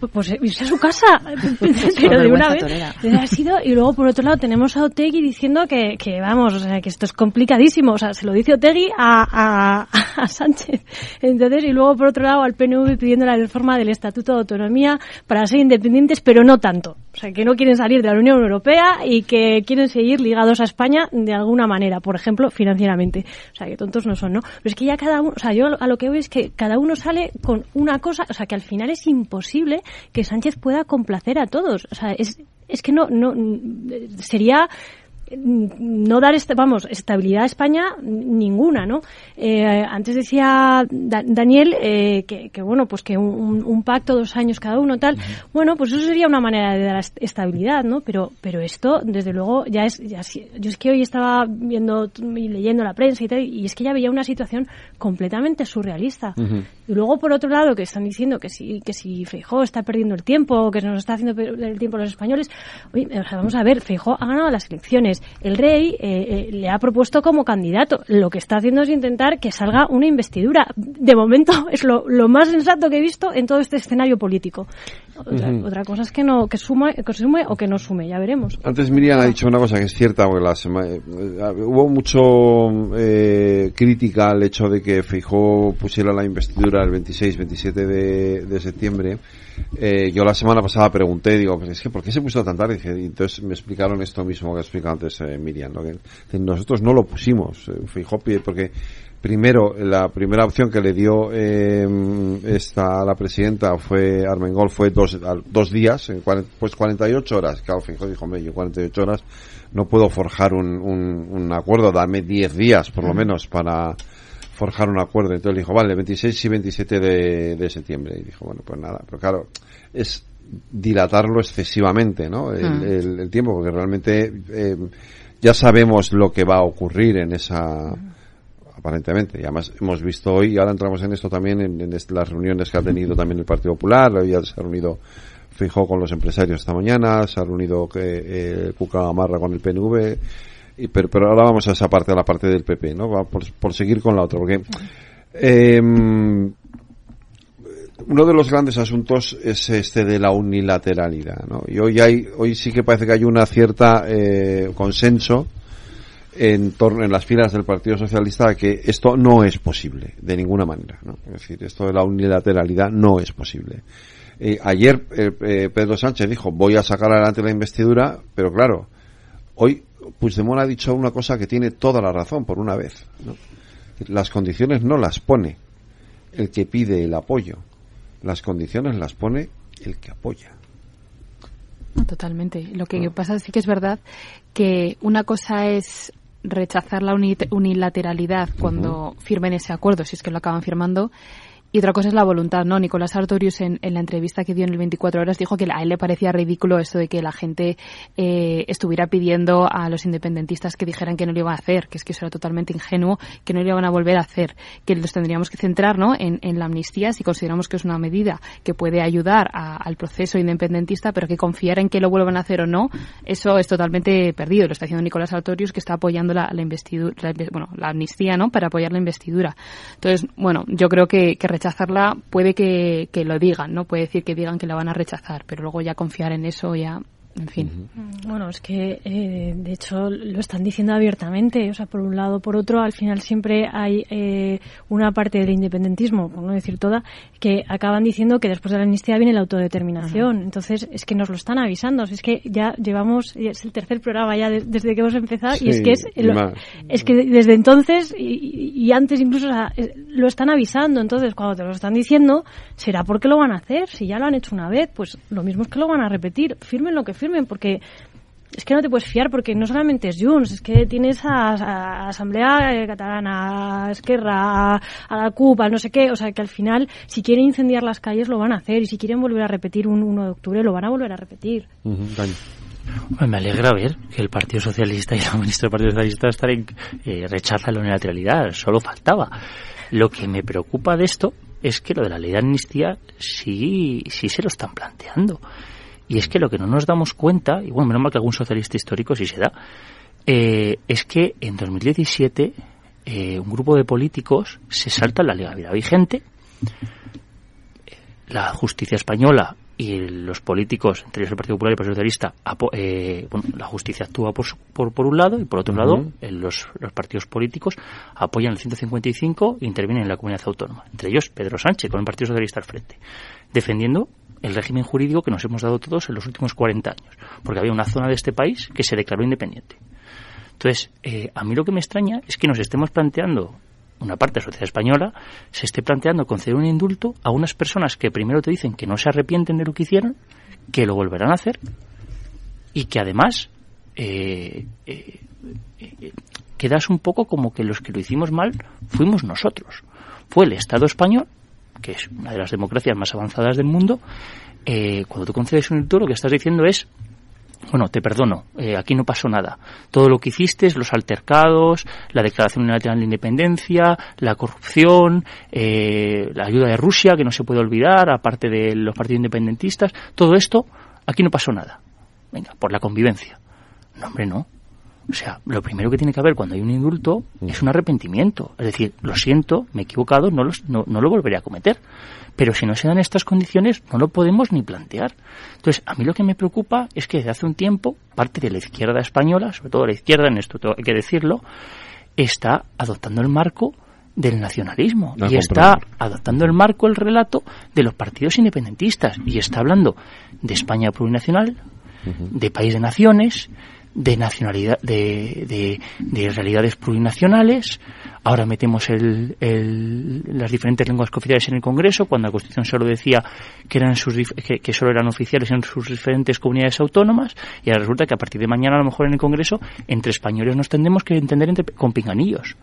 S28: Pues, irse a su casa, pero de una vez. Ha sido, y luego, por otro lado, tenemos a Otegui diciendo que, que, vamos, o sea, que esto es complicadísimo. O sea, se lo dice Otegui a, a, Sánchez. Entonces, y luego, por otro lado, al PNV pidiendo la reforma del Estatuto de Autonomía para ser independientes, pero no tanto. O sea, que no quieren salir de la Unión Europea y que quieren seguir ligados a España de alguna manera, por ejemplo, financieramente. O sea, que tontos no son, ¿no? Pero es que ya cada uno, o sea, yo a lo que veo es que cada uno sale con una cosa, o sea, que al final es imposible que Sánchez pueda complacer a todos. O sea, es, es que no, no, sería no dar este, vamos estabilidad a España ninguna no eh, antes decía Daniel eh, que, bueno pues que un, pacto dos años cada uno tal. Bueno pues eso sería una manera de dar estabilidad no pero pero esto desde luego ya es ya, yo es que hoy estaba viendo y leyendo la prensa y tal y es que ya veía una situación completamente surrealista. Y luego por otro lado que están diciendo que si que si Feijó está perdiendo el tiempo que nos está haciendo perder el tiempo los españoles oye, vamos a ver Feijó ha ganado las elecciones el rey eh, eh, le ha propuesto como candidato. Lo que está haciendo es intentar que salga una investidura. De momento es lo, más sensato que he visto en todo este escenario político. Otra, cosa es que no que, suma, que sume o que no sume, ya veremos.
S2: Antes Miriam ha dicho una cosa que es cierta, porque la eh, hubo mucho crítica al hecho de que Fijó pusiera la investidura el 26-27 de, de septiembre eh, yo la semana pasada pregunté, digo, pues es que ¿por qué se puso tan tarde? Y entonces me explicaron esto mismo que explicado antes eh, Miriam, que nosotros no lo pusimos, eh, porque primero, la primera opción que le dio eh, esta la presidenta fue Armengol fue dos, dos días, en pues 48 horas. Claro, Fijó dijo, yo 48 horas no puedo forjar un, un, un acuerdo, dame 10 días por lo menos para forjar un acuerdo. Entonces dijo, vale, 26 y 27 de, de septiembre. Y dijo, bueno, pues nada. Pero claro, es dilatarlo excesivamente, ¿no? El, el, tiempo, porque realmente eh, ya sabemos lo que va a ocurrir en esa aparentemente. Y además hemos visto hoy, y ahora entramos en esto también, en, las reuniones que ha tenido también el Partido Popular, hoy ya se ha reunido Fijó con los empresarios esta mañana, se ha reunido eh, Cuca Gamarra con el PNV, y, pero, pero ahora vamos a esa parte, a la parte del PP, ¿no? Va por, por seguir con la otra, porque eh, uno de los grandes asuntos es este de la unilateralidad, ¿no? Y hoy hay, hoy sí que parece que hay una cierta eh, consenso en torno en las filas del Partido Socialista que esto no es posible de ninguna manera, ¿no? Es decir, esto de la unilateralidad no es posible. Eh, ayer eh, eh, Pedro Sánchez dijo voy a sacar adelante la investidura, pero claro, hoy Puigdemont ha dicho una cosa que tiene toda la razón por una vez. ¿no? Las condiciones no las pone el que pide el apoyo, las condiciones las pone el que apoya.
S32: No, totalmente. Lo que pasa sí que es verdad que una cosa es rechazar la uni- unilateralidad cuando firmen ese acuerdo, si es que lo acaban firmando, y otra cosa es la voluntad, ¿no? Nicolás Artorius en, la entrevista que dio en el 24 horas dijo que a él le parecía ridículo esto de que la gente eh, estuviera pidiendo a los independentistas que dijeran que no lo iban a hacer, que es que eso era totalmente ingenuo, que no lo iban a volver a hacer, que nos tendríamos que centrar, ¿no? En, la amnistía si consideramos que es una medida que puede ayudar a- al proceso independentista, pero que confiar en que lo vuelvan a hacer o no, eso es totalmente perdido. Lo está haciendo Nicolás Artorius, que está apoyando la, investidura, bueno, la amnistía, ¿no? Para apoyar la investidura. Entonces, bueno, yo creo que, que rechazarla puede que, que lo digan, ¿no? Puede decir que digan que la van a rechazar, pero luego ya confiar en eso ya, en fin.
S28: Bueno, es que eh, de hecho lo están diciendo abiertamente, o sea, por un lado, por otro, al final siempre hay eh, una parte del independentismo, por no decir toda, que acaban diciendo que después de la amnistía viene la autodeterminación. Entonces, es que nos lo están avisando, es que ya llevamos, es el tercer programa ya de- desde que hemos empezado y es que es, es que desde entonces y, y antes incluso o sea, lo están avisando, entonces cuando te lo están diciendo, será porque lo van a hacer, si ya lo han hecho una vez, pues lo mismo es que lo van a repetir, firmen lo que firmen, porque es que no te puedes fiar, porque no solamente es Junts, es que tienes a, a Asamblea Catalana, a Esquerra, a, a la CUP, a no sé qué, o sea que al final, si quieren incendiar las calles lo van a hacer, y si quieren volver a repetir un 1 de octubre lo van a volver a repetir.
S30: Me alegra ver que el Partido Socialista y la ministra del Partido Socialista están en, eh, rechazan la unilateralidad, solo faltaba. Lo que me preocupa de esto es que lo de la ley de amnistía sí, sí se lo están planteando. Y es que lo que no nos damos cuenta, y bueno, menos mal que algún socialista histórico sí se da, eh, es que en 2017 eh, un grupo de políticos se salta la legalidad vigente, la justicia española y los políticos, entre ellos el Partido Popular y el Partido Socialista, apo- eh, bueno, la justicia actúa por, su- por, por un lado y por otro lado eh, los, los partidos políticos apoyan el 155 e intervienen en la comunidad autónoma. Entre ellos Pedro Sánchez, con el Partido Socialista al frente, defendiendo el régimen jurídico que nos hemos dado todos en los últimos 40 años, porque había una zona de este país que se declaró independiente. Entonces, eh, a mí lo que me extraña es que nos estemos planteando, una parte de la sociedad española, se esté planteando conceder un indulto a unas personas que primero te dicen que no se arrepienten de lo que hicieron, que lo volverán a hacer y que además eh, eh, eh, quedas un poco como que los que lo hicimos mal fuimos nosotros. Fue el Estado español, que es una de las democracias más avanzadas del mundo, eh, cuando tú concedes un indulto lo que estás diciendo es bueno, te perdono, eh, aquí no pasó nada. Todo lo que hiciste, los altercados, la declaración unilateral de independencia, la corrupción, eh, la ayuda de Rusia, que no se puede olvidar, aparte de los partidos independentistas, todo esto, aquí no pasó nada. Venga, por la convivencia. No, hombre, no. O sea, lo primero que tiene que haber cuando hay un indulto es un arrepentimiento. Es decir, lo siento, me he equivocado, no, los- no, no lo volveré a cometer. Pero si no se dan estas condiciones, no lo podemos ni plantear. Entonces, a mí lo que me preocupa es que desde hace un tiempo, parte de la izquierda española, sobre todo la izquierda, en esto hay que decirlo, está adoptando el marco del nacionalismo
S2: No
S30: y está adoptando el marco, el relato de los partidos independentistas y está hablando de España plurinacional, de país de naciones, de nacionalidad, de, de, de realidades plurinacionales. Ahora metemos el, el- las diferentes lenguas cooficiales en el Congreso, cuando la Constitución solo decía que eran sus que, que solo eran oficiales en sus diferentes comunidades autónomas, y ahora resulta que a partir de mañana a lo mejor en el Congreso entre españoles nos tendremos que entender entre- con pinganillos.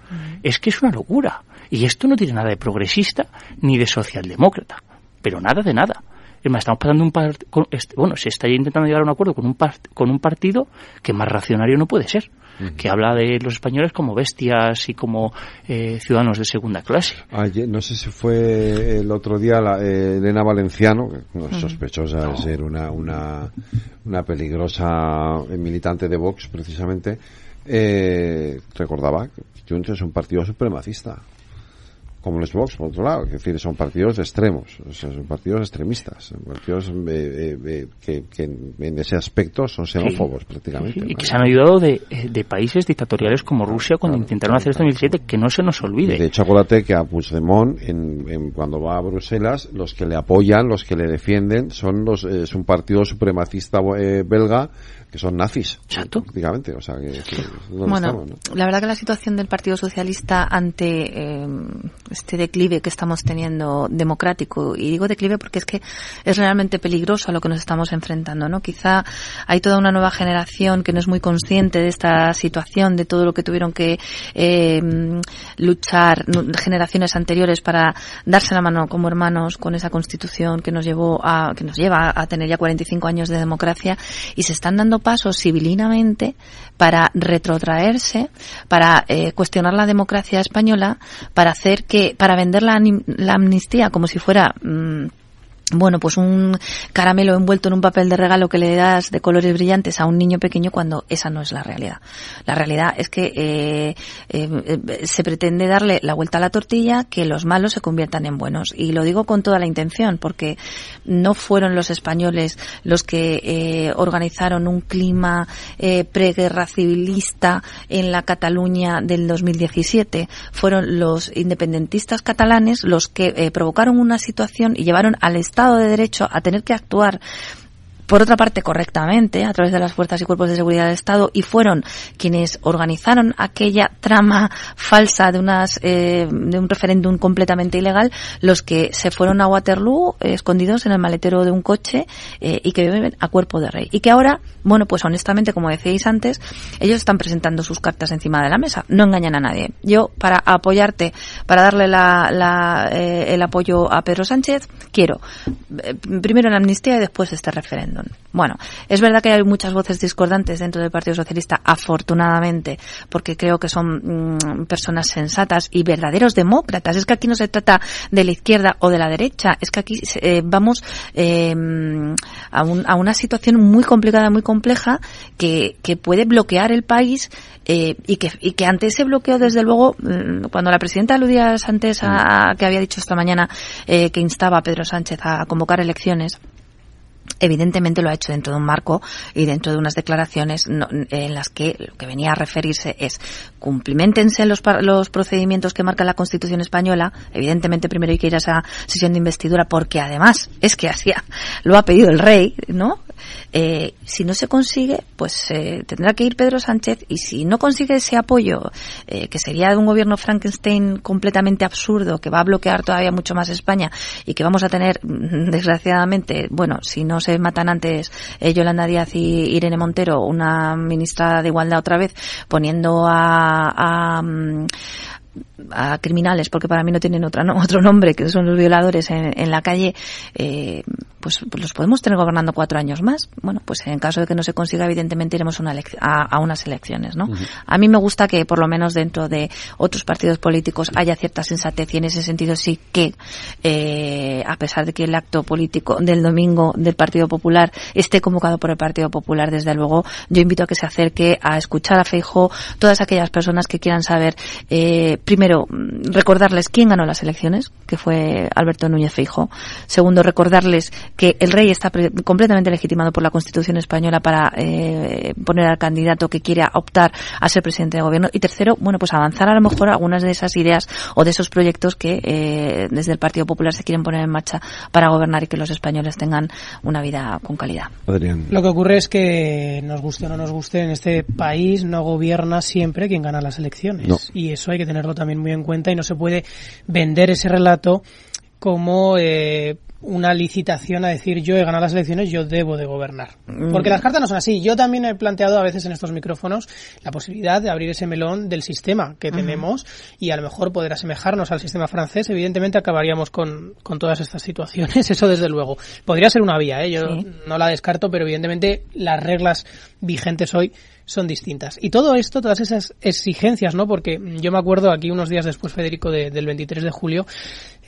S30: Es que es una locura. Y esto no tiene nada de progresista ni de socialdemócrata, pero nada de nada. Es más, estamos pasando un par- con- este- bueno, se está intentando llegar a un acuerdo con un par- con un partido que más racionario no puede ser, que habla de los españoles como bestias y como eh, ciudadanos de segunda clase.
S2: Ayer, no sé si fue el otro día la, eh, Elena Valenciano, que no es sospechosa de ser una, una, una peligrosa militante de Vox, precisamente, eh, recordaba que Junts es un partido supremacista. Como los Vox, por otro lado. Es decir, son partidos extremos, o sea, son partidos extremistas, son partidos eh, eh, eh, que, que en ese aspecto son xenófobos prácticamente.
S30: Y que se han ayudado de, de países dictatoriales como Rusia cuando intentaron hacer esto en 2007, que no se nos olvide.
S2: De hecho, acuérdate que a Puigdemont, en, en, cuando va a Bruselas, los que le apoyan, los que le defienden, son los es un partido supremacista eh, belga que son nazis,
S30: Exacto.
S2: prácticamente. O sea, que, que
S29: bueno, estamos, ¿no? la verdad que la situación del Partido Socialista ante eh, este declive que estamos teniendo democrático, y digo declive porque es que es realmente peligroso a lo que nos estamos enfrentando, ¿no? Quizá hay toda una nueva generación que no es muy consciente de esta situación, de todo lo que tuvieron que eh, luchar generaciones anteriores para darse la mano como hermanos con esa constitución que nos llevó a, que nos lleva a tener ya 45 años de democracia y se están dando pasos civilinamente para retrotraerse, para eh, cuestionar la democracia española, para hacer que, para vender la, la amnistía como si fuera mmm, bueno, pues un caramelo envuelto en un papel de regalo que le das de colores brillantes a un niño pequeño cuando esa no es la realidad. La realidad es que eh, eh, se pretende darle la vuelta a la tortilla, que los malos se conviertan en buenos. Y lo digo con toda la intención, porque no fueron los españoles los que eh, organizaron un clima eh, preguerra civilista en la Cataluña del 2017. Fueron los independentistas catalanes los que eh, provocaron una situación y llevaron al Estado De Derecho a tener que actuar por otra parte correctamente a través de las fuerzas y cuerpos de seguridad del Estado y fueron quienes organizaron aquella trama falsa de unas eh, de un referéndum completamente ilegal los que se fueron a Waterloo eh, escondidos en el maletero de un coche eh, y que viven a cuerpo de rey. Y que ahora bueno pues honestamente como decíais antes ellos están presentando sus cartas encima de la mesa. No engañan a nadie. Yo para apoyarte para darle la, la, el apoyo a Pedro Sánchez quiero primero la amnistía y después este referéndum bueno, es verdad que hay muchas voces discordantes dentro del Partido Socialista, afortunadamente, porque creo que son mmm, personas sensatas y verdaderos demócratas. Es que aquí no se trata de la izquierda o de la derecha, es que aquí eh, vamos eh, a, un, a, una situación muy complicada, muy compleja, que, que puede bloquear el país eh, y, que, y que ante ese bloqueo, desde luego, cuando la presidenta aludía antes a, a que había dicho esta mañana eh, que instaba a Pedro Sánchez a convocar elecciones, evidentemente lo ha hecho dentro de un marco y dentro de unas declaraciones no, en las que lo que venía a referirse es cumplimentense los, los procedimientos que marca la Constitución española. Evidentemente primero hay que ir a esa sesión de investidura porque además es que así lo ha pedido el rey, ¿no? Eh, si no se consigue, pues eh, tendrá que ir Pedro Sánchez y si no consigue ese apoyo, eh, que sería de un gobierno Frankenstein completamente absurdo, que va a bloquear todavía mucho más España y que vamos a tener, desgraciadamente, bueno, si no se matan antes eh, Yolanda Díaz y Irene Montero, una ministra de Igualdad otra vez, poniendo a, a a criminales, porque para mí no tienen otra, no, otro nombre, que son los violadores en, en la calle, eh, pues, pues, los podemos tener gobernando cuatro años más. Bueno, pues en caso de que no se consiga, evidentemente iremos una a, a, unas elecciones, ¿no? Uh -huh. A mí me gusta que por lo menos dentro de otros partidos políticos haya cierta sensatez y en ese sentido sí que, eh, a pesar de que el acto político del domingo del Partido Popular esté convocado por el Partido Popular, desde luego, yo invito a que se acerque a escuchar a Feijo todas aquellas personas que quieran saber, eh, primero, recordarles quién ganó las elecciones, que fue Alberto Núñez Feijo. Segundo, recordarles que el rey está completamente legitimado por la Constitución española para eh, poner al candidato que quiera optar a ser presidente de gobierno. Y tercero, bueno, pues avanzar a lo mejor algunas de esas ideas o de esos proyectos que eh, desde el Partido Popular se quieren poner en marcha para gobernar y que los españoles tengan una vida con calidad.
S2: Adrián.
S26: Lo que ocurre es que nos guste o no nos guste, en este país no gobierna siempre quien gana las elecciones.
S2: No.
S26: Y eso hay que tenerlo también muy en cuenta y no se puede vender ese relato como eh, una licitación a decir yo he ganado las elecciones, yo debo de gobernar. Porque las cartas no son así. Yo también he planteado a veces en estos micrófonos la posibilidad de abrir ese melón del sistema que uh -huh. tenemos y a lo mejor poder asemejarnos al sistema francés. Evidentemente acabaríamos con, con todas estas situaciones, eso desde luego. Podría ser una vía, ¿eh? yo sí. no la descarto, pero evidentemente las reglas vigentes hoy son distintas. Y todo esto, todas esas exigencias, ¿no? Porque yo me acuerdo aquí unos días después, Federico, de, del 23 de julio,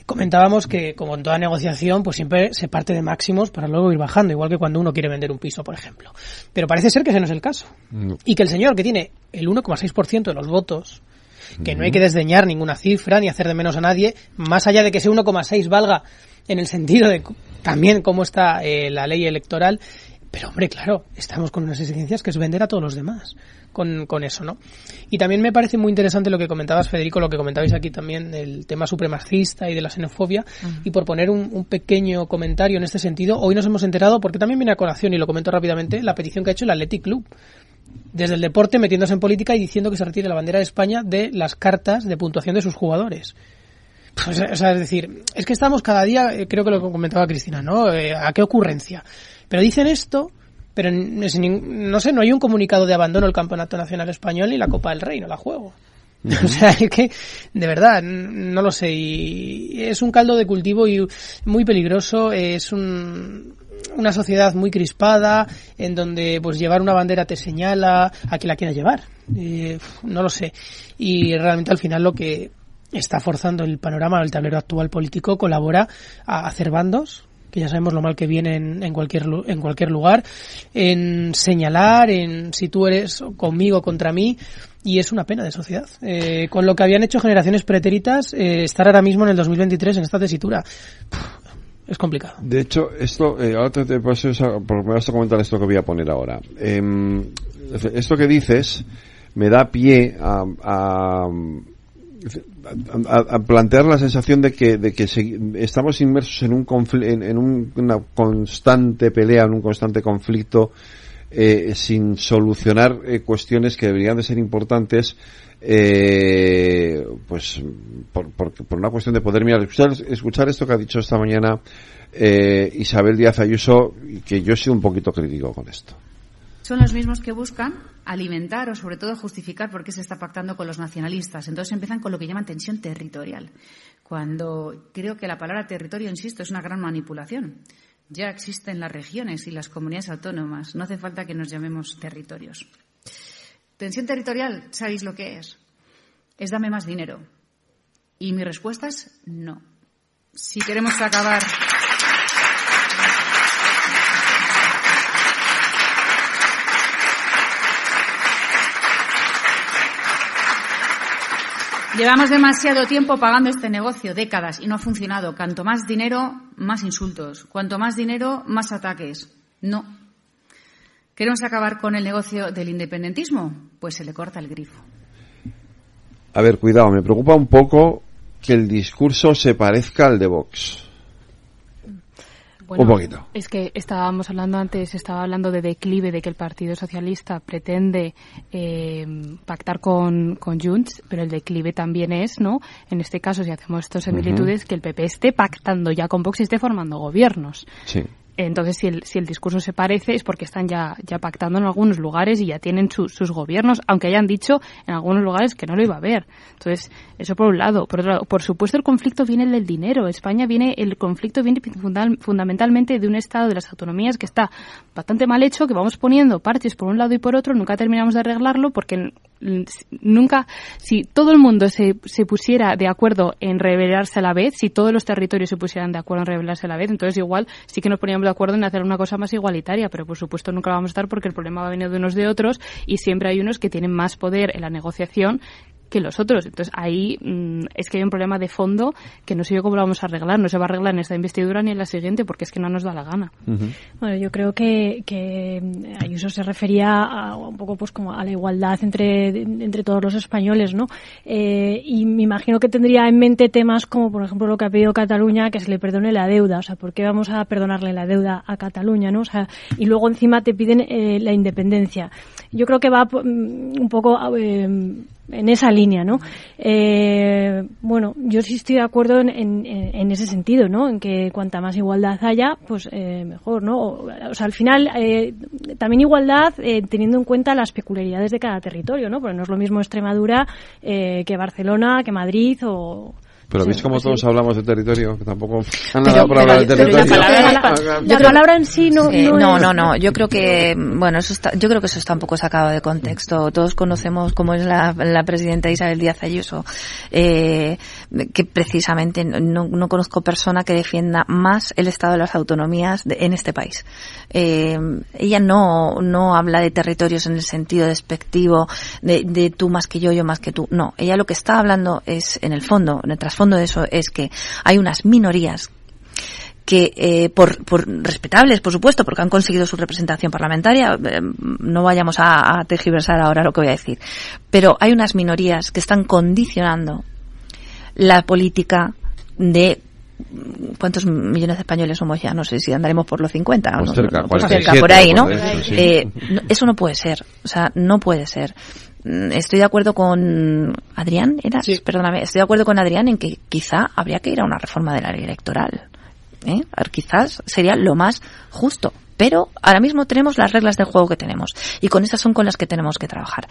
S26: comentábamos que, como en toda negociación, pues siempre se parte de máximos para luego ir bajando, igual que cuando uno quiere vender un piso, por ejemplo. Pero parece ser que ese no es el caso.
S2: No.
S26: Y que el señor que tiene el 1,6% de los votos que no hay que desdeñar ninguna cifra ni hacer de menos a nadie, más allá de que ese 1,6 valga en el sentido de también cómo está eh, la ley electoral. Pero hombre, claro, estamos con unas exigencias que es vender a todos los demás con, con eso, ¿no? Y también me parece muy interesante lo que comentabas, Federico, lo que comentabais aquí también del tema supremacista y de la xenofobia. Y por poner un, un, pequeño comentario en este sentido, hoy nos hemos enterado, porque también viene a colación, y lo comento rápidamente, la petición que ha hecho el Athletic Club desde el deporte metiéndose en política y diciendo que se retire la bandera de España de las cartas de puntuación de sus jugadores. O sea, o sea, es decir, es que estamos cada día, eh, creo que lo comentaba Cristina, ¿no? Eh, ¿A qué ocurrencia? Pero dicen esto, pero no sé, no hay un comunicado de abandono del Campeonato Nacional Español ni la Copa del Rey, no la juego. O sea, es que, de verdad, no lo sé. Y es un caldo de cultivo y muy peligroso. Es un, una sociedad muy crispada, en donde pues llevar una bandera te señala a quien la quiera llevar. Eh, no lo sé. Y realmente al final lo que está forzando el panorama, el tablero actual político, colabora a hacer bandos, que ya sabemos lo mal que viene en, cualquier en cualquier lugar, en señalar, en si tú eres conmigo contra mí, y es una pena de sociedad. Eh, con lo que habían hecho generaciones pretéritas, eh, estar ahora mismo en el 2023 en esta tesitura. es complicado.
S2: De hecho, esto, eh, ahora te, te, pues, me vas a comentar esto que voy a poner ahora. Eh, esto que dices me da pie a, a a, plantear la sensación de que, de que estamos inmersos en, un en, en un, una constante pelea, en un constante conflicto, eh, sin solucionar eh, cuestiones que deberían de ser importantes, eh, pues por, por, una cuestión de poder mirar. Escuchar, escuchar esto que ha dicho esta mañana eh, Isabel Díaz Ayuso, que yo he sido un poquito crítico con esto
S33: son los mismos que buscan alimentar o sobre todo justificar por qué se está pactando con los nacionalistas. Entonces empiezan con lo que llaman tensión territorial, cuando creo que la palabra territorio, insisto, es una gran manipulación. Ya existen las regiones y las comunidades autónomas, no hace falta que nos llamemos territorios. Tensión territorial, ¿sabéis lo que es? Es dame más dinero. Y mi respuesta es no. Si queremos acabar Llevamos demasiado tiempo pagando este negocio, décadas, y no ha funcionado. Cuanto más dinero, más insultos. Cuanto más dinero, más ataques. No. ¿Queremos acabar con el negocio del independentismo? Pues se le corta el grifo.
S2: A ver, cuidado, me preocupa un poco que el discurso se parezca al de Vox.
S32: Bueno,
S2: un poquito.
S32: Es que estábamos hablando antes, estaba hablando de declive, de que el Partido Socialista pretende eh, pactar con, con Junts, pero el declive también es, ¿no? En este caso, si hacemos estas similitudes, uh -huh. que el PP esté pactando ya con Vox y esté formando gobiernos.
S2: Sí.
S32: Entonces, si el, si el discurso se parece es porque están ya, ya pactando en algunos lugares y ya tienen su, sus gobiernos, aunque hayan dicho en algunos lugares que no lo iba a haber. Entonces, eso por un lado. Por otro lado, por supuesto, el conflicto viene del dinero. España viene, el conflicto viene fundamentalmente de un Estado de las autonomías que está bastante mal hecho, que vamos poniendo parches por un lado y por otro, nunca terminamos de arreglarlo porque nunca, si todo el mundo se, se pusiera de acuerdo en rebelarse a la vez, si todos los territorios se pusieran de acuerdo en rebelarse a la vez, entonces igual sí que nos poníamos de acuerdo en hacer una cosa más igualitaria, pero por supuesto nunca vamos a estar porque el problema va a venir de unos de otros y siempre hay unos que tienen más poder en la negociación que los otros. Entonces ahí mmm, es que hay un problema de fondo que no sé yo cómo lo vamos a arreglar. No se va a arreglar en esta investidura ni en la siguiente porque es que no nos da la gana.
S28: Uh -huh. Bueno, yo creo que, que Ayuso se refería a, un poco pues como a la igualdad entre, entre todos los españoles, ¿no? Eh, y me imagino que tendría en mente temas como, por ejemplo, lo que ha pedido Cataluña, que se le perdone la deuda. O sea, ¿por qué vamos a perdonarle la deuda a Cataluña, no? O sea, y luego encima te piden eh, la independencia. Yo creo que va un poco eh, en esa línea, ¿no? Eh, bueno, yo sí estoy de acuerdo en, en, en, ese sentido, ¿no? En que cuanta más igualdad haya, pues eh, mejor, ¿no? O, sea, al final, eh, también igualdad eh, teniendo en cuenta las peculiaridades de cada territorio, ¿no? Porque no es lo mismo Extremadura eh, que Barcelona, que Madrid o
S2: Pero
S28: Sí,
S2: veis como
S28: pues
S2: todos
S28: sí.
S2: hablamos de territorio, que tampoco por hablar de territorio.
S29: la palabra-
S28: en sí no,
S29: Sí,
S28: no,
S29: no,
S28: es-
S29: no, no. Yo creo que, bueno, eso está, yo creo que eso está un poco sacado de contexto. Todos conocemos cómo es la, la presidenta Isabel Díaz Ayuso, eh, que precisamente no, no conozco persona que defienda más el estado de las autonomías de- en este país. Eh, ella no, no habla de territorios en el sentido despectivo de, de tú más que yo, yo más que tú. No, ella lo que está hablando es, en el fondo, en el trasfondo de eso, es que hay unas minorías que eh, por, por respetables, por supuesto, porque han conseguido su representación parlamentaria, eh, no vayamos a, a tergiversar ahora lo que voy a decir, pero hay unas minorías que están condicionando la política de ¿Cuántos millones de españoles somos ya? No sé si andaremos por los 50.
S2: Pues
S29: no,
S2: cerca,
S29: no, pues
S2: 47,
S29: cerca, por ahí, ¿no?
S2: por eso, sí.
S29: Eh, no, eso no puede ser. O sea, no puede ser. Mm, Estoy de acuerdo con Adrián, ¿eras? Perdóname. Estoy de acuerdo con Adrián en que quizá habría que ir a una reforma de la ley electoral. ¿eh? Quizás sería lo más justo. Pero ahora mismo tenemos las reglas del juego que tenemos y con esas son con las que tenemos que trabajar.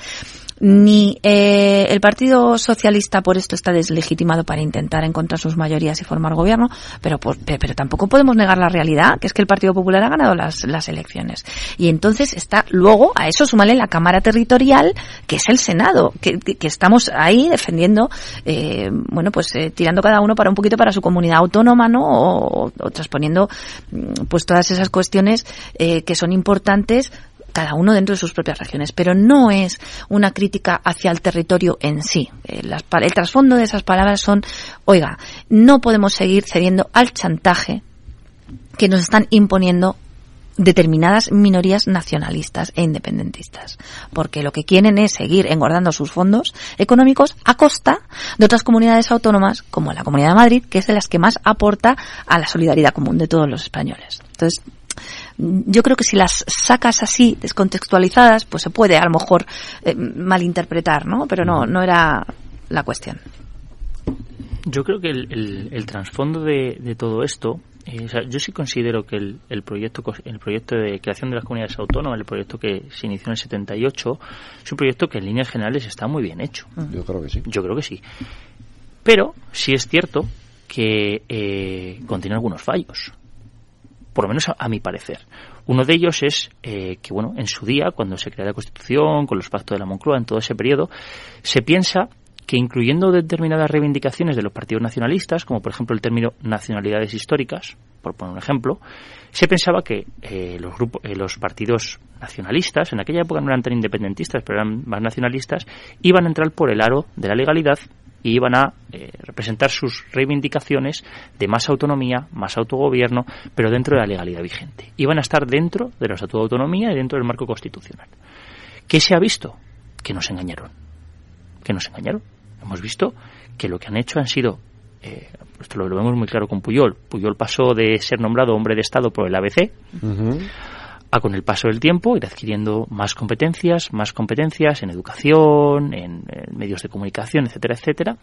S29: Ni eh, el Partido Socialista por esto está deslegitimado para intentar encontrar sus mayorías y formar gobierno, pero, pe- pero tampoco podemos negar la realidad, que es que el Partido Popular ha ganado las, las elecciones. Y entonces está luego a eso sumarle la Cámara Territorial, que es el Senado, que, que- estamos ahí defendiendo, eh, bueno, pues eh, tirando cada uno para un poquito para su comunidad autónoma, ¿no? O, o transponiendo mm, pues todas esas cuestiones eh, que son importantes cada uno dentro de sus propias regiones, pero no es una crítica hacia el territorio en sí. Eh, las pa- el trasfondo de esas palabras son, oiga, no podemos seguir cediendo al chantaje que nos están imponiendo determinadas minorías nacionalistas e independentistas, porque lo que quieren es seguir engordando sus fondos económicos a costa de otras comunidades autónomas, como la Comunidad de Madrid, que es de las que más aporta a la solidaridad común de todos los españoles. Entonces, yo creo que si las sacas así, descontextualizadas, pues se puede a lo mejor eh, malinterpretar, ¿no? Pero no, no era la cuestión.
S30: Yo creo que el, el- el trasfondo de, de todo esto, eh, o sea, yo sí considero que el, el proyecto el proyecto de creación de las comunidades autónomas, el proyecto que se inició en el 78, es un proyecto que en líneas generales está muy bien hecho.
S2: Yo creo que sí.
S30: Yo creo que sí. Pero sí es cierto que eh, contiene algunos fallos. Por lo menos a, mi parecer. Uno de ellos es eh, que, bueno, en su día, cuando se crea la Constitución, con los pactos de la Moncloa, en todo ese periodo, se piensa que incluyendo determinadas reivindicaciones de los partidos nacionalistas, como por ejemplo el término nacionalidades históricas, por poner un ejemplo, se pensaba que eh, los grupos, eh, los partidos nacionalistas, en aquella época no eran tan independentistas, pero eran más nacionalistas, iban a entrar por el aro de la legalidad y iban a eh, representar sus reivindicaciones de más autonomía, más autogobierno, pero dentro de la legalidad vigente. Iban a estar dentro de la Estatuto de Autonomía y dentro del marco constitucional. ¿Qué se ha visto? Que nos engañaron. Que nos engañaron. Hemos visto que lo que han hecho han sido, eh, esto lo, lo vemos muy claro con Puyol. Puyol pasó de ser nombrado hombre de Estado por el ABC a con el paso del tiempo ir adquiriendo más competencias, más competencias en educación, en, medios de comunicación, etcétera, etcétera,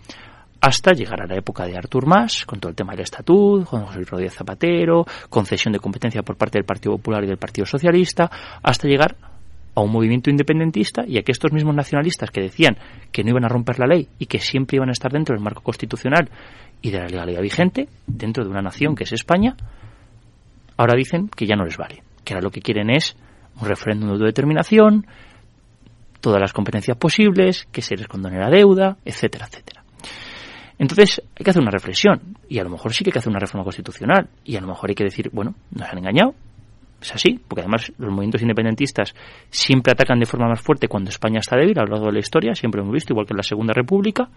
S30: hasta llegar a la época de Artur Mas, con todo el tema del estatut, con José Rodríguez Zapatero, concesión de competencia por parte del Partido Popular y del Partido Socialista, hasta llegar a un movimiento independentista y a que estos mismos nacionalistas que decían que no iban a romper la ley y que siempre iban a estar dentro del marco constitucional y de la legalidad vigente, dentro de una nación que es España, ahora dicen que ya no les vale, que ahora lo que quieren es un referéndum de autodeterminación, todas las competencias posibles, que se les condone la deuda, etcétera, etcétera. Entonces hay que hacer una reflexión y a lo mejor sí que hay que hacer una reforma constitucional y a lo mejor hay que decir, bueno, nos han engañado, es así, porque además los movimientos independentistas siempre atacan de forma más fuerte cuando España está débil a lo largo de la historia, siempre hemos visto, igual que en la Segunda República,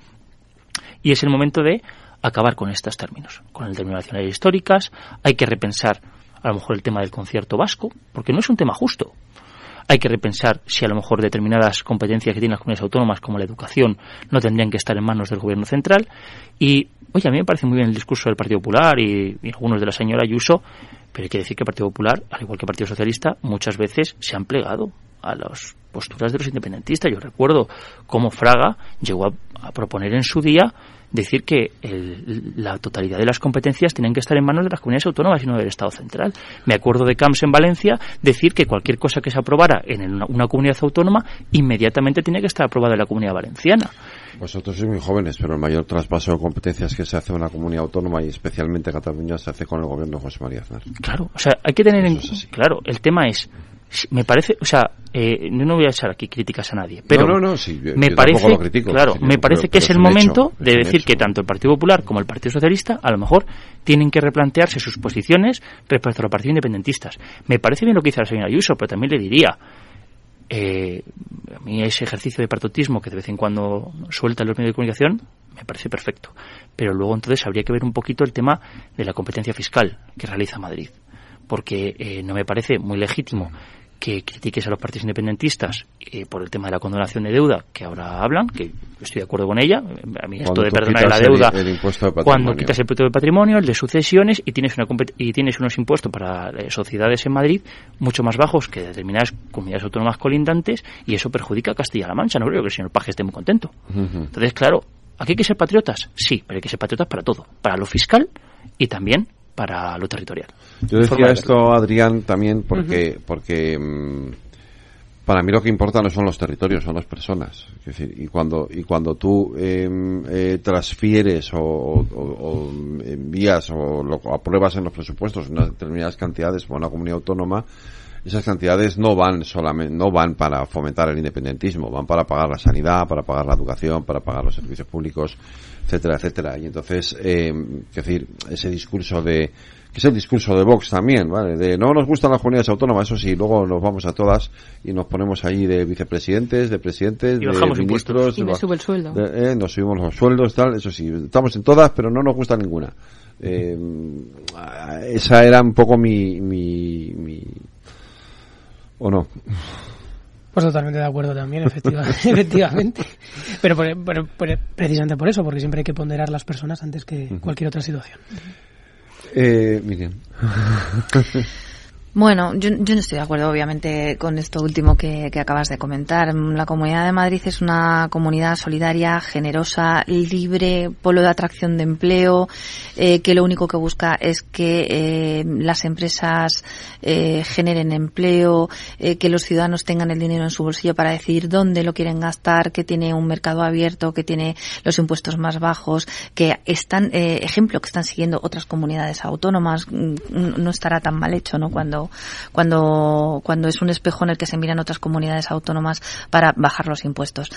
S30: y es el momento de acabar con estos términos, con el término de nacionalidades históricas, hay que repensar a lo mejor el tema del concierto vasco, porque no es un tema justo. Hay que repensar si a lo mejor determinadas competencias que tienen las comunidades autónomas, como la educación, no tendrían que estar en manos del gobierno central. Y, oye, a mí me parece muy bien el discurso del Partido Popular y, y algunos de la señora Ayuso, pero hay que decir que el Partido Popular, al igual que el Partido Socialista, muchas veces se han plegado a las posturas de los independentistas. Yo recuerdo cómo Fraga llegó a, a proponer en su día decir que el- la totalidad de las competencias tienen que estar en manos de las comunidades autónomas y no del Estado central. Me acuerdo de Camps en Valencia decir que cualquier cosa que se aprobara en el- una, una comunidad autónoma inmediatamente tenía que estar aprobada en la comunidad valenciana.
S2: Vosotros sois muy jóvenes, pero el mayor traspaso de competencias que se hace en una comunidad autónoma y especialmente Cataluña se hace con el gobierno de José María Aznar.
S30: Claro, o sea, hay que tener en claro, el tema es me parece, o sea, eh, no voy a echar aquí críticas a nadie, pero
S2: no, no, sí, yo,
S30: me
S2: yo
S30: parece,
S2: lo critico,
S30: claro, me parece que es el momento
S2: hecho,
S30: de decir que tanto el Partido Popular como el Partido Socialista a lo mejor tienen que replantearse sus posiciones respecto a los partidos independentistas. Me parece bien lo que dice la señora Ayuso, pero también le diría, eh, a mí ese ejercicio de patriotismo que de vez en cuando suelta los medios de comunicación me parece perfecto. Pero luego entonces habría que ver un poquito el tema de la competencia fiscal que realiza Madrid. Porque eh, no me parece muy legítimo que critiques a los partidos independentistas eh, por el tema de la condonación de deuda que ahora hablan, que estoy de acuerdo con ella. A mí esto de perdonar la
S2: el-
S30: deuda,
S2: el impuesto de
S30: cuando quitas el impuesto de patrimonio, el de sucesiones y tienes una y tienes unos impuestos para eh, sociedades en Madrid mucho más bajos que determinadas comunidades autónomas colindantes y eso perjudica a Castilla-La Mancha. No creo que el señor Paje esté muy contento. Entonces, claro, ¿aquí hay que ser patriotas? Sí, pero hay que ser patriotas para todo, para lo fiscal y también para lo territorial.
S2: Yo decía
S30: de
S2: esto, Adrián, también porque, porque mm, para mí lo que importa no son los territorios, son las personas. Es decir, y cuando, y cuando tú em, eh, transfieres o, o- o envías o lo apruebas en los presupuestos unas determinadas cantidades para una comunidad autónoma, esas cantidades no van solamente, no van para fomentar el independentismo, van para pagar la sanidad, para pagar la educación, para pagar los servicios públicos, etcétera, etcétera. Y entonces, eh, es decir, ese discurso de, que es el discurso de Vox también, ¿vale? De no nos gustan las comunidades autónomas, eso sí, luego nos vamos a todas y nos ponemos ahí de vicepresidentes, de presidentes,
S32: Y
S2: de
S32: bajamos
S2: ministros,
S32: impuestos. Y
S2: ba-
S32: sube el sueldo.
S2: de- eh, nos subimos los sueldos, tal, eso sí, estamos en todas, pero no nos gusta ninguna. Eh, esa era un poco mi, mi, mi ¿o no?
S26: Pues totalmente de acuerdo también, efectiva- efectivamente. Pero, por- pero- pero precisamente por eso, porque siempre hay que ponderar las personas antes que cualquier otra situación.
S2: Eh, Miriam.
S29: Bueno, yo, yo no estoy de acuerdo, obviamente, con esto último que, que acabas de comentar. La Comunidad de Madrid es una comunidad solidaria, generosa, libre, polo de atracción de empleo, eh, que lo único que busca es que eh, las empresas eh, generen empleo, eh, que los ciudadanos tengan el dinero en su bolsillo para decidir dónde lo quieren gastar, que tiene un mercado abierto, que tiene los impuestos más bajos, que están, eh, ejemplo, que están siguiendo otras comunidades autónomas. Mm, No estará tan mal hecho, ¿no? Cuando, cuando, cuando es un espejo en el que se miran otras comunidades autónomas para bajar los impuestos.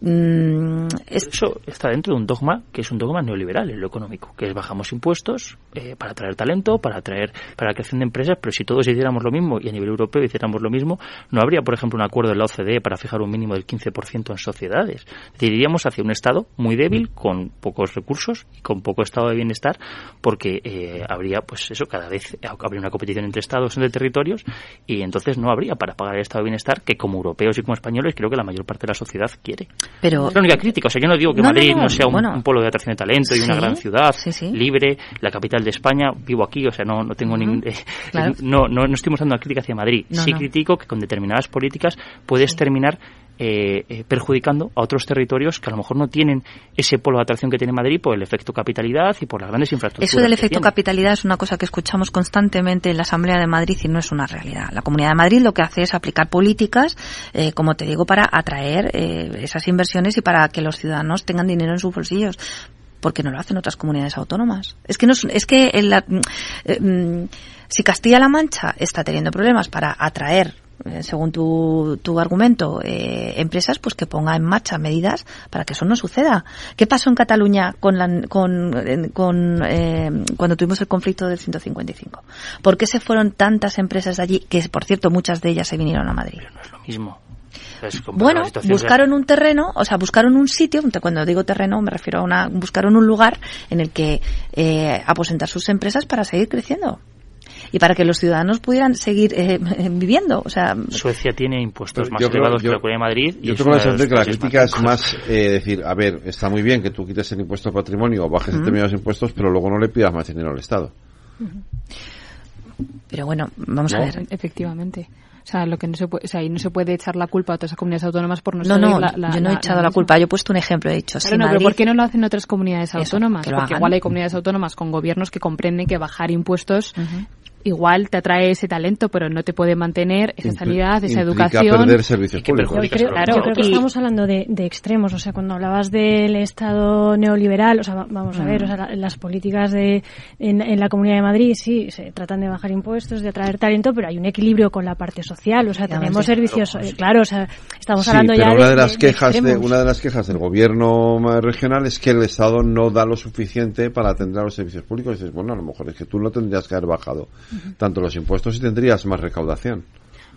S29: Mm, es-
S30: Eso está dentro de un dogma que es un dogma neoliberal en lo económico, que es bajamos impuestos eh, para atraer talento, para atraer para la creación de empresas, pero si todos hiciéramos lo mismo y a nivel europeo hiciéramos lo mismo, no habría, por ejemplo, un acuerdo de la OCDE para fijar un mínimo del 15% en sociedades. Es decir, iríamos hacia un Estado muy débil, con pocos recursos y con poco estado de bienestar, porque eh, habría, pues eso, cada vez habría una competición entre Estados, entre territorios, y entonces no habría para pagar el estado de bienestar que como europeos y como españoles creo que la mayor parte de la sociedad quiere.
S29: Pero-
S30: es la única crítica. O sea, yo no digo que
S29: No,
S30: Madrid
S29: no,
S30: no,
S29: no,
S30: sea un,
S29: bueno.
S30: un polo de atracción de talento y una gran ciudad
S29: sí, sí.
S30: libre, la capital de España. Vivo aquí, o sea, no, no tengo ningún. eh,
S29: claro.
S30: no, no, no estoy mostrando una crítica hacia Madrid. Sí critico que con determinadas políticas puedes terminar eh, eh, perjudicando a otros territorios que a lo mejor no tienen ese polo de atracción que tiene Madrid por el efecto capitalidad y por las grandes infraestructuras.
S29: Eso del
S30: que
S29: efecto
S30: tiene.
S29: capitalidad es una cosa que escuchamos constantemente en la Asamblea de Madrid y no es una realidad. La Comunidad de Madrid lo que hace es aplicar políticas, eh, como te digo, para atraer eh, esas inversiones y para que los ciudadanos tengan dinero en sus bolsillos. Porque no lo hacen otras comunidades autónomas. Es que no es, es que en la- eh, mm, si Castilla-La Mancha está teniendo problemas para atraer según tu, tu argumento, eh, empresas, pues que ponga en marcha medidas para que eso no suceda. ¿Qué pasó en Cataluña con, la, con, eh, con, eh, cuando tuvimos el conflicto del 155? ¿Por qué se fueron tantas empresas de allí, que por cierto muchas de ellas se vinieron a Madrid?
S30: Lo mismo. Es comparar
S29: Bueno,
S30: la situación
S29: buscaron un terreno, o sea, buscaron un sitio, cuando digo terreno me refiero a una, buscaron un lugar en el que eh, aposentar sus empresas para seguir creciendo y para que los ciudadanos pudieran seguir eh, viviendo, o sea,
S30: Suecia tiene impuestos más
S2: Yo creo-
S30: elevados
S2: yo-
S30: que la Comunidad de Madrid. y
S2: Yo tengo la sensación que la crítica es más eh, decir, a ver, está muy bien que tú quites el impuesto de patrimonio o bajes determinados impuestos, pero luego no le pidas más dinero al Estado.
S29: pero bueno, vamos a ver.
S32: Efectivamente. O sea, lo que no se puede, o sea, y no se puede echar la culpa a otras comunidades autónomas por no
S29: No, no,
S32: la- la-
S29: yo no he
S32: la-
S29: echado la culpa, yo he puesto un ejemplo, he dicho,
S32: Claro,
S29: si
S32: no,
S29: Madrid-
S32: pero ¿por qué no lo hacen otras comunidades
S29: Eso,
S32: autónomas?
S29: que lo
S32: Porque
S29: hagan.
S32: igual hay comunidades autónomas con gobiernos que comprenden que bajar impuestos igual te atrae ese talento, pero no te puede mantener esa sanidad, esa educación.
S2: perder servicios públicos.
S28: Yo creo,
S32: Claro,
S28: yo creo que
S32: y-
S28: estamos hablando de, de extremos. O sea, cuando hablabas del Estado neoliberal, o sea, va- vamos a ver, o sea, la- las políticas de en, en la Comunidad de Madrid sí se tratan de bajar impuestos, de atraer talento, pero hay un equilibrio con la parte social. O sea, tenemos
S2: sí.
S28: servicios, eh, claro, o sea, estamos
S2: Sí,
S28: hablando
S2: pero
S28: ya
S2: una
S28: de,
S2: de las
S28: de-
S2: quejas de, una de las quejas del gobierno regional es que el Estado no da lo suficiente para atender a los servicios públicos. Y dices, bueno, a lo mejor es que tú no tendrías que haber bajado tanto los impuestos y tendrías más recaudación.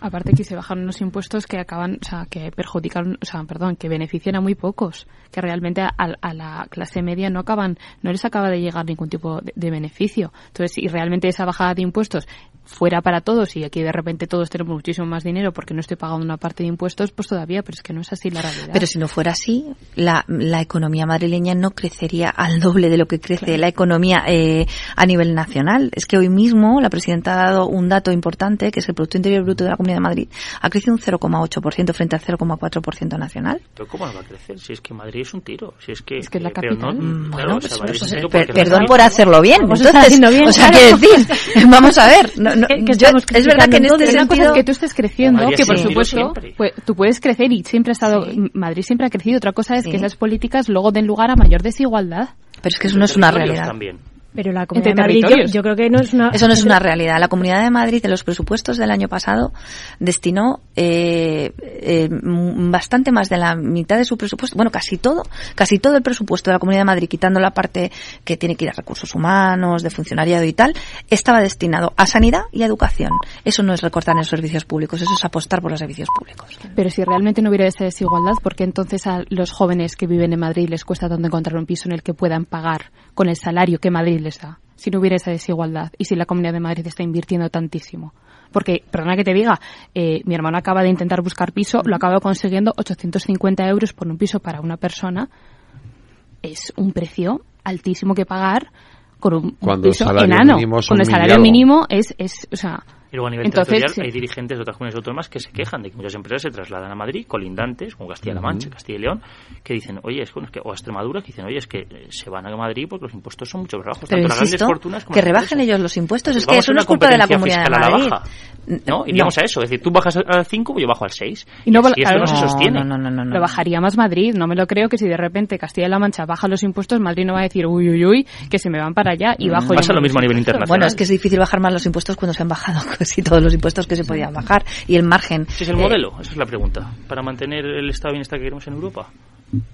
S32: Aparte que se bajan unos impuestos que acaban, o sea, que perjudican, o sea, perdón, que benefician a muy pocos, que realmente a, la clase media no acaban, no les acaba de llegar ningún tipo de, de beneficio. Entonces, si realmente esa bajada de impuestos fuera para todos y aquí de repente todos tenemos muchísimo más dinero porque no estoy pagando una parte de impuestos, pues todavía, pero es que no es así la realidad.
S29: Pero si no fuera así, la, la economía madrileña no crecería al doble de lo que crece la economía eh, a nivel nacional. Es que hoy mismo la presidenta ha dado un dato importante, que es el Producto Interior Bruto de la Comunidad de Madrid. Ha crecido un 0,8% frente al 0,4% nacional.
S30: Pero ¿cómo no va a crecer? Si es que Madrid es un tiro. Si es que,
S32: Es que es la
S30: eh,
S32: capital.
S30: claro,
S29: pues, pues, perdón por hacerlo bien.
S28: Vamos a estar
S29: Entonces,
S28: bien,
S29: o sea,
S28: claro.
S29: quiero decir, vamos a ver. no- no,
S28: Que- que
S29: yo-
S28: estamos
S29: es verdad que en este
S32: Pero una cosa
S29: sentido
S32: es que tú estés creciendo, que por supuesto pues, tú puedes crecer y siempre ha estado Madrid siempre ha crecido. Otra cosa es
S29: Sí.
S32: que esas políticas luego den lugar a mayor desigualdad.
S29: Pero es que eso no es una realidad.
S30: también.
S28: Pero la Comunidad
S32: Entre
S28: de Madrid, yo, creo que no es una...
S29: Eso no es una realidad. La Comunidad de Madrid, en los presupuestos del año pasado, destinó eh, eh, bastante más de la mitad de su presupuesto, bueno, casi todo, casi todo el presupuesto de la Comunidad de Madrid, quitando la parte que tiene que ir a recursos humanos, de funcionariado y tal, estaba destinado a sanidad y a educación. Eso no es recortar en los servicios públicos, eso es apostar por los servicios públicos.
S32: Pero si realmente no hubiera esa desigualdad, ¿por qué entonces a los jóvenes que viven en Madrid les cuesta tanto encontrar un piso en el que puedan pagar con el salario que Madrid les da? Si no hubiera esa desigualdad y si la Comunidad de Madrid está invirtiendo tantísimo. Porque, perdona que te diga, eh, mi hermano acaba de intentar buscar piso, lo acaba consiguiendo 850 euros por un piso para una persona. Es un precio altísimo que pagar con un,
S2: Cuando el
S32: piso
S2: salario
S32: enano.
S2: mínimo son
S32: Con el salario mínimo es, es, o sea,
S30: Y luego a nivel
S32: Entonces,
S30: territorial
S32: sí.
S30: hay dirigentes de otras comunidades autónomas que se quejan de que muchas empresas se trasladan a Madrid, colindantes, como Castilla-La Mancha. Castilla y León, que dicen, oye, es que, es que- o a Extremadura, que dicen, oye, es que eh, se van a Madrid porque los impuestos son mucho más bajos.
S29: Pero
S30: tanto las grandes fortunas como
S29: que rebajen ellos los impuestos,
S30: Pues
S29: es que eso no
S30: una
S29: es culpa de la Comunidad de
S30: la baja. ¿No? Iríamos a eso, es decir, tú bajas a 5, pues yo bajo al 6.
S32: Y no,
S30: y esto
S32: claro,
S30: no se sostiene.
S29: no, no, no, no.
S32: Lo bajaría más Madrid. No me lo creo que si de repente Castilla-La Mancha baja los impuestos, Madrid no va a decir, uy, uy, uy, que se me van para allá y bajo yo
S30: Pasa lo mismo a nivel internacional.
S29: Bueno, es que es difícil bajar más los impuestos cuando se han bajado casi todos los impuestos que se podían bajar y el margen.
S30: ¿Ese es el
S29: eh,
S30: modelo? Esa es la pregunta. ¿Para mantener el estado de bienestar que queremos en Europa?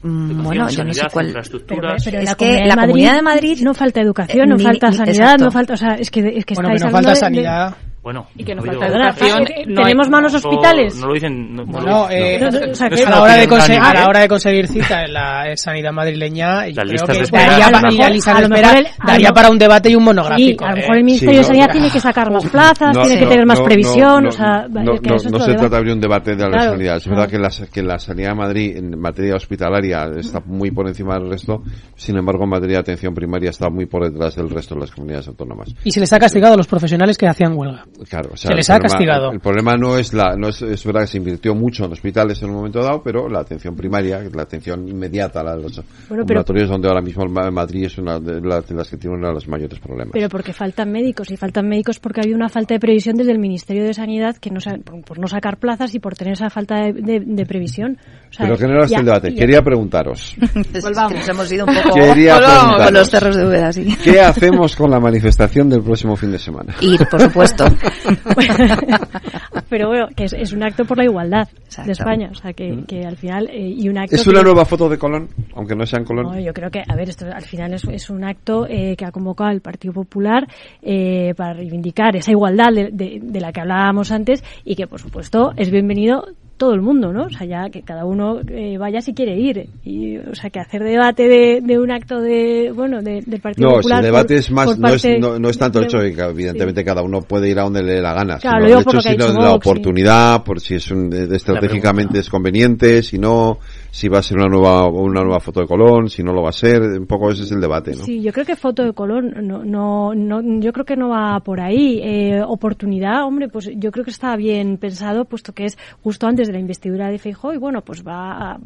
S29: mm, bueno, yo no sé cuál.
S30: infraestructuras.
S28: Pero
S29: Es
S28: la
S29: que la
S28: de Madrid
S29: Comunidad de Madrid
S28: no falta educación,
S29: Eh,
S28: no
S29: ni-
S28: falta
S29: ni-
S28: sanidad,
S29: exacto.
S28: no falta, o sea, es que, es que
S26: Bueno,
S28: estáis
S26: que no
S28: hablando
S26: falta
S28: de- de-
S26: sanidad.
S30: Bueno,
S32: Y que no
S30: ha
S32: falta educación.
S28: Eh,
S32: no
S28: tenemos
S32: hay-
S28: malos
S30: Eso
S28: hospitales.
S30: No lo dicen. No,
S26: Bueno, eh,
S28: o sea,
S26: a la hora de conseguir, a
S30: unánime,
S26: la
S30: ¿eh?
S26: hora de conseguir cita en la eh, sanidad madrileña, yo creo que daría, para, la lista de espera
S28: el-
S26: daría un debate y un
S28: Sí,
S26: monográfico.
S28: a lo
S26: eh.
S28: mejor el Ministerio
S2: Sí,
S28: de Sanidad
S2: no.
S28: tiene que sacar más plazas,
S2: No,
S28: tiene que
S2: no,
S28: tener más previsión,
S2: no,
S28: o sea,
S2: no,
S28: es que
S2: no,
S28: eso es
S2: no
S28: otro
S2: se
S28: debate.
S2: trata de abrir un debate de la
S28: Claro,
S2: sanidad. Es verdad que la, que la sanidad de Madrid en materia hospitalaria está muy por encima del resto, sin embargo en materia de atención primaria está muy por detrás del resto de las comunidades autónomas.
S26: Y se les ha castigado a los profesionales que hacían huelga.
S2: Claro, o sea,
S26: Se
S2: el
S26: les ha
S2: problema-
S26: castigado.
S2: El problema no es la, no es, es verdad que se invirtió mucho en hospitales en un momento dado, pero la atención primaria, la atención inmediata, la de los
S28: pero-
S2: ambulatorios donde ahora mismo Ma- Madrid es una de las, de las que tiene uno de los mayores problemas.
S28: Pero porque faltan médicos y faltan médicos porque había una falta de previsión desde el Ministerio de Sanidad que no por, por no sacar plazas y por tener esa falta de, de- de previsión. O sea,
S2: Pero que no era este
S28: ya-
S2: el debate.
S28: ya-
S2: Quería preguntaros,
S29: nos hemos ido un poco
S2: Quería
S29: Volvamos
S2: preguntaros.
S29: con los cerros de Úbeda, sí.
S2: ¿qué hacemos con la manifestación del próximo fin de semana?
S29: Ir, por supuesto.
S28: Pero bueno, que es, es un acto por la igualdad
S29: Exacto.
S28: de España. O sea, que, que al final. eh, y un acto
S2: ¿Es
S28: que-
S2: una nueva foto de Colón? Aunque no sea en Colón.
S28: No, yo creo que, a ver, esto al final es, es un acto eh, que ha convocado el Partido Popular eh, para reivindicar esa igualdad de, de- de la que hablábamos antes y que, por supuesto, es bienvenido todo el mundo, ¿no? O sea, ya que cada uno eh, vaya si quiere ir. Y, o sea, que hacer debate de, de un acto de, bueno, de- del Partido
S2: No, si
S28: Popular.
S2: el debate
S28: por-
S2: es más, no es, no, no es tanto el hecho de que evidentemente cada uno puede ir a donde le dé la gana,
S28: Claro,
S2: sino el hecho de la
S28: sí.
S2: oportunidad, por si es un, de estratégicamente es conveniente, si no, si va a ser una nueva, una nueva foto de Colón, si no lo va a ser, un poco ese es el debate, ¿no?
S28: Sí, yo creo que foto de Colón, no, no, no, yo creo que no va por ahí. Eh, oportunidad, hombre, pues yo creo que está bien pensado, puesto que es justo antes de la investidura de Feijóo y bueno, pues va a, a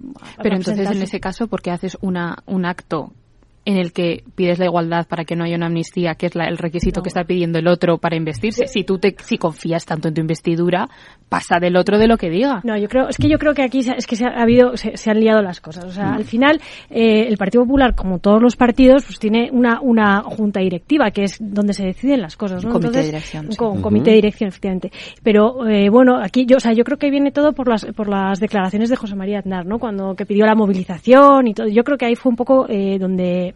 S32: Pero entonces en ese caso, ¿por qué haces una, un acto en el que pides la igualdad para que no haya una amnistía, que es la, el requisito que está pidiendo el otro para investirse. Si tú te, si confías tanto en tu investidura, pasa del otro de lo que diga.
S28: No, yo creo, es que yo creo que aquí se- es que se ha habido, se, se han liado las cosas. O sea, al final, eh, el Partido Popular, como todos los partidos, pues tiene una, una junta directiva, que es donde se deciden las cosas, ¿no?
S29: Un comité de dirección,
S28: un
S29: sí.
S28: un comité de dirección, efectivamente. Pero, eh, bueno, aquí yo, o sea, yo creo que viene todo por las, por las declaraciones de José María Aznar, ¿no? Cuando, que pidió la movilización y todo. Yo creo que ahí fue un poco, eh, donde,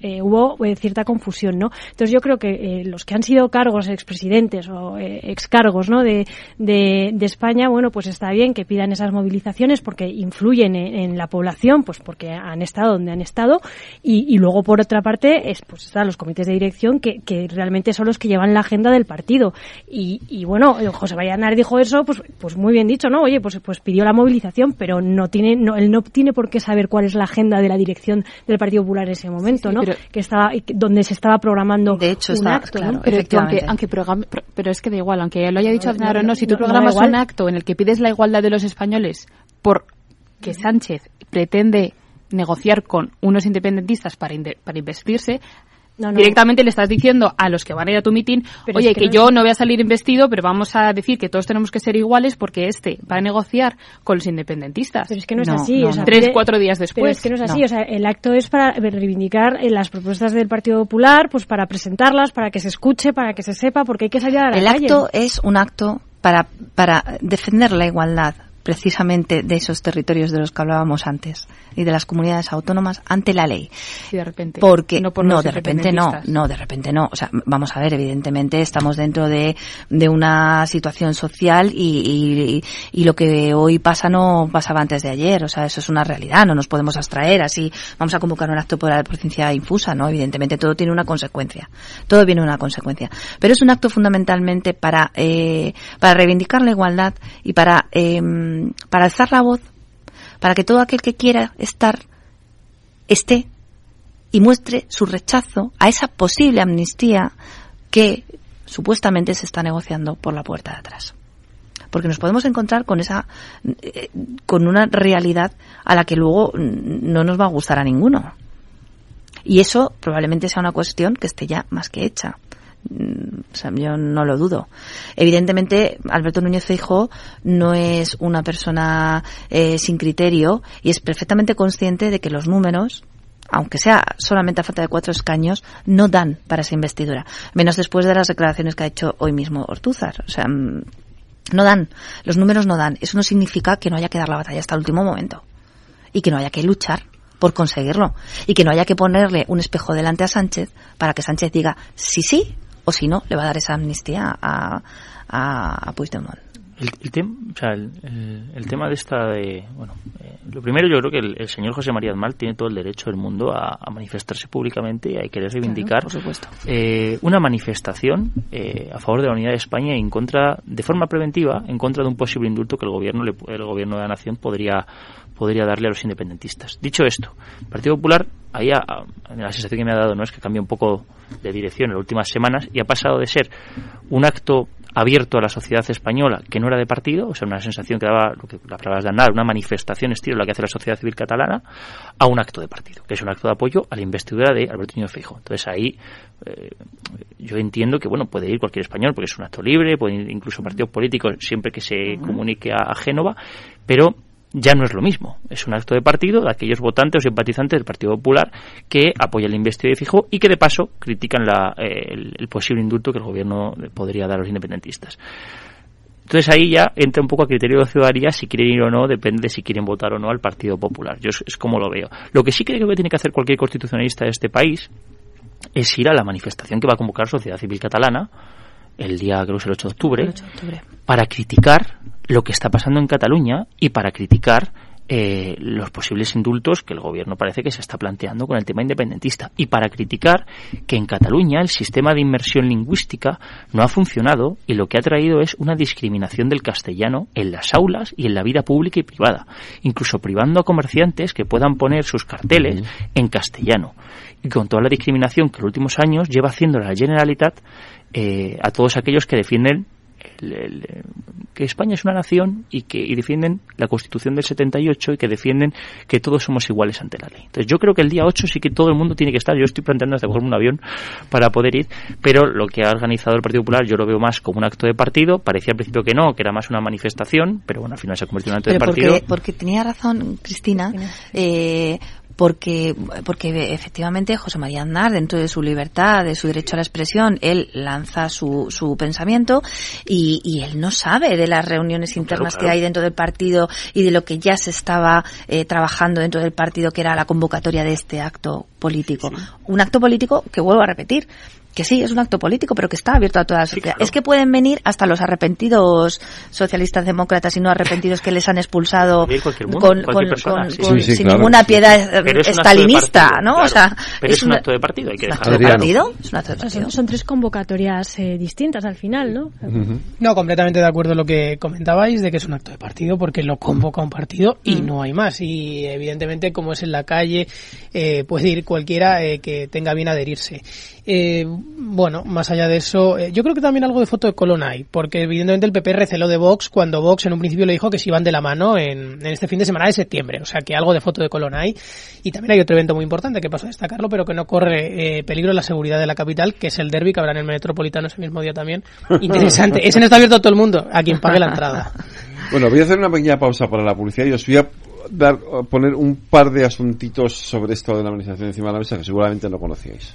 S28: eh, hubo eh, cierta confusión, ¿no? Entonces yo creo que eh, los que han sido cargos expresidentes o eh, excargos, ¿no? De, de, España, bueno, pues está bien que pidan esas movilizaciones porque influyen en, en la población, pues porque han estado donde han estado y, luego por otra parte es, pues están los comités de dirección que, que realmente son los que llevan la agenda del partido y, y bueno, José María Aznar dijo eso, pues, pues muy bien dicho, ¿no? Oye, pues, pues pidió la movilización, pero no tiene, no, él no tiene por qué saber cuál es la agenda de la dirección del Partido Popular en ese momento, ¿no?
S32: pero-
S28: que estaba, donde se estaba programando
S29: De hecho,
S28: un
S29: está-
S28: acto,
S29: claro,
S28: ¿no?
S32: Pero aunque,
S29: Efectivamente.
S32: aunque pero es que da igual, aunque lo haya dicho Aznar
S28: no,
S32: o no, si tú programas un acto en el que pides la igualdad de los españoles por que Sánchez pretende negociar con unos independentistas para, para investirse,
S28: No, no.
S32: directamente le estás diciendo a los que van a ir a tu mitin,
S28: Pero
S32: oye,
S28: es
S32: que,
S28: que no
S32: yo
S28: es-
S32: no voy a salir investido, pero vamos a decir que todos tenemos que ser iguales porque este va a negociar con los independentistas.
S28: Pero es que no es así. o sea,
S32: Tres, cuatro días después.
S28: Pero es que no es así. O sea, el acto es para reivindicar eh, las propuestas del Partido Popular, pues para presentarlas, para que se escuche, para que se sepa, porque hay que salir a la
S29: El
S28: calle.
S29: acto es un acto para, para defender la igualdad precisamente de esos territorios de los que hablábamos antes y de las comunidades autónomas ante la ley.
S32: De repente.
S29: Porque
S32: No por
S29: no,
S32: los
S29: de repente no, no, de repente no. O sea, vamos a ver, evidentemente estamos dentro de, de una situación social y, y, y lo que hoy pasa no pasaba antes de ayer. O sea, eso es una realidad, no nos podemos abstraer así. Vamos a convocar un acto por la ciencia infusa, ¿no? Evidentemente todo tiene una consecuencia. Todo viene una consecuencia. Pero es un acto fundamentalmente para, eh, para reivindicar la igualdad y para, em, para alzar la voz, para que todo aquel que quiera estar esté y muestre su rechazo a esa posible amnistía que supuestamente se está negociando por la puerta de atrás. Porque nos podemos encontrar con esa, eh, con una realidad a la que luego no nos va a gustar a ninguno. Y eso probablemente sea una cuestión que esté ya más que hecha. Mm, yo no lo dudo. Evidentemente, Alberto Núñez Feijóo no es una persona eh, sin criterio y es perfectamente consciente de que los números, aunque sea solamente a falta de cuatro escaños, no dan para esa investidura. Menos después de las declaraciones que ha hecho hoy mismo Ortúzar. O sea, mm, no dan. Los números no dan. Eso no significa que no haya que dar la batalla hasta el último momento. Y que no haya que luchar por conseguirlo. Y que no haya que ponerle un espejo delante a Sánchez para que Sánchez diga sí, sí, o si no, le va a dar esa amnistía a, a, a Puigdemont.
S30: El, el, tem- o sea, el, el- el tema de esta de bueno eh, lo primero yo creo que el, señor José María Aznar tiene todo el derecho del mundo a, a manifestarse públicamente y a querer reivindicar
S29: por supuesto.
S30: eh, una manifestación eh, a favor de la unidad de España y en contra de forma preventiva en contra de un posible indulto que el gobierno le- el gobierno de la nación podría podría darle a los independentistas. Dicho esto el Partido Popular ahí a- a- la sensación que me ha dado no es que cambia un poco de dirección en las últimas semanas y ha pasado de ser un acto abierto a la sociedad española que no era de partido, o sea, una sensación que daba lo que las palabras de Aznar, una manifestación estilo la que hace la sociedad civil catalana, a un acto de partido, que es un acto de apoyo a la investidura de Alberto Núñez Feijóo. Entonces ahí eh, yo entiendo que bueno puede ir cualquier español porque es un acto libre, puede ir incluso partidos políticos siempre que se comunique a, a Génova, pero ya no es lo mismo. Es un acto de partido de aquellos votantes o simpatizantes del Partido Popular que apoyan la investidura de Fijo y que de paso critican la, eh, el, el posible indulto que el gobierno podría dar a los independentistas. Entonces ahí ya entra un poco a criterio de ciudadanía si quieren ir o no, depende de si quieren votar o no al Partido Popular. Yo es, es como lo veo. Lo que sí creo que tiene que hacer cualquier constitucionalista de este país es ir a la manifestación que va a convocar la sociedad civil catalana el día, creo que es el 8 de octubre, para criticar lo que está pasando en Cataluña y para criticar eh, los posibles indultos que el gobierno parece que se está planteando con el tema independentista. Y para criticar que en Cataluña el sistema de inmersión lingüística no ha funcionado y lo que ha traído es una discriminación del castellano en las aulas y en la vida pública y privada, incluso privando a comerciantes que puedan poner sus carteles en castellano. Y con toda la discriminación que en los últimos años lleva haciendo la Generalitat eh, a todos aquellos que defienden que España es una nación y que y defienden la Constitución del 78 y que defienden que todos somos iguales ante la ley. Entonces yo creo que el día 8 sí que todo el mundo tiene que estar. Yo estoy planteando hasta cogerme un avión para poder ir, pero lo que ha organizado el Partido Popular yo lo veo más como un acto de partido. Parecía al principio que no, que era más una manifestación, pero bueno, al final se ha convertido en un acto de partido.
S29: Porque, porque tenía razón Cristina. Eh, porque, porque efectivamente José María Aznar, dentro de su libertad, de su derecho a la expresión, él lanza su, su pensamiento y, y él no sabe de las reuniones internas que hay dentro del partido y de lo que ya se estaba eh, trabajando dentro del partido, que era la convocatoria de este acto político. Un acto político que vuelvo a repetir, que sí, es un acto político, pero que está abierto a toda la sociedad. Es que pueden venir hasta los arrepentidos socialistas demócratas y no arrepentidos que les han expulsado con, sin ninguna piedad estalinista, ¿no?
S30: o sea, pero es, un acto de partido, hay que
S29: dejarlo. ¿Es partido?
S28: Son, tres convocatorias eh, distintas al final, ¿no?
S26: No, completamente de acuerdo en lo que comentabais de que es un acto de partido porque lo convoca un partido y no hay más. Y evidentemente, como es en la calle, eh, puede ir cualquiera eh, que tenga bien adherirse. Eh, bueno, más allá de eso, eh, yo creo que también algo de foto de Colón hay, porque evidentemente el PP receló de Vox cuando Vox en un principio le dijo que se iban de la mano en, en este fin de semana de septiembre, o sea que algo de foto de Colón hay. Y también hay otro evento muy importante que paso a destacarlo, pero que no corre eh, peligro la seguridad de la capital, que es el derby que habrá en el Metropolitano ese mismo día también. Interesante, ese no está abierto a todo el mundo, a quien pague la entrada.
S2: Bueno, voy a hacer una pequeña pausa para la publicidad y os voy a dar, poner un par de asuntitos sobre esto de la administración encima de la mesa que seguramente no conocíais.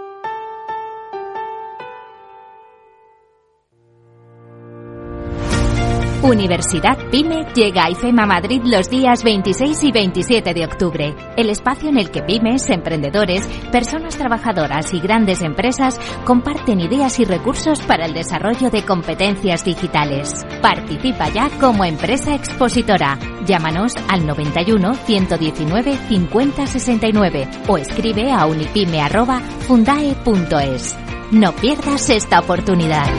S34: Universidad PYME llega a IFEMA Madrid los días 26 y 27 de octubre, el espacio en el que pymes, emprendedores, personas trabajadoras y grandes empresas comparten ideas y recursos para el desarrollo de competencias digitales. Participa ya como empresa expositora. Llámanos al 91 119 50 69 o escribe a unipyme@fundae.es. No pierdas esta oportunidad.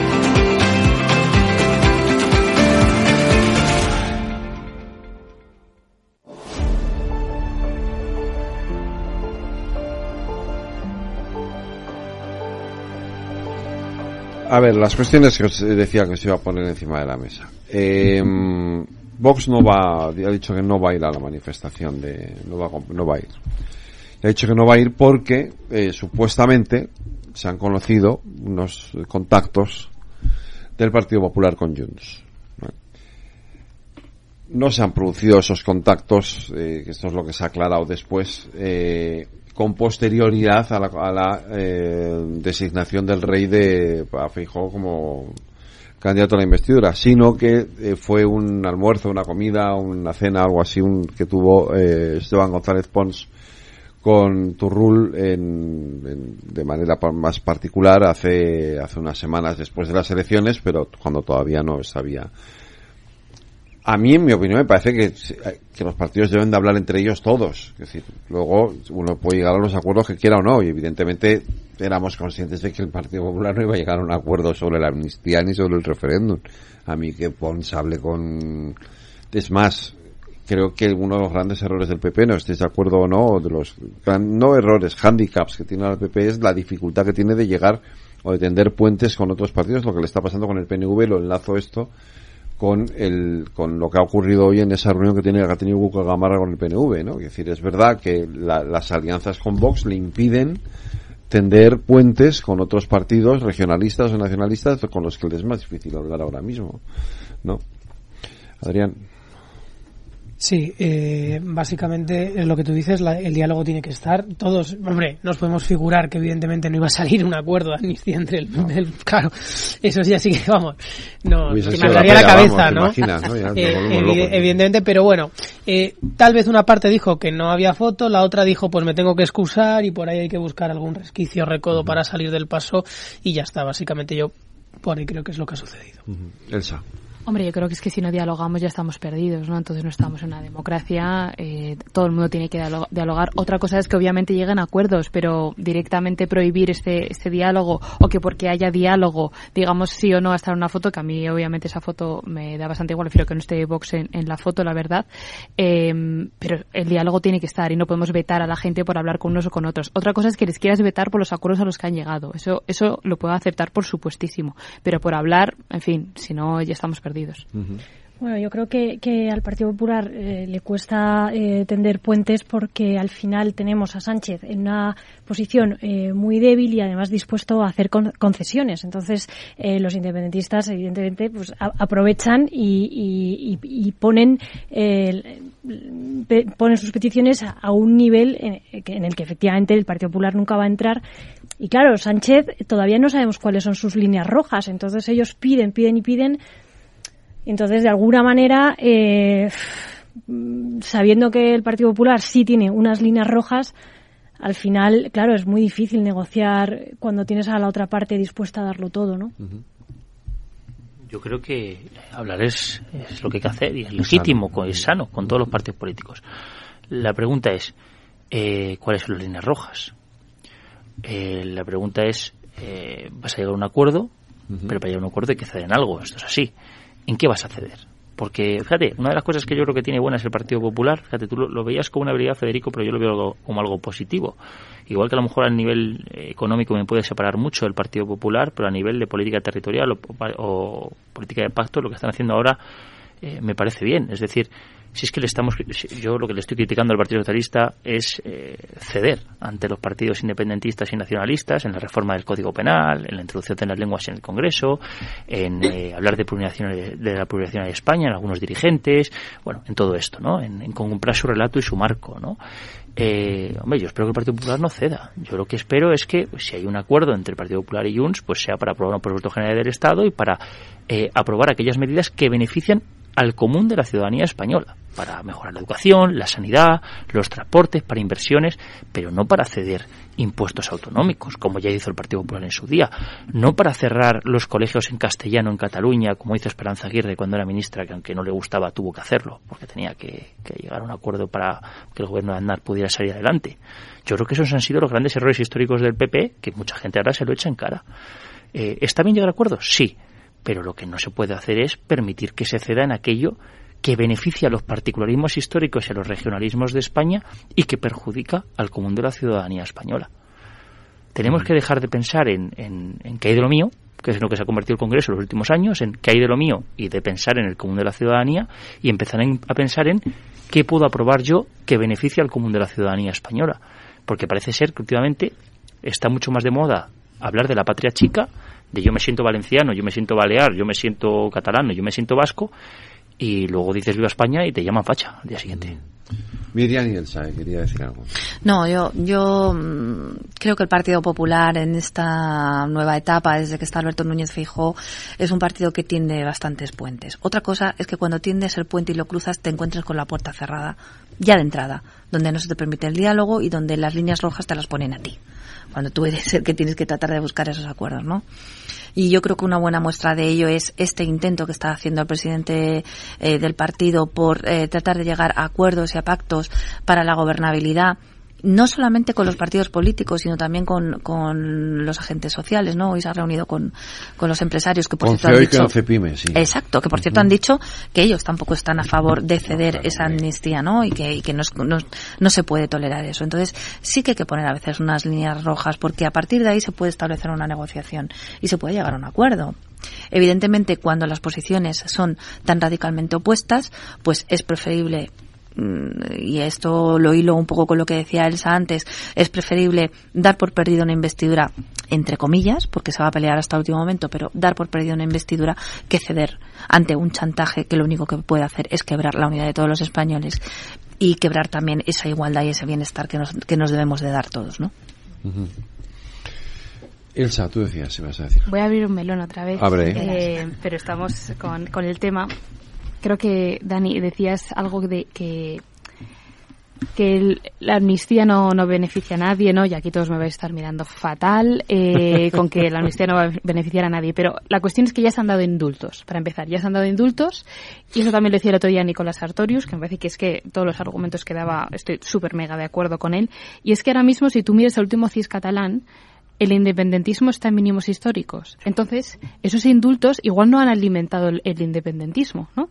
S2: A ver, las cuestiones que os decía que se iba a poner encima de la mesa. Eh, Vox no va, ha dicho que no va a ir a la manifestación de, no va, a ir. Ha dicho que no va a ir porque eh, supuestamente se han conocido unos contactos del Partido Popular con Junts. No se han producido esos contactos, eh, esto es lo que se ha aclarado después, eh, con posterioridad a la, eh, designación del rey de a como candidato a la investidura, sino que eh, fue un almuerzo, una comida, una cena, algo así, un, que tuvo eh, Esteban González Pons con Turrul en, de manera más particular hace, hace unas semanas después de las elecciones, pero cuando todavía no sabía a mí, en mi opinión, me parece que, que, los partidos deben de hablar entre ellos todos. Es decir, luego uno puede llegar a los acuerdos que quiera o no, y evidentemente éramos conscientes de que el Partido Popular no iba a llegar a un acuerdo sobre la amnistía ni sobre el referéndum. A mí que Pons hable con... Es más, creo que uno de los grandes errores del PP, no estéis de acuerdo o no, de los no errores, handicaps que tiene el PP es la dificultad que tiene de llegar o de tender puentes con otros partidos, lo que le está pasando con el PNV, lo enlazo esto con el con lo que ha ocurrido hoy en esa reunión que tiene que ha tenido Gamarra con el PNV, ¿no? Es decir, es verdad que las alianzas con Vox le impiden tender puentes con otros partidos regionalistas o nacionalistas con los que les es más difícil hablar ahora mismo, ¿no? Adrián.
S26: Sí, eh, básicamente es lo que tú dices, el diálogo tiene que estar. Todos, hombre, nos podemos figurar que evidentemente no iba a salir un acuerdo de amnistía entre el, claro, eso sí, así que vamos, no, me mataría la, cabeza, ¿no? Eh, evidentemente, pero bueno, eh, tal vez una parte dijo que no había foto, la otra dijo pues me tengo que excusar y por ahí hay que buscar algún resquicio, recodo para salir del paso y ya está, básicamente yo por ahí creo que es lo que ha sucedido.
S2: Elsa.
S32: Hombre, yo creo que es que si no dialogamos ya estamos perdidos, ¿no? Entonces no estamos en una democracia, eh, todo el mundo tiene que dialogar. Otra cosa es que obviamente lleguen acuerdos, pero directamente prohibir este, este diálogo o que porque haya diálogo, digamos sí o no a estar una foto, que a mí obviamente esa foto me da bastante igual, prefiero que no esté Vox en, la foto, la verdad, eh, pero el diálogo tiene que estar y no podemos vetar a la gente por hablar con unos o con otros. Otra cosa es que les quieras vetar por los acuerdos a los que han llegado, eso, eso lo puedo aceptar por supuestísimo, pero por hablar, en fin, si no ya estamos perdidos.
S28: Bueno, yo creo que, que al Partido Popular eh, le cuesta eh, tender puentes porque al final tenemos a Sánchez en una posición eh, muy débil y además dispuesto a hacer concesiones. Entonces, los independentistas, evidentemente, pues aprovechan y, y, y ponen, ponen sus peticiones a, un nivel en, el que efectivamente el Partido Popular nunca va a entrar. Y claro, Sánchez todavía no sabemos cuáles son sus líneas rojas. Entonces, ellos piden, piden y piden entonces, de alguna manera, eh, sabiendo que el Partido Popular sí tiene unas líneas rojas, al final, claro, es muy difícil negociar cuando tienes a la otra parte dispuesta a darlo todo, ¿no?
S30: Yo creo que hablar es, lo que hay que hacer y es legítimo, es sano con todos los partidos políticos. La pregunta es, eh, ¿cuáles son las líneas rojas? Eh, la pregunta es, ¿vas a llegar a un acuerdo? Pero para llegar a un acuerdo hay que ceder en algo, esto es así. ¿En qué vas a ceder? Porque, fíjate, una de las cosas que yo creo que tiene buena es el Partido Popular. Fíjate, tú lo, veías como una habilidad, Federico, pero yo lo veo como algo positivo. Igual que a lo mejor a nivel económico me puede separar mucho el Partido Popular, pero a nivel de política territorial o, política de pacto, lo que están haciendo ahora eh, me parece bien. Es decir, si es que le estamos yo lo que le estoy criticando al Partido Socialista es eh, ceder ante los partidos independentistas y nacionalistas en la reforma del Código Penal, en la introducción de las lenguas en el Congreso, en eh, hablar de, de, la plurinación de España en algunos dirigentes, bueno, en todo esto, ¿no? En, en comprar su relato y su marco, ¿no? Eh, hombre, yo espero que el Partido Popular no ceda. Yo lo que espero es que si hay un acuerdo entre el Partido Popular y Junts, pues sea para aprobar un presupuesto general del Estado y para aprobar aquellas medidas que benefician al común de la ciudadanía española, para mejorar la educación, la sanidad, los transportes, para inversiones, pero no para ceder impuestos autonómicos, como ya hizo el Partido Popular en su día, no para cerrar los colegios en castellano en Cataluña, como hizo Esperanza Aguirre cuando era ministra, que aunque no le gustaba tuvo que hacerlo, porque tenía que, llegar a un acuerdo para que el gobierno de Aznar pudiera salir adelante. Yo creo que esos han sido los grandes errores históricos del PP, que mucha gente ahora se lo echa en cara. Eh, ¿Está bien llegar a acuerdos? Sí pero lo que no se puede hacer es permitir que se ceda en aquello que beneficia a los particularismos históricos y a los regionalismos de España y que perjudica al común de la ciudadanía española. Tenemos que dejar de pensar en, en, en qué hay de lo mío, que es en lo que se ha convertido el Congreso en los últimos años, en qué hay de lo mío y de pensar en el común de la ciudadanía y empezar a pensar en qué puedo aprobar yo que beneficie al común de la ciudadanía española. Porque parece ser que últimamente está mucho más de moda hablar de la patria chica de yo me siento valenciano, yo me siento balear, yo me siento catalano, yo me siento vasco, y luego dices viva España y te llaman facha al día siguiente.
S2: Miriam y Elsa, eh, quería decir algo.
S29: No, yo, yo mm, creo que el Partido Popular en esta nueva etapa, desde que está Alberto Núñez Feijóo, es un partido que tiende bastantes puentes. Otra cosa es que cuando tiendes el puente y lo cruzas te encuentres con la puerta cerrada, ya de entrada, donde no se te permite el diálogo y donde las líneas rojas te las ponen a ti cuando tú eres el que tienes que tratar de buscar esos acuerdos, ¿no? Y yo creo que una buena muestra de ello es este intento que está haciendo el presidente eh, del partido por eh, tratar de llegar a acuerdos y a pactos para la gobernabilidad no solamente con los partidos políticos, sino también con, con los agentes sociales, ¿no? Hoy se ha reunido con, con los empresarios que por
S2: Con
S29: cierto han dicho,
S2: con CEPIME, sí.
S29: Exacto, que por cierto han dicho que ellos tampoco están a favor de ceder esa amnistía, ¿no? Y que, y que no, es- no, no se puede tolerar eso. Entonces, sí que hay que poner a veces unas líneas rojas, porque a partir de ahí se puede establecer una negociación y se puede llegar a un acuerdo. Evidentemente, cuando las posiciones son tan radicalmente opuestas, pues es preferible y esto lo hilo un poco con lo que decía Elsa antes, es preferible dar por perdido una investidura, entre comillas, porque se va a pelear hasta el último momento, pero dar por perdido una investidura que ceder ante un chantaje que lo único que puede hacer es quebrar la unidad de todos los españoles y quebrar también esa igualdad y ese bienestar que nos, que nos debemos de dar todos, ¿no?
S2: Elsa, tú decías, si vas a decir.
S32: Voy a abrir un melón otra vez.
S2: Abre.
S32: Eh, pero estamos con, con el tema. Creo que, Dani, decías algo de que el- la amnistía no, beneficia a nadie, ¿no? Y aquí todos me vais a estar mirando fatal eh, con que la amnistía no va a beneficiar a nadie. Pero la cuestión es que ya se han dado indultos, para empezar. Ya se han dado indultos. Y eso también lo decía el otro día Nicolás Sartorius, que me parece que es que todos los argumentos que daba, estoy súper mega de acuerdo con él. Y es que ahora mismo, si tú miras el último CIS catalán, el independentismo está en mínimos históricos. Entonces, esos indultos igual no han alimentado el independentismo, ¿no?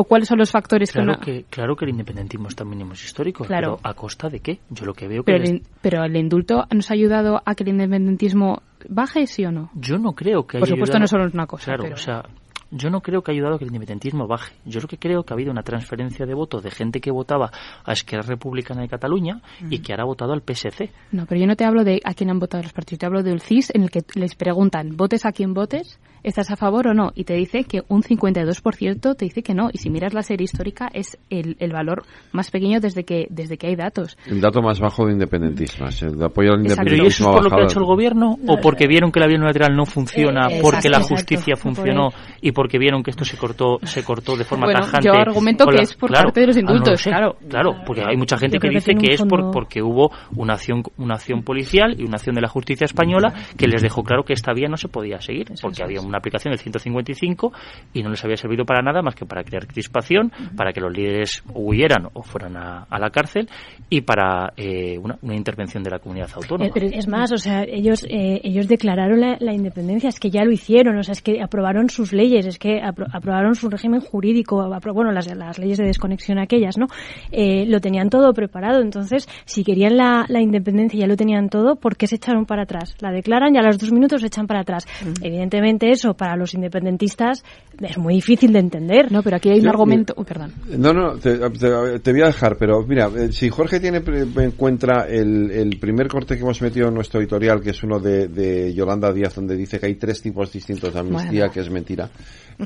S32: ¿O cuáles son los factores
S30: Claro
S32: que no...
S30: que, claro que el independentismo está en mínimos históricos,
S32: Claro.
S30: pero ¿a costa de qué? Yo lo que veo que...
S32: Pero
S30: les-
S32: el, pero el indulto nos ha ayudado a que el independentismo baje, ¿sí o no?
S30: Yo no creo que
S32: Por
S30: haya
S32: supuesto
S30: ayudado-
S32: no solo es una cosa,
S30: Claro,
S32: pero-
S30: o sea, yo no creo que haya ayudado a que el independentismo baje. Yo lo que creo que ha habido una transferencia de votos de gente que votaba a Esquerra Republicana de Cataluña y que ahora ha votado al PSC.
S32: No, pero yo no te hablo de a quién han votado los partidos, te hablo del CIS en el que les preguntan, ¿votes a quién votes? ¿Estás a favor o no? Y te dice que un 52% te dice que no. Y si miras la serie histórica es el, el valor más pequeño desde que, desde que hay datos.
S2: El dato más bajo de independentismo. es El apoyo al
S30: Pero ¿y eso es por lo que ha hecho el gobierno? ¿O porque vieron que la vía unilateral no funciona?
S32: Eh,
S30: porque la justicia
S32: exacto.
S30: funcionó y porque vieron que esto se cortó se cortó de forma
S32: Bueno,
S30: tajante?
S32: yo argumento que
S30: la-
S32: es por
S30: Claro.
S32: parte de los
S30: Ah, no lo
S32: indultos,
S30: sé.
S32: claro.
S30: Claro, porque hay mucha gente que dice que es por, porque hubo una acción, una acción policial y una acción de la justicia española que les dejó claro que esta vía no se podía seguir, porque había una aplicación del 155 y no les había servido para nada más que para crear crispación, para que los líderes huyeran o fueran a, a la cárcel y para eh, una, una intervención de la comunidad autónoma.
S28: Eh, pero es más, o sea, ellos eh, ellos declararon la, la independencia, es que ya lo hicieron, o sea, es que aprobaron sus leyes, es que apro- aprobaron su régimen jurídico, apro- bueno, las, las leyes de desconexión aquellas, ¿no? Eh, lo tenían todo preparado, entonces, si querían la, la independencia y ya lo tenían todo, ¿por qué se echaron para atrás? La declaran y a los dos minutos se echan para atrás. Evidentemente eso para los independentistas es muy difícil de entender.
S32: No, pero aquí hay un
S2: Yo-
S32: argumento... Uy, perdón.
S2: No, no, te, te- te voy a dejar, pero mira, eh, si Jorge tiene pre- en cuenta el, el primer corte que hemos metido en nuestro editorial, que es uno de, de Yolanda Díaz, donde dice que hay tres tipos distintos de amnistía,
S25: Bueno.
S2: que es mentira.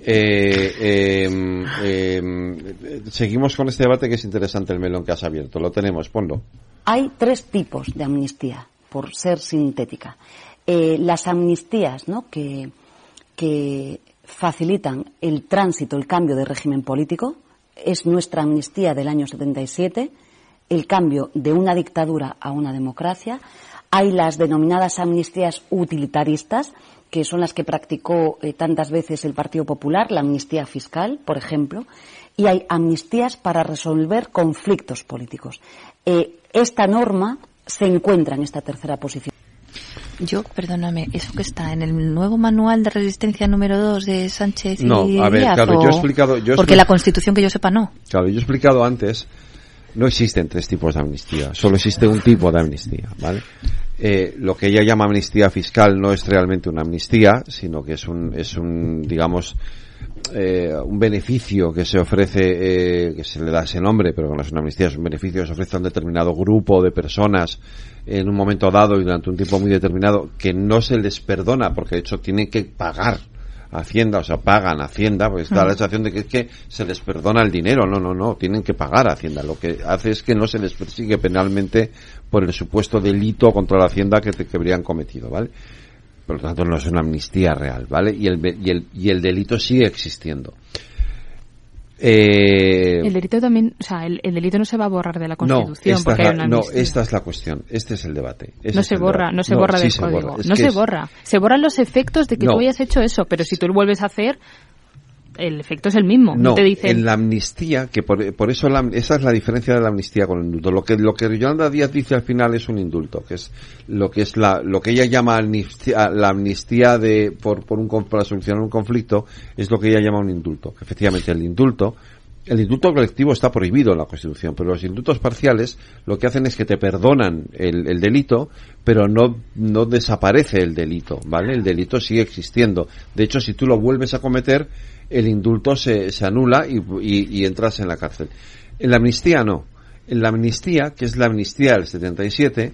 S2: Eh, eh, eh, seguimos con este debate que es interesante el melón que has abierto. Lo tenemos, ponlo.
S25: Hay tres tipos de amnistía, por ser sintética. Eh, las amnistías ¿no? que, que facilitan el tránsito, el cambio de régimen político, es nuestra amnistía del año 77, el cambio de una dictadura a una democracia. Hay las denominadas amnistías utilitaristas, que son las que practicó eh, tantas veces el Partido Popular, la amnistía fiscal, por ejemplo, y hay amnistías para resolver conflictos políticos. Eh, esta norma se encuentra en esta tercera posición.
S29: Yo, perdóname, ¿eso que está en el nuevo manual de resistencia número 2 de Sánchez y
S2: No, a ver,
S29: Díaz,
S2: claro,
S29: o-
S2: yo he explicado- yo he
S29: Porque la Constitución que yo sepa no.
S2: Claro, yo he explicado antes, no existen tres tipos de amnistía, solo existe un tipo de amnistía, ¿vale? Eh, lo que ella llama amnistía fiscal no es realmente una amnistía, sino que es un, es un, digamos, eh, un beneficio que se ofrece, eh, que se le da ese nombre, pero que no es una amnistía, es un beneficio que se ofrece a un determinado grupo de personas en un momento dado y durante un tiempo muy determinado, que no se les perdona, porque de hecho tienen que pagar Hacienda, o sea, pagan Hacienda, porque está
S35: Mm.
S2: la sensación de que es que se les perdona el dinero. No, no, no, tienen que pagar a Hacienda. Lo que hace es que no se les persigue penalmente por el supuesto delito contra la Hacienda que, que habrían cometido, ¿vale? Por lo tanto, no es una amnistía real, ¿vale? Y el, y el, y el delito sigue existiendo. Eh,
S32: El delito también, o sea, el, el delito no se va a borrar de la
S2: no,
S32: Constitución
S2: esta
S32: porque hay una
S2: no, esta es la cuestión. Este es el debate. Ese
S32: no se borra,
S2: debate.
S32: no se borra del
S2: se
S32: código.
S2: borra. Es
S32: no
S2: que
S32: se borra. Se borran los efectos de que
S2: No.
S32: tú hayas hecho eso, pero si tú lo vuelves a hacer, el efecto es el mismo. No, te dicen...
S2: en la amnistía, que por, por eso la, esa es la diferencia de la amnistía con el indulto. Lo que, lo que Yolanda Díaz dice al final es un indulto, que es lo que es la, lo que ella llama amnistía, la amnistía de, por, por un, para solucionar un conflicto, es lo que ella llama un indulto. Efectivamente el indulto el indulto colectivo está prohibido en la Constitución, pero los indultos parciales lo que hacen es que te perdonan el, delito, pero no, no desaparece el delito, ¿vale? El delito sigue existiendo. De hecho, si tú lo vuelves a cometer, el indulto se, se anula y, y, entras en la cárcel. En la amnistía no. En la amnistía, que es la amnistía del 77,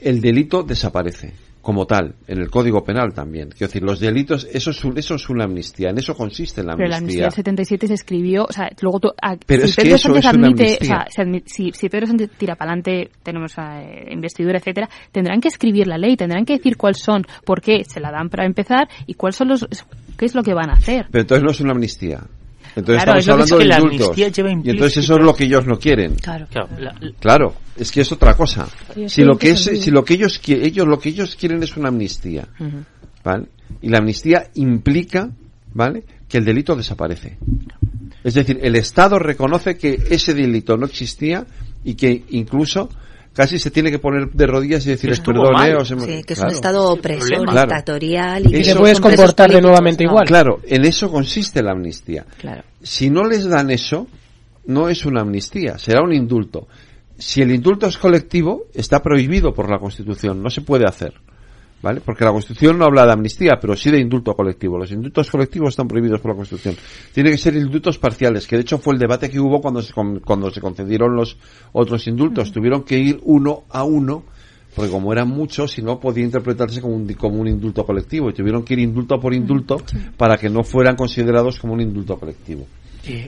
S2: el delito desaparece como tal, en el Código Penal también. Quiero decir, los delitos, eso es, eso es una amnistía, en eso consiste la amnistía.
S32: Pero la amnistía del 77 se escribió, o sea, luego tú,
S2: Pero si Pedro Sánchez admite, o sea,
S32: si, si, Pedro Sánchez tira para adelante, tenemos eh, investidura, etcétera, tendrán que escribir la ley, tendrán que decir cuáles son, por qué se la dan para empezar y cuáles son los, qué es lo que van a hacer.
S2: Pero entonces no es una amnistía. Entonces estamos hablando de indultos. Y entonces eso es lo que ellos no quieren.
S32: Claro.
S2: Claro, es que es otra cosa. Si lo que es, si lo que ellos ellos lo que ellos quieren es una amnistía, ¿vale? Y la amnistía implica, ¿vale? Que el delito desaparece. Es decir, el Estado reconoce que ese delito no existía y que incluso casi se tiene que poner de rodillas y decir perdón,
S29: eh, sí, que es un estado opresor, dictatorial
S26: y que te puedes comportar de nuevamente igual.
S2: Claro, en eso consiste la amnistía.
S29: Claro.
S2: Si no les dan eso, no es una amnistía, será un indulto. Si el indulto es colectivo, está prohibido por la Constitución, no se puede hacer. ¿Vale? Porque la Constitución no habla de amnistía, pero sí de indulto colectivo. Los indultos colectivos están prohibidos por la Constitución. Tiene que ser indultos parciales, que de hecho fue el debate que hubo cuando se, cuando se concedieron los otros indultos. Tuvieron que ir uno a uno, porque como eran muchos, si no podía interpretarse como un, como un indulto colectivo. Y tuvieron que ir indulto por indulto para que no fueran considerados como un indulto colectivo.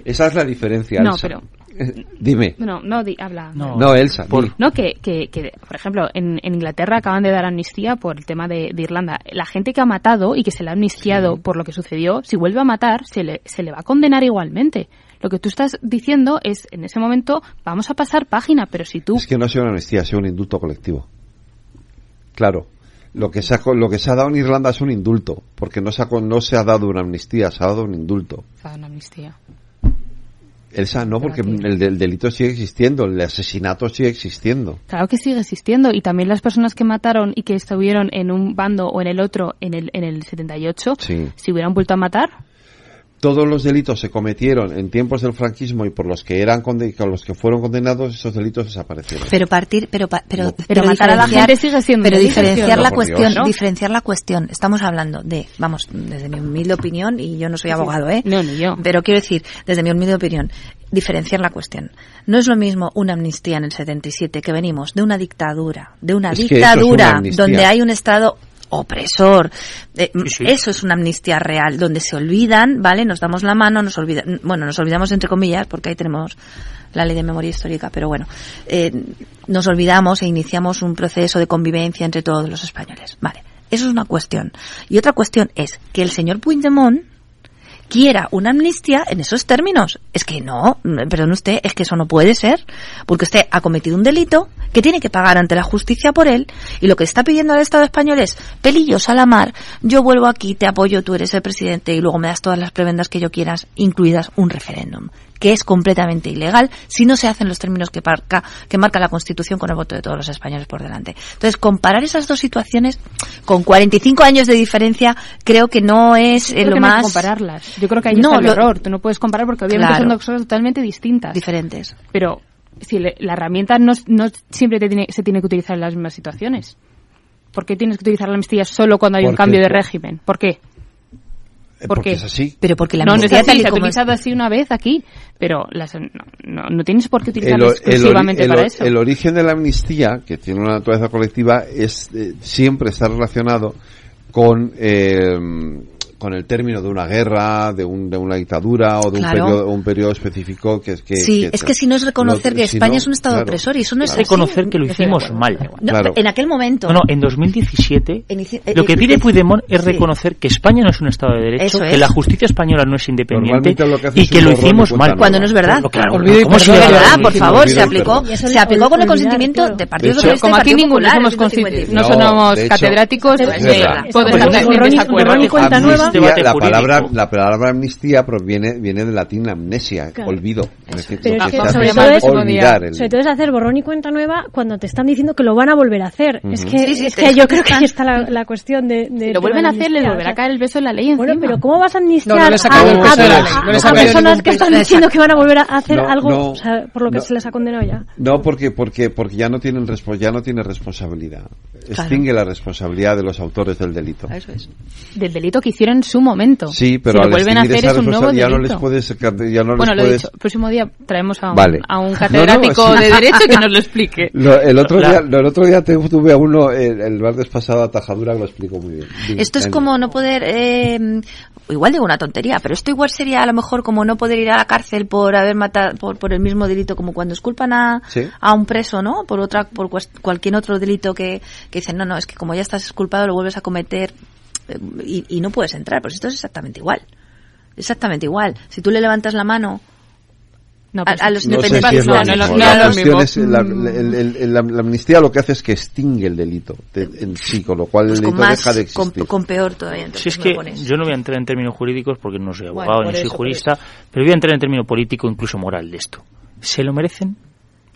S2: Esa es la diferencia.
S32: No, pero
S2: Dime.
S32: No, no, habla.
S2: No, Elsa.
S32: No, que, que, que, por ejemplo, en, en, Inglaterra acaban de dar amnistía por el tema de, de, Irlanda. La gente que ha matado y que se le ha amnistiado por lo que sucedió, si vuelve a matar, se le, se le va a condenar igualmente. Lo que tú estás diciendo es, en ese momento, vamos a pasar página, pero si tú...
S2: Es que no ha sido una amnistía, ha sido un indulto colectivo. Claro. Lo que, se ha, lo que se ha dado en Irlanda es un indulto, porque no se ha, no se ha dado una amnistía, se ha dado un indulto.
S32: Se ha dado una amnistía.
S2: Elsa, no, porque el, delito sigue existiendo, el asesinato sigue existiendo.
S32: Claro que sigue existiendo. Y también las personas que mataron y que estuvieron en un bando o en el otro en el, en el 78, si hubieran vuelto a matar,
S2: todos los delitos se cometieron en tiempos del franquismo y por los que eran con los que fueron condenados esos delitos desaparecieron.
S29: Pero partir, pero pero,
S32: pero, matar a la gente sigue siendo
S29: pero diferenciar la cuestión, diferenciar la cuestión. Estamos hablando de, vamos, desde mi humilde opinión y yo no soy abogado, ¿eh?
S32: No, ni yo.
S29: Pero quiero decir, desde mi humilde opinión, diferenciar la cuestión. No es lo mismo una amnistía en el 77 que venimos de una dictadura, de una dictadura donde hay un Estado opresor. Eh, eso es una amnistía real, donde se olvidan, ¿vale? Nos damos la mano, nos olvidan, bueno, nos olvidamos entre comillas, porque ahí tenemos la ley de memoria histórica, pero bueno, eh, nos olvidamos e iniciamos un proceso de convivencia entre todos los españoles, ¿vale? Eso es una cuestión. Y otra cuestión es que el señor Puigdemont, quiera una amnistía en esos términos. Es que no, perdón usted, es que eso no puede ser, porque usted ha cometido un delito que tiene que pagar ante la justicia por él, y lo que está pidiendo al Estado español es, pelillos a la mar, yo vuelvo aquí, te apoyo, tú eres el presidente, y luego me das todas las prebendas que yo quieras, incluidas un referéndum que es completamente ilegal si no se hacen los términos que marca, que marca la Constitución con el voto de todos los españoles por delante. Entonces, comparar esas dos situaciones con 45 años de diferencia creo que no es lo más...
S32: compararlas. Yo creo que ahí no, está el error. Tú no puedes comparar porque obviamente son dos cosas totalmente distintas.
S29: Diferentes.
S32: Pero si la herramienta no, no siempre tiene, se tiene que utilizar en las mismas situaciones. ¿Por qué tienes que utilizar la amnistía solo cuando hay un cambio de régimen? ¿Por qué?
S2: Eh, porque, es así.
S29: Pero porque la
S32: no, no es así, se ha utilizado así una vez aquí, pero las, no, no, tienes por qué utilizarla exclusivamente para eso.
S2: El origen de la amnistía, que tiene una naturaleza colectiva, es eh, siempre está relacionado con eh, con el término de una guerra, de, un, de una dictadura o de un, periodo, un periodo específico que es que...
S29: Sí, es que si no es reconocer que España es un Estado opresor y eso no es
S30: reconocer que lo hicimos mal.
S29: En aquel momento...
S30: No, no, en 2017 lo que pide Puigdemont es reconocer que España no es un Estado de Derecho, que la justicia española no es independiente y que lo hicimos mal.
S29: Cuando no es verdad. Claro, no es verdad? Por favor, se aplicó, se aplicó con el consentimiento de Partido Socialista
S32: Como aquí ninguno somos no somos catedráticos,
S26: puedo estar en desacuerdo.
S2: La palabra, la palabra amnistía proviene viene del latín amnesia, olvido. Es
S28: Pero
S2: que
S28: que sobre todo
S2: olvidar el-
S28: sobre todo es hacer borrón y cuenta nueva cuando te están diciendo que lo van a volver a hacer. Es que,
S32: Sí, sí,
S28: es que yo creo que ahí está la, la cuestión de, de
S32: Si lo vuelven a hacer,
S28: amnistía,
S32: volverá a caer el beso en la ley encima.
S28: Bueno, pero ¿cómo vas a amnistiar
S32: No, no
S28: a, a- personas que están diciendo que van a volver a hacer
S2: No,
S28: algo
S2: no,
S28: o sea, por lo que se les ha condenado ya?
S2: No, porque, porque, porque ya no tienen respo- ya no tiene responsabilidad. Extingue la responsabilidad de los autores del delito.
S29: Eso es.
S32: Del delito que hicieron en su momento.
S2: Sí, pero
S32: si lo
S2: al
S32: vuelven a hacer
S2: esa
S32: es un nuevo
S2: ya no
S32: delito.
S2: les puedes ya no
S32: bueno,
S2: les
S32: lo he
S2: puedes
S32: dicho. El próximo día traemos a un,
S2: Vale.
S32: a un
S2: No, no,
S32: catedrático
S2: sí.
S32: de Derecho que nos lo explique.
S2: Lo- el otro
S29: Claro.
S2: día, el otro día tuve a uno el, el martes pasado a Tajadura que lo explicó muy bien. Dime,
S29: Esto es como no poder, eh, igual digo una tontería, pero esto igual sería a lo mejor como no poder ir a la cárcel por haber matado, por, por el mismo delito, como cuando esculpan a,
S2: Sí.
S29: a un preso, ¿no? Por otra, por cualquier otro delito que, que dicen, no, no, es que como ya estás esculpado lo vuelves a cometer y, y no puedes entrar. Pues esto es exactamente igual. Exactamente igual. Si tú le levantas la mano a,
S32: pues,
S29: a los
S2: No sé si
S29: no, no,
S2: mismo.
S29: no,
S2: La cuestión es la,
S29: Mm.
S2: el- el- el- la- amnistía lo que hace es que extingue el delito de- en sí, con lo cual
S29: pues
S2: el delito
S29: más,
S2: deja de existir.
S29: con peor todavía.
S30: Si
S29: Entonces
S30: es
S29: me
S30: que yo no voy a entrar en términos jurídicos porque no soy
S29: Bueno,
S30: abogado
S29: por
S30: ni soy jurista, pero voy a entrar en término político, incluso moral de esto. ¿Se lo merecen?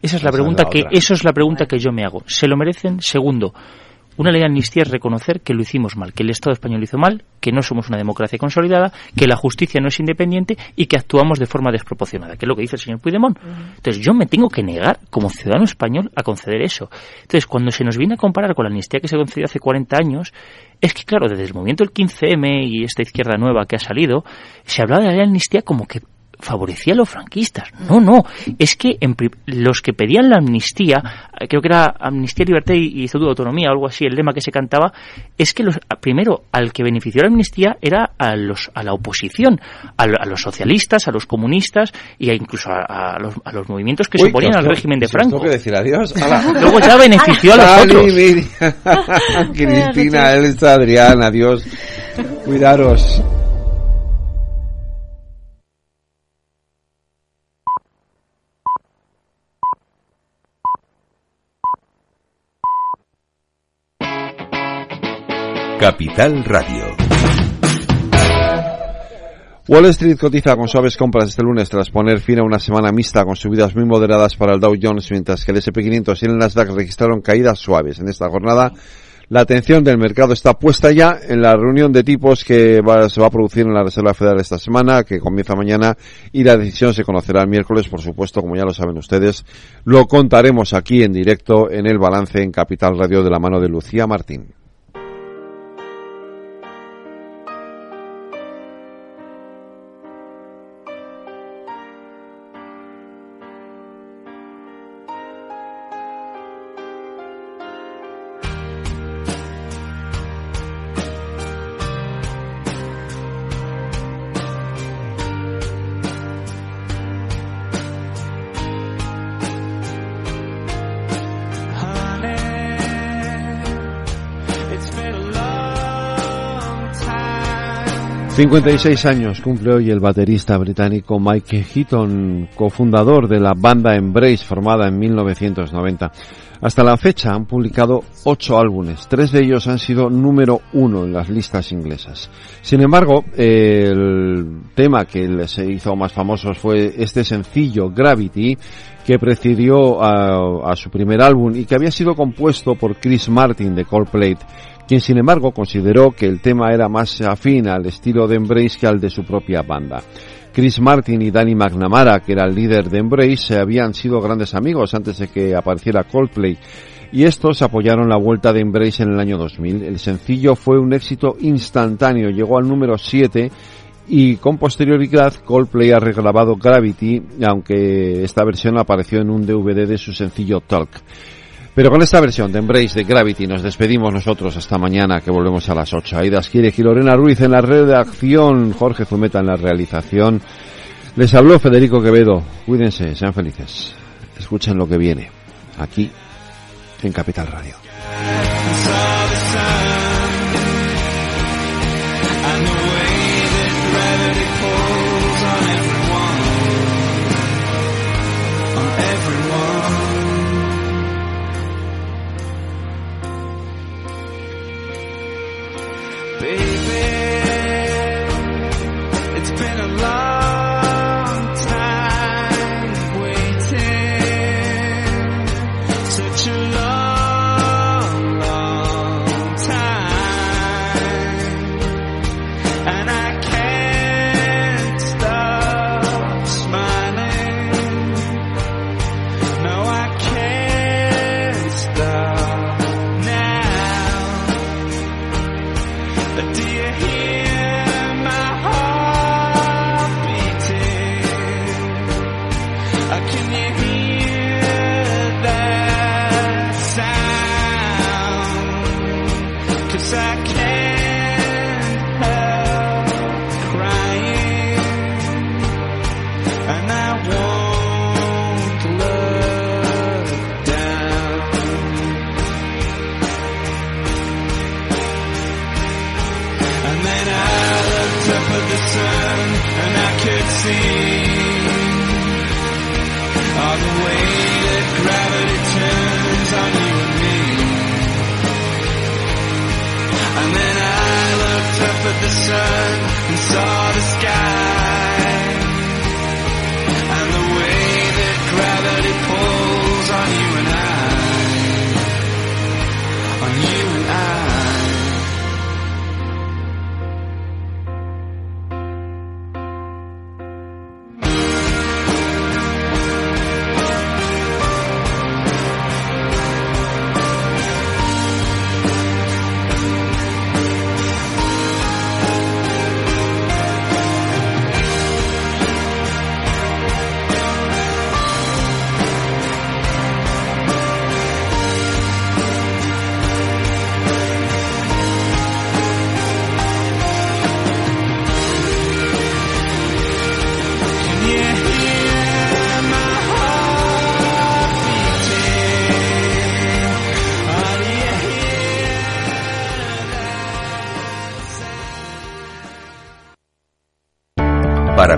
S30: Esa es la
S2: Esa es
S30: pregunta
S2: la
S30: que eso es la pregunta que yo me hago. ¿Se lo merecen? Segundo, una ley de amnistía es reconocer que lo hicimos mal, que el Estado español lo hizo mal, que no somos una democracia consolidada, que la justicia no es independiente y que actuamos de forma desproporcionada, que es lo que dice el señor Puigdemont. Entonces yo me tengo que negar como ciudadano español a conceder eso. Entonces cuando se nos viene a comparar con la amnistía que se concedió hace 40 años, es que claro, desde el movimiento del 15M y esta izquierda nueva que ha salido, se hablaba de la ley de amnistía como que favorecía a los franquistas. No, no. Es que en pri- los que pedían la amnistía, eh, creo que era amnistía, libertad y, y estatuto de autonomía, algo así, el lema que se cantaba, es que los, primero al que benefició la amnistía era a los a la oposición, a, a los socialistas, a los comunistas y a incluso a, a los, a los movimientos que se oponían al régimen de
S2: os tengo
S30: Franco.
S2: que decir adiós.
S30: Luego ya benefició a los otros.
S2: Cristina, Elsa, Adrián, adiós. Cuidaros.
S1: Capital Radio.
S2: Wall Street cotiza con suaves compras este lunes tras poner fin a una semana mixta con subidas muy moderadas para el Dow Jones, mientras que el S&P 500 y el Nasdaq registraron caídas suaves. En esta jornada, la atención del mercado está puesta ya en la reunión de tipos que se va a producir en la Reserva Federal esta semana, que comienza mañana, y la decisión se conocerá el miércoles, por supuesto, como ya lo saben ustedes. Lo contaremos aquí en directo en el balance en Capital Radio de la mano de Lucía Martín. 56 años cumple hoy el baterista británico Mike Heaton, cofundador de la banda Embrace formada en 1990. Hasta la fecha han publicado ocho álbumes, tres de ellos han sido número uno en las listas inglesas. Sin embargo, el tema que les hizo más famosos fue este sencillo Gravity, que precedió a, a su primer álbum y que había sido compuesto por Chris Martin de Coldplay quien sin embargo consideró que el tema era más afín al estilo de Embrace que al de su propia banda. Chris Martin y Danny McNamara, que era el líder de Embrace, habían sido grandes amigos antes de que apareciera Coldplay y estos apoyaron la vuelta de Embrace en el año 2000. El sencillo fue un éxito instantáneo, llegó al número 7 y con posterioridad Coldplay ha regrabado Gravity, aunque esta versión apareció en un DVD de su sencillo Talk. Pero con esta versión de Embrace de Gravity nos despedimos nosotros hasta mañana que volvemos a las 8. Aidas quiere y Lorena Ruiz en la redacción, Jorge Zumeta en la realización. Les habló Federico Quevedo. Cuídense, sean felices. Escuchen lo que viene aquí en Capital Radio.